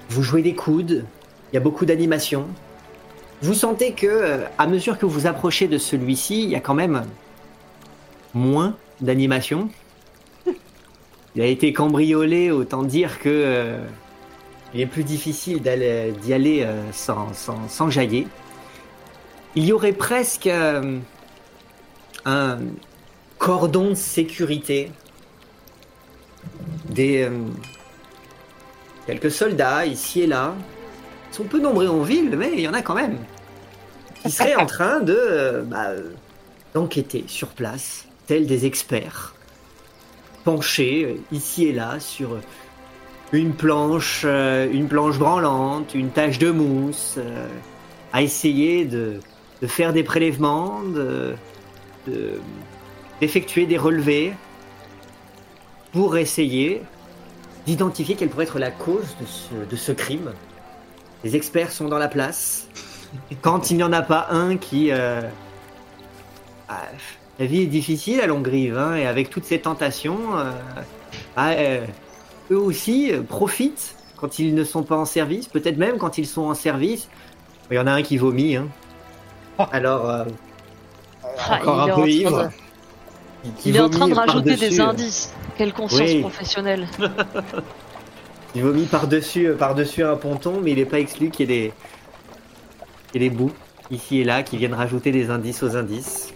Vous jouez des coudes, il y a beaucoup d'animation. Vous sentez que, euh, à mesure que vous approchez de celui-ci, il y a quand même moins d'animation. Il a été cambriolé, autant dire que euh, il est plus difficile d'y aller euh, sans, sans, sans jaillir. Il y aurait presque euh, un cordon de sécurité des euh, quelques soldats ici et là. Ils sont peu nombreux en ville, mais il y en a quand même. Qui seraient en train de euh, bah, euh, d'enquêter sur place, tels des experts, penchés ici et là sur une planche, une planche branlante, une tache de mousse, à essayer de, de faire des prélèvements, de- de- d'effectuer des relevés pour essayer d'identifier quelle pourrait être la cause de ce, crime. Les experts sont dans la place. Quand il n'y en a pas un qui... euh, ah, la vie est difficile à Longrive, hein, et avec toutes ces tentations, euh, ah, euh, eux aussi profitent quand ils ne sont pas en service, peut-être même quand ils sont en service. Il y en a un qui vomit, hein. Alors, euh, Ah, encore un peu ivre. Il est en train de rajouter des euh, indices. Quelle conscience Oui. professionnelle. Il vomit par-dessus euh, par-dessus un ponton, mais il n'est pas exclu qu'il y ait des, qu'il y ait des bouts ici et là qui viennent rajouter des indices aux indices.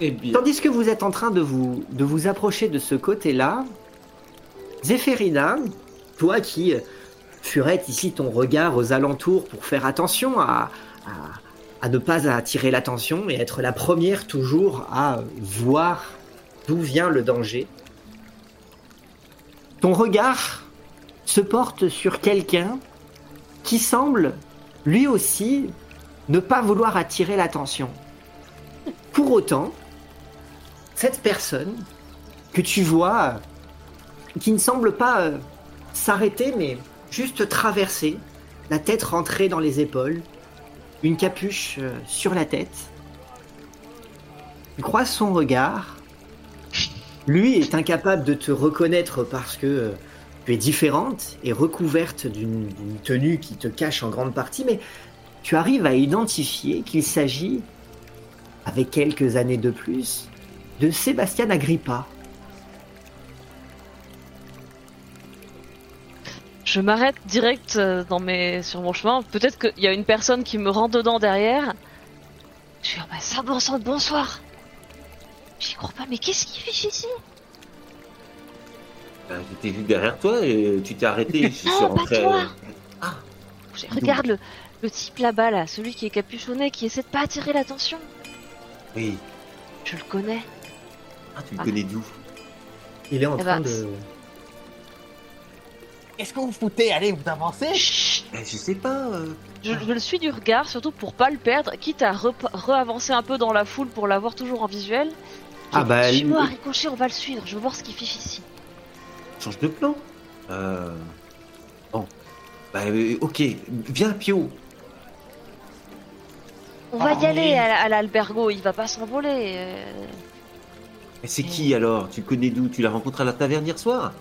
Eh bien, Tandis que vous êtes en train de vous, de vous approcher de ce côté-là, Zéphérina, toi qui furettes ici ton regard aux alentours pour faire attention à, à, ne pas attirer l'attention et être la première toujours à voir d'où vient le danger, ton regard se porte sur quelqu'un qui semble lui aussi ne pas vouloir attirer l'attention. Pour autant, cette personne que tu vois, qui ne semble pas euh, s'arrêter, mais juste traverser, la tête rentrée dans les épaules, une capuche euh, sur la tête, tu croises son regard. Lui est incapable de te reconnaître parce que euh, tu es différente et recouverte d'une tenue qui te cache en grande partie, mais tu arrives à identifier qu'il s'agit, avec quelques années de plus, de Sébastien Agrippa. Je m'arrête direct euh, dans mes... sur mon chemin. Peut-être qu'il y a une personne qui me rend dedans derrière. Je suis bah, ça bon sang, bonsoir. J'y crois pas, mais qu'est-ce qu'il fait ici euh, j'étais vu derrière toi et tu t'es arrêté. Je suis Non, pas rentré. toi. euh, Je- Regarde le, le type là-bas, là, celui qui est capuchonné, qui essaie de pas attirer l'attention. Oui. Je le connais. Ah, tu le Ah. connais d'où? Il est en Eh train ben, de... Qu'est-ce que vous foutez? Allez, vous avancez Chut Eh, Je sais pas. euh, je, je le suis du regard, surtout pour pas le perdre, quitte à re-avancer un peu dans la foule pour l'avoir toujours en visuel. Ah bah, lui- Suis-moi, Ricochet, on va le suivre. Je veux voir ce qu'il fait ici. Change de plan. Euh... Bon. Bah, euh, ok. Viens, Pio. On va Ah, y aller oui. à, à l'albergo, il va pas s'envoler. euh. Mais c'est qui alors? Tu le connais d'où? Tu l'as rencontré à la taverne hier soir?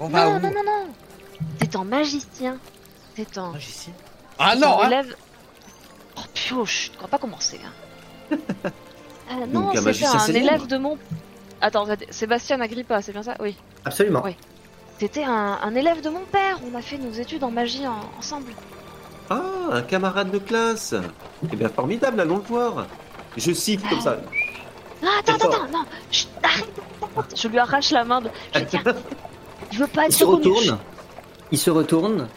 On va Non, où? non, non, non. C'est un magicien. C'est un. Magicien. Ah non un hein. élève. Oh pio, chut, on va pas commencer. Hein. Euh, non, un c'est magicien un élève de mon. Attends, attends, Sébastien Agrippa, c'est bien ça? Oui. Absolument. Ouais. C'était un, un élève de mon père. On a fait nos études en magie en- ensemble. Ah, un camarade de classe. Eh bien, formidable, allons le voir. Je siffle comme ça. Ah, attends, attends, attends, non. Chut, arrête. Je lui arrache la main. De... Je, je veux pas Il être se reconnu. retourne. Il se retourne.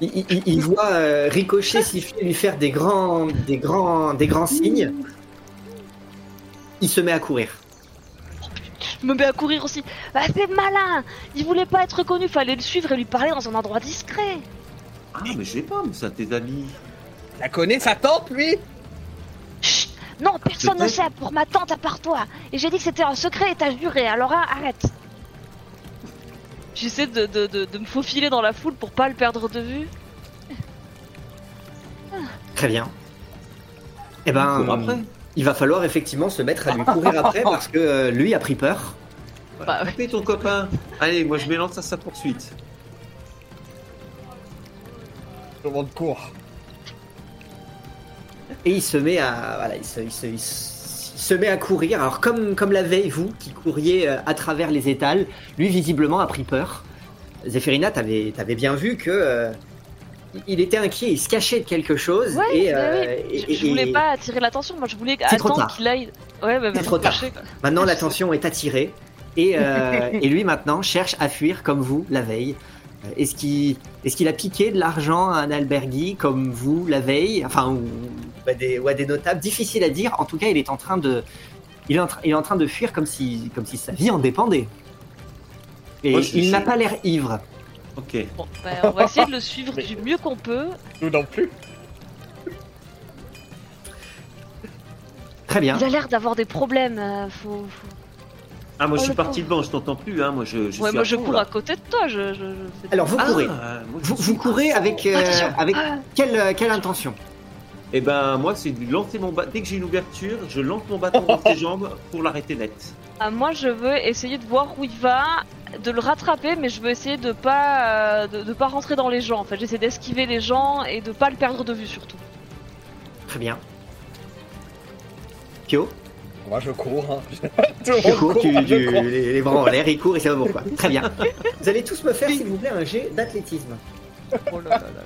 Il, il- il- il voit euh, Ricochet siffler, lui faire des grands, des grands, des grands signes. Il se met à courir. Je me mets à courir aussi. Bah, c'est malin. Il voulait pas être reconnu. Fallait le suivre et lui parler dans un endroit discret. Ah, mais je sais pas, mais de tes amis. La connaît sa tante, lui? Chut. Non, personne ne sait pour ma tante à part toi. Et j'ai dit que c'était un secret et t'as juré. Alors hein, arrête. J'essaie de, de, de, de me faufiler dans la foule pour pas le perdre de vue. Très bien. Eh ben, après. il va falloir effectivement se mettre à lui courir après parce que euh, lui a pris peur. Bah, ouais. Ton copain. Allez, moi je m'élance à sa poursuite. Tout le monde court. Et il se met à, voilà, il se, il se- il se- il se met à courir. Alors comme, comme la veille, vous qui couriez euh, à travers les étals, lui visiblement a pris peur. Zéphérina, t'avais, bien vu que euh, il était inquiet, il se cachait de quelque chose. Ouais, et, euh, oui. et- Je, je voulais et pas attirer l'attention. Moi, je voulais attendre qu'il aille. Ouais, bah, trop tard. Maintenant l'attention est attirée et, euh, et lui maintenant cherche à fuir comme vous la veille. Est-ce qu'il est a piqué de l'argent à un albergui comme vous la veille? Enfin, ou, à des, ou à des notables Difficile à dire. En tout cas, il est en train de, il est en, il est en train de fuir comme si, comme si sa vie en dépendait. Et Moi, il n'a pas l'air ivre. Ok. Bon, bah, on va essayer de le suivre du mieux qu'on peut. Nous non plus. Très bien. Il a l'air d'avoir des problèmes. euh, faut, faut- Ah, moi je Oh, suis parti devant, je t'entends plus, hein. Moi je, je ouais, suis moi à je fond, cours là. à côté de toi. Je, je, je fais- Alors vous Ah, courez. moi, je Vous, vous courez avec, euh, avec Ah, quelle, quelle intention? Eh ben, moi c'est de lancer mon bâton. Dès que j'ai une ouverture, je lance mon bâton dans ses jambes pour l'arrêter net. ah, moi, je veux essayer de voir où il va de le rattraper, mais je veux essayer de pas, euh, de, de pas rentrer dans les gens. En fait, j'essaie d'esquiver les gens et de pas le perdre de vue surtout. Très bien. Pio, Moi je cours. Hein. Tout tu tu, je tu- cours. les, les bras en l'air, il court et ça va pourquoi. Très bien. Vous allez tous me faire, s'il vous plaît, un jet d'athlétisme. Oh là là là.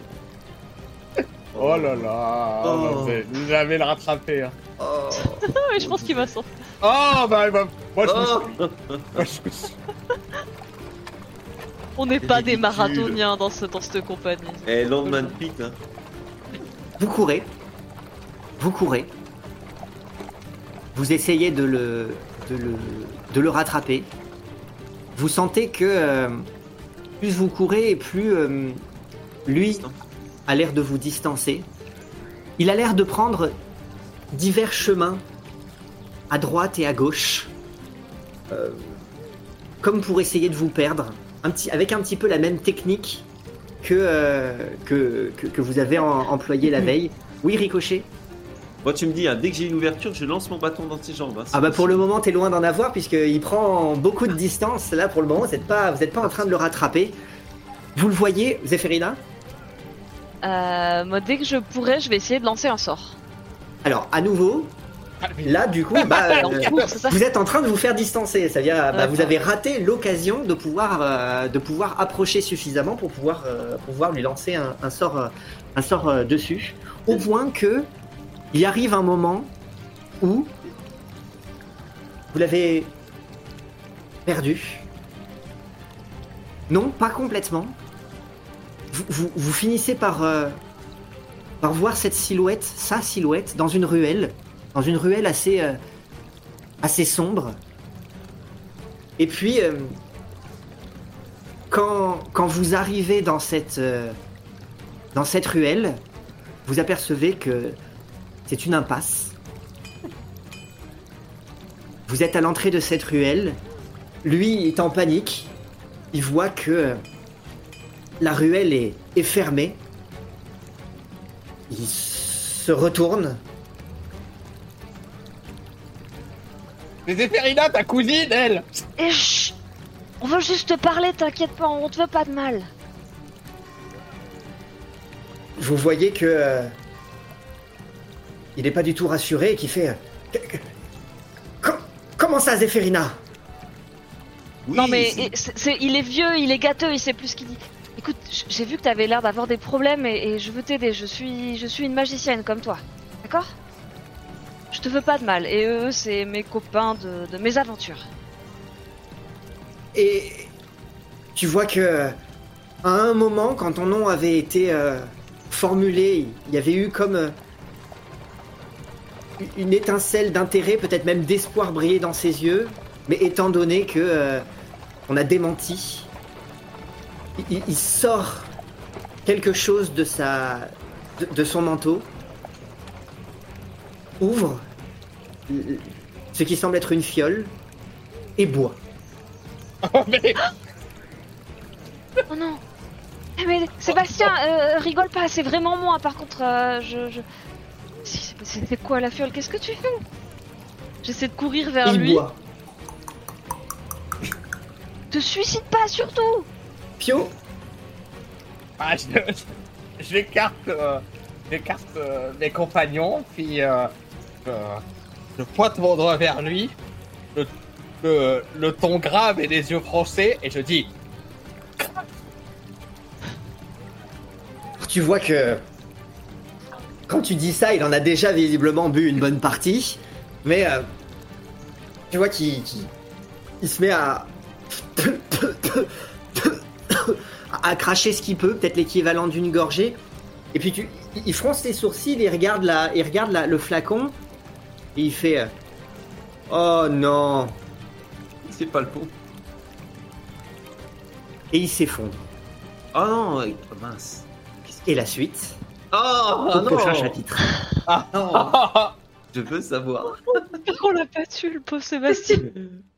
Oh là là, Oh. vous avez- le rattraper. hein. Oh. Mais je pense qu'il va sortir. Oh bah, bah, moi je me Oh. suis- moi, je me suis- On n'est pas des marathoniens dans, ce, dans cette compagnie. Eh, Landman Pit, hein. Vous courez. Vous courez. Vous essayez de le, de le, de le rattraper. Vous sentez que euh, plus vous courez et plus euh, lui a l'air de vous distancer. Il a l'air de prendre divers chemins à droite et à gauche, euh, comme pour essayer de vous perdre, un petit, avec un petit peu la même technique que, euh, que, que, que vous avez en- employé la veille. Oui, Ricochet Moi, tu me dis, hein, dès que j'ai une ouverture, je lance mon bâton dans tes jambes. hein. Ah bah pour le moment, t'es loin d'en avoir puisqu'il prend beaucoup de distance. Là, pour le moment, vous n'êtes pas, vous êtes pas en train de le rattraper. Vous le voyez, Zéphérina Euh, moi, dès que je pourrais, je vais essayer de lancer un sort. Alors, à nouveau, là, du coup, bah, euh, ça vous êtes en train de vous faire distancer. C'est-à-dire, bah, vous avez raté l'occasion de pouvoir, euh, de pouvoir approcher suffisamment pour pouvoir, euh, pouvoir lui lancer un, un sort, un sort dessus. Au point que il arrive un moment où vous l'avez perdu. Non, pas complètement. Vous, finissez par, euh, par voir cette silhouette, sa silhouette, dans une ruelle, dans une ruelle assez, euh, sombre. Et puis, euh, quand, vous arrivez dans cette, dans cette ruelle, vous apercevez que c'est une impasse. Vous êtes à l'entrée de cette ruelle. Lui est en panique. Il voit que la ruelle est, est fermée. Il se retourne. Mais Zéphérina, ta cousine, elle Et chut On veut juste te parler, t'inquiète pas, on te veut pas de mal. Vous voyez que euh, il n'est pas du tout rassuré et qu'il fait. euh, Que- que- Com- comment ça, Zéphérina? Oui, Non mais c'est- et c'est- c'est- il est vieux, il est gâteux, il sait plus ce qu'il dit. Écoute, j'ai vu que t'avais l'air d'avoir des problèmes et, et je veux t'aider. Je suis, je suis une magicienne comme toi, d'accord? Je te veux pas de mal. Et eux, c'est mes copains de, de mes aventures. Et tu vois que à un moment, quand ton nom avait été euh, formulé, il y avait eu comme euh, une étincelle d'intérêt, peut-être même d'espoir briller dans ses yeux. Mais étant donné que euh, on a démenti, il, il sort quelque chose de sa, de, de son manteau, ouvre ce qui semble être une fiole et boit. Oh, mais Oh non Eh, Mais Sébastien, euh, rigole pas, c'est vraiment moi. Par contre, euh, je, je... Si, c'est- c'est c'est quoi la fiole? Qu'est-ce que tu fais? J'essaie de courir vers il lui. boit. Te suicide pas surtout Pio, ah, je, je- j'écarte, euh, euh, mes compagnons, puis euh, je, je pointe mon doigt vers lui, le, le, le ton grave et les yeux froncés, et je dis tu vois que quand tu dis ça, il en a déjà visiblement bu une bonne partie, mais tu vois qu'il qu'il- il se met à à cracher ce qu'il peut, peut-être l'équivalent d'une gorgée. Et puis tu, il fronce les sourcils, il regarde la, il regarde la- le flacon et il fait euh, oh non C'est pas le pot. et il s'effondre. Ah non, ouais, mince. Et la suite Oh, au non prochain chapitre. Ah non Je veux savoir. On l'a pas tué, le pauvre Sébastien?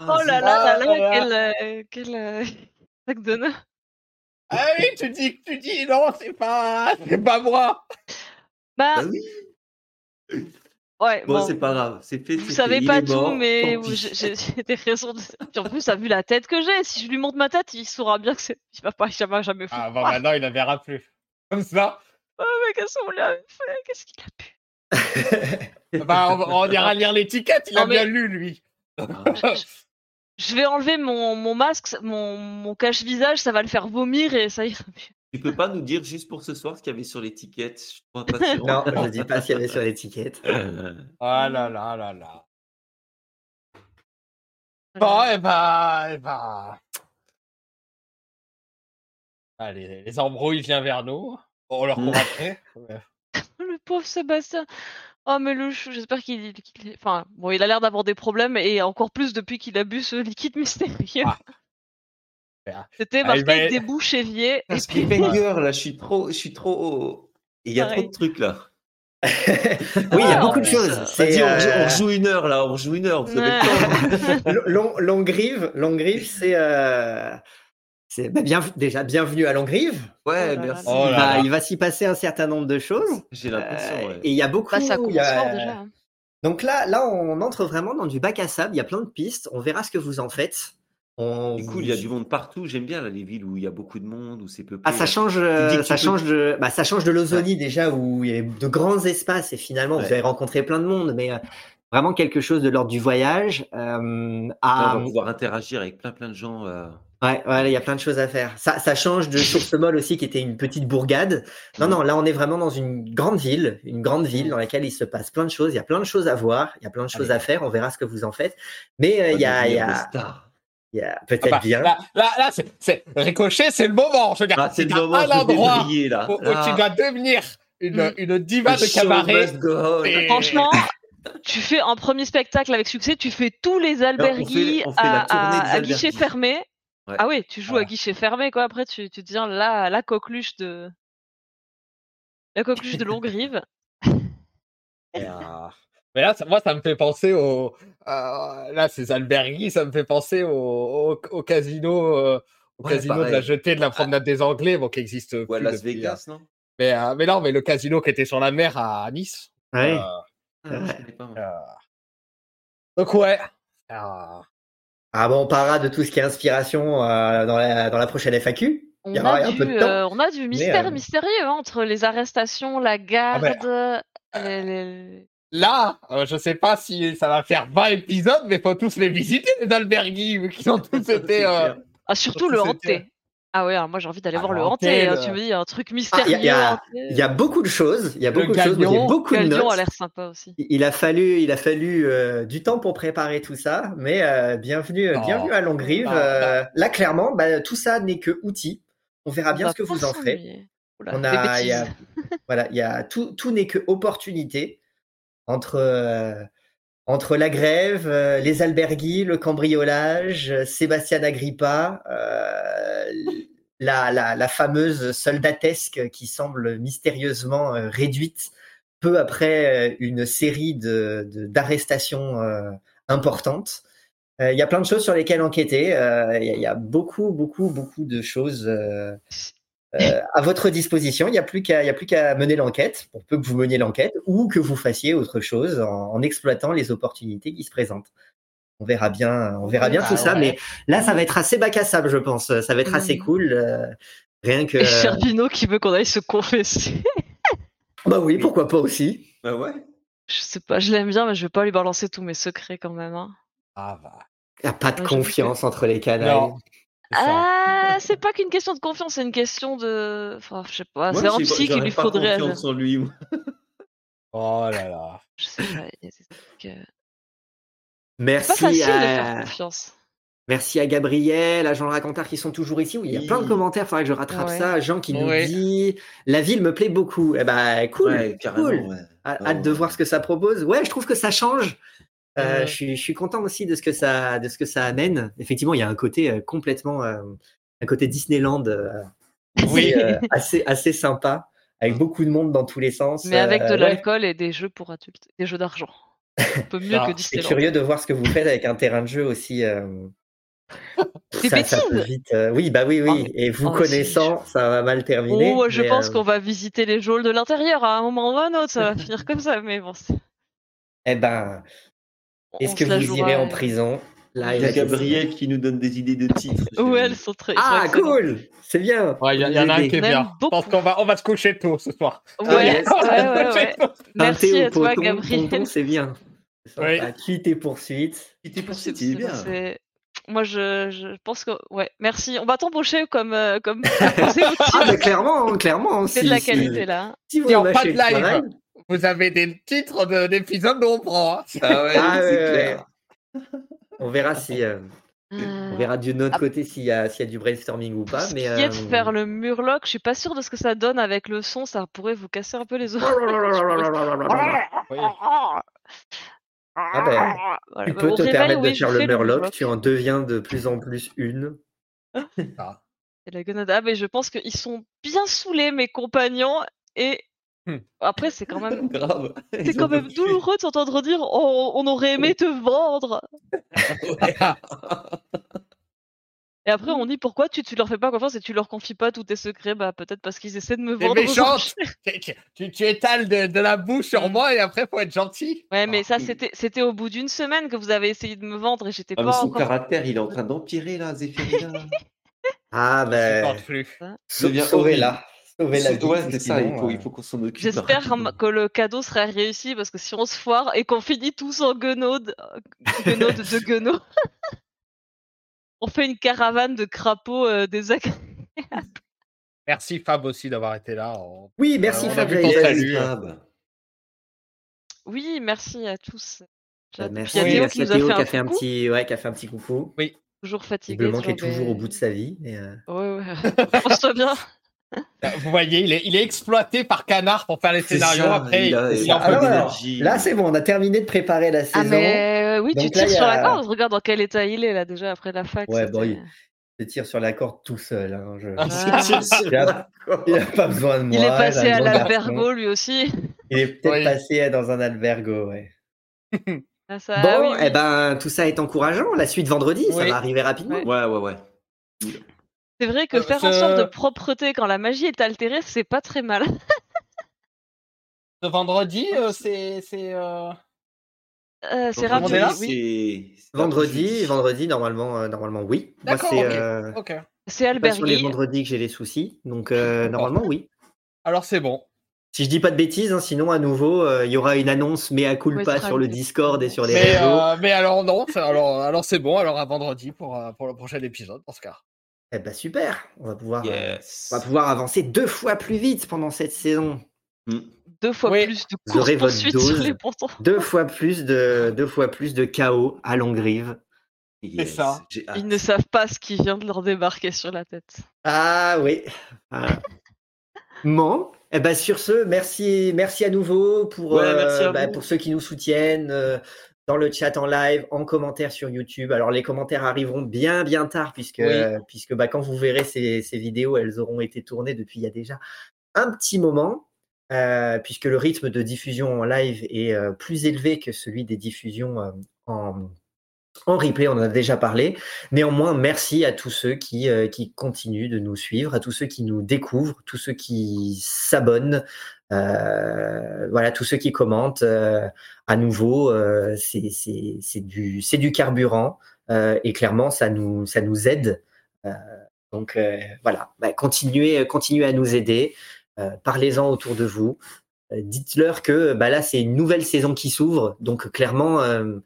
Ah, Oh là c'est- là là Ah, là, là. quel, euh, quel euh, sac d'honneur. Ah oui, tu dis, tu dis non, c'est pas, c'est pas moi. Bah, Bah oui. Ouais, Bon, bon, c'est pas grave, c'est fait. vous savez fait, pas tout, mort, mais j'ai des raisons. De... Puis en plus, ça a vu la tête que j'ai. Si je lui montre ma tête, il saura bien que c'est. Il va pas, il va jamais foutre. Ah, bon, maintenant, il ne verra plus. Comme ça. Oh, mais qu'est-ce qu'on lui a fait? Qu'est-ce qu'il a pu? Bah, on, on ira lire l'étiquette, il a Non, mais- bien lu, lui. Ah, Je vais enlever mon, mon masque, mon, mon cache-visage, ça va le faire vomir et ça ira mieux. Tu peux pas nous dire juste pour ce soir ce qu'il y avait sur l'étiquette? Non, je ne dis pas s'il y avait sur l'étiquette. Ah là là là là. Bon, et bah, et bah. Allez, les embrouilles viennent vers nous. On leur court Mm. après. Ouais. Le pauvre Sébastien. Oh, mais le chou, j'espère qu'il. qu'il- Enfin, bon, il a l'air d'avoir des problèmes et encore plus depuis qu'il a bu ce liquide mystérieux. Ah. Super. C'était Ah, marqué il va- des bouches évier. Et puis, cliffhanger, là, je suis trop. Je suis trop... Il y a trop de trucs là. Oui, il y a Ah, beaucoup de choses. C'est, Vas-y, on, rejoue- euh, on rejoue une heure là, on rejoue une heure. Vous avez le temps. L- Long- Longrive, Longrive, c'est euh, c'est bah, bien, déjà bienvenue à Longrive. Ouais, Oh là merci. là. Oh il, là va, là. il va s'y passer un certain nombre de choses. J'ai l'impression. Euh, ouais. Et il y a beaucoup. bah, ça il commence y a- fort déjà. Donc là, là, on entre vraiment dans du bac à sable. Il y a plein de pistes. On verra ce que vous en faites. On C'est cool, il y a du monde partout. J'aime bien là, les villes où il y a beaucoup de monde, où c'est peuplé. Ah, ça change, euh, que ça tu peux- change de, bah, ça change de l'Ozonie déjà où il y a de grands espaces et finalement vous allez rencontrer plein de monde, mais euh, vraiment quelque chose de l'ordre du voyage. Euh, à, on va pouvoir interagir avec plein plein de gens. Ouais, ouais, il y a plein de choses à faire. Ça, ça change de Source Molle aussi qui était une petite bourgade. Non, non, là on est vraiment dans une grande ville, une grande ville dans laquelle il se passe plein de choses. Il y a plein de choses à voir, il y a plein de choses Allez. à faire. On verra ce que vous en faites. Mais euh, il y a, il y a, y a Ah peut-être bah, bien. Là, là, là c'est, Ricochet, c'est le moment. Je veux dire, Ah, c'est le moment un je vais endroit briller là. où, où Ah, tu dois devenir une, Mm. une diva the de cabaret. et- Franchement, tu fais un premier spectacle avec succès, tu fais tous les la à, à- à guichet fermé. Ouais. Ah oui, tu joues Voilà. à guichet fermé, quoi. Après, tu, tu deviens la, la coqueluche de. La coqueluche de Longrive. Euh, Mais là, ça- moi, ça me fait penser au. euh, là, ces alberguis, ça me fait penser au, au, au casino, euh, au Ouais, casino de la pareil. jetée de la promenade des Anglais, bon, qui existe Ou à Las depuis, Vegas, non? Euh, Mais, euh, mais non, mais le casino qui était sur la mer à Nice. Ouais. euh, Ah, euh, Donc ouais. Ah bon, on parlera de tout ce qui est inspiration euh, dans, la, dans la prochaine FAQ. On Il y aura a, un du, peu de temps. euh, on a du mystère euh, mystérieux hein, entre les arrestations, la garde. ben. les- les- Là, euh, je sais pas si ça va faire 20 épisodes, mais faut tous les visiter, les alberguis, vu qu'ils ont tous été. euh. Ah, surtout le hanté. Ah ouais, alors moi j'ai envie d'aller voir le hanté. hein, Tu me dis un truc Ah, mystérieux. il y a-. Il y a beaucoup de choses. Il y a beaucoup de choses. moi, J'ai galion, beaucoup de notes. a l'air sympa aussi. Il a fallu, il a fallu euh, du temps pour préparer tout ça, mais euh, bienvenue, Non. bienvenue à Longrive. Non, Euh, là, clairement, bah, tout ça n'est que outils. On verra bien On ce que vous en ferez. Oula, On a, il y a- voilà, il y a tout, tout n'est que opportunité entre euh, entre la grève, euh, les alberguis, le cambriolage, euh, Sébastien Agrippa, euh, la, fameuse soldatesque qui semble mystérieusement réduite peu après une série d'arrestations importantes. Il y a plein de choses sur lesquelles enquêter. il y a beaucoup, beaucoup, beaucoup de choses euh, à votre disposition. Il n'y a plus qu'à, il y a plus qu'à mener l'enquête, pour peu que vous meniez l'enquête, ou que vous fassiez autre chose en, en exploitant les opportunités qui se présentent. On verra bien, on verra bien Ah tout ça, mais là, ça va être assez bac à sable, je pense. Ça va être assez Mhm. cool. euh, rien que. Et Chervino qui veut qu'on aille se confesser. Bah oui, pourquoi pas aussi. Bah ouais. Je sais pas, je l'aime bien, mais je vais pas lui balancer tous mes secrets quand même. hein. Ah bah. Il n'y a pas de Ouais, confiance entre les canailles. Ah, c'est pas qu'une question de confiance, c'est une question de. Enfin, je sais pas, Moi, c'est un psy qu'il lui pas faudrait. confiance en lui. moi. Oh là là. Je sais pas, il y a des trucs, euh, C'est Merci pas facile de à, faire confiance. merci à Gabriel, à Jean le Racontard qui sont toujours ici. Oui, il y a plein de commentaires, il faudrait que je rattrape Ouais. ça. Jean qui nous Ouais. dit La ville me plaît beaucoup. Eh ben, cool. Ouais, carrément. cool. ouais. Hâte hâte de voir ce que ça propose. Ouais, je trouve que ça change. Euh, je, suis, je suis content aussi de ce que ça, de ce que ça amène. Effectivement, il y a un côté euh, complètement, euh, un côté Disneyland Oui. assez, sympa, avec beaucoup de monde dans tous les sens. Mais avec de ouais. l'alcool et des jeux pour adultes, des jeux d'argent. Un peu mieux Ah, que C'est Disneyland. curieux de voir ce que vous faites avec un terrain de jeu aussi. ça, ça peut bêtises vite, euh, oui, bah oui, oui. Mais- Et vous oh, connaissant, ça va mal terminer. Oh, je pense euh, qu'on va visiter les geôles de l'intérieur à un moment ou à un autre, ça va finir comme ça, mais bon. c'est- Eh ben, est-ce que vous irez en prison Là, Il y a. Gabriel qui nous donne des idées de titres. Ouais, elles sont très. Ah, cool C'est bien. Ouais, il y, en a un qui est bien. Je pense qu'on va, on va se coucher tôt ce soir. Ouais, Ah, yes. ouais, ouais, ouais. Un Merci à toi, poton, Gabriel. c'est bien. C'est Oui. Qui tes poursuites C'était pour C'est- City, bien. c'est- Moi, je, je pense que. Ouais, merci. On va t'embaucher comme. euh, comme Ah, titre. bah, clairement, clairement. C'est si- de la si- qualité, là. Si vous en pas de live. Vous avez des titres de- d'épisodes dont on prend. hein. Ah ouais, Ah, c'est ouais, clair. on verra si. euh, on Euh, verra de notre Ah. côté s'il y, a- s'il y a du brainstorming ou pas. Mais, est de euh, faire le murloc, je suis pas sûre de ce que ça donne avec le son, ça pourrait vous casser un peu les oreilles. Oui. Ah ben, Voilà, Tu bah, peux te permettre oui, de faire le murloc, murloc. tu en deviens de plus en plus une. Et la gonade. Ah, mais je pense qu'ils sont bien saoulés, mes compagnons, et. Après, c'est quand même. Grave. C'est quand même douloureux de s'entendre dire oh, on aurait aimé te vendre. Et après, on dit pourquoi tu, tu leur fais pas confiance et tu leur confies pas tous tes secrets? Bah, peut-être parce qu'ils essaient de me T'es vendre. enchères. Tu, tu- étales de, de la boue sur Mm. moi et après faut être gentil. Ouais, mais Ah. ça, c'était c'était au bout d'une semaine que vous avez essayé de me vendre et j'étais Ah, mais pas son encore. caractère, il est en train d'empirer là, Zéphirina. Ah Je ben, supporte plus. sau- devient ouais, c'est ça, il faut, qu'on s'en occupe. J'espère que le cadeau sera réussi parce que si on se foire et qu'on finit tous en guenaude, guenaude de guenaude, on fait une caravane de crapauds euh, désagréables. Merci Fab aussi d'avoir été là. On- Oui, merci on a Fab. Fab. Oui, merci à tous. Bah, Merci Oui, merci qui à nous a Théo fait qui a un fait un petit, ouais, qui a fait un petit coucou. toujours fatigué. Visiblement qui est toujours, au bout de sa vie. mais, euh, Ouais, ouais. Pense-toi bien. Vous voyez, il est, il est exploité par Canard pour faire les scénarios. ça, après, il a- il il a Alors. Là, c'est bon, on a terminé de préparer la saison. Ah, mais euh, oui, Donc tu tires il sur a- la corde. Regarde dans quel état il est là déjà après la fac. Ouais, bon, il- Je tire sur la corde tout seul. hein, je- Ah, Il a, il a pas besoin de moi. Il est passé là, à l'albergo lui aussi. Il est peut-être Oui. passé dans un albergo, ouais. Ah, ça- Bon, ah oui, oui. eh ben, tout ça est encourageant. La suite vendredi, ça va arriver rapidement. Ouais. Ouais, ouais, ouais. C'est vrai que Euh, faire en sorte de propreté quand la magie est altérée, c'est pas très mal. Ce vendredi, euh, c'est. c'est, euh, c'est Vendredi, oui. Vendredi, vendredi, normalement, euh, normalement, oui. Moi, D'accord, c'est ok. euh, Ok. C'est pas sur les vendredis que j'ai les soucis. Donc, euh, normalement, oui. Alors c'est bon. Si je dis pas de bêtises, hein, sinon, à nouveau, euh, il y aura une annonce mea culpa sera sur le Discord et sur les Mais, réseaux. euh, mais alors non, c'est- alors, alors c'est bon. Alors à vendredi pour, pour le prochain épisode dans ce cas. Eh ben, super. On va pouvoir, euh, Yes. on va pouvoir avancer deux fois plus vite pendant cette saison. Hmm. Deux fois Oui. plus de courses poursuites sur les pontons. Deux fois plus de, deux fois plus de chaos à Longrive. Yes. ça. Ils ne savent pas ce qui vient de leur débarquer sur la tête. Ah oui. Bon, eh ben sur ce, merci, merci à nouveau pour, Ouais, euh, merci à bah, pour ceux qui nous soutiennent euh, dans le chat en live, en commentaire sur YouTube. Alors les commentaires arriveront bien bien tard puisque, Oui. euh, puisque bah, quand vous verrez ces, ces vidéos, elles auront été tournées depuis il y a déjà un petit moment. euh, puisque le rythme de diffusion en live est euh, plus élevé que celui des diffusions euh, en, en replay, on en a déjà parlé. Néanmoins, merci à tous ceux qui, euh, qui continuent de nous suivre, à tous ceux qui nous découvrent, tous ceux qui s'abonnent, euh, voilà, tous ceux qui commentent. euh, à nouveau, euh, c'est du, carburant euh, et clairement, ça nous, ça nous aide. Euh, donc euh, voilà, Bah, continuez, continuez à nous aider. Euh, Parlez-en autour de vous. Euh, Dites-leur que bah là, c'est une nouvelle saison qui s'ouvre. Donc clairement, euh,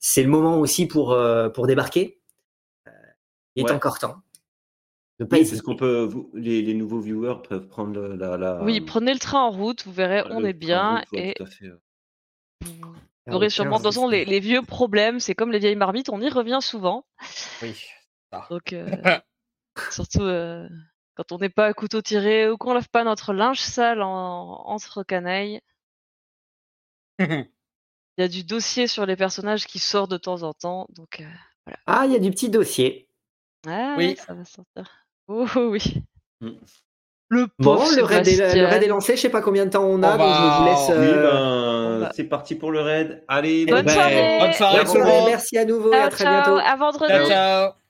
c'est le moment aussi pour, euh, pour débarquer. Euh, il est Ouais. encore temps. Oui, hésiter. parce qu'on peut, vous- les, les nouveaux viewers peuvent prendre la. la Oui, prenez le train en route, vous verrez, on est bien route, ouais, et tout à fait. vous Ah, aurez sûrement, de toute façon, les, les vieux problèmes, c'est comme les vieilles marmites, on y revient souvent. Oui. Donc, euh, surtout euh, quand on n'est pas à couteau tiré ou qu'on lave pas notre linge sale en- entre canailles. Il y a du dossier sur les personnages qui sort de temps en temps, donc euh, Ah, il y a du petit dossier. ah, Oui. ça va sortir. Oh, oh oui. Mm. Le Bon, pauvre le raid, est, le Sébastien. raid est lancé. Je sais pas combien de temps on a, On donc je vous laisse. Oui, euh, ben, bah. c'est parti pour le raid. Allez, Bonne ben, soirée. Bonne soirée bonne merci à nouveau et à Ciao, très ciao, bientôt. à vendredi. Ciao ciao.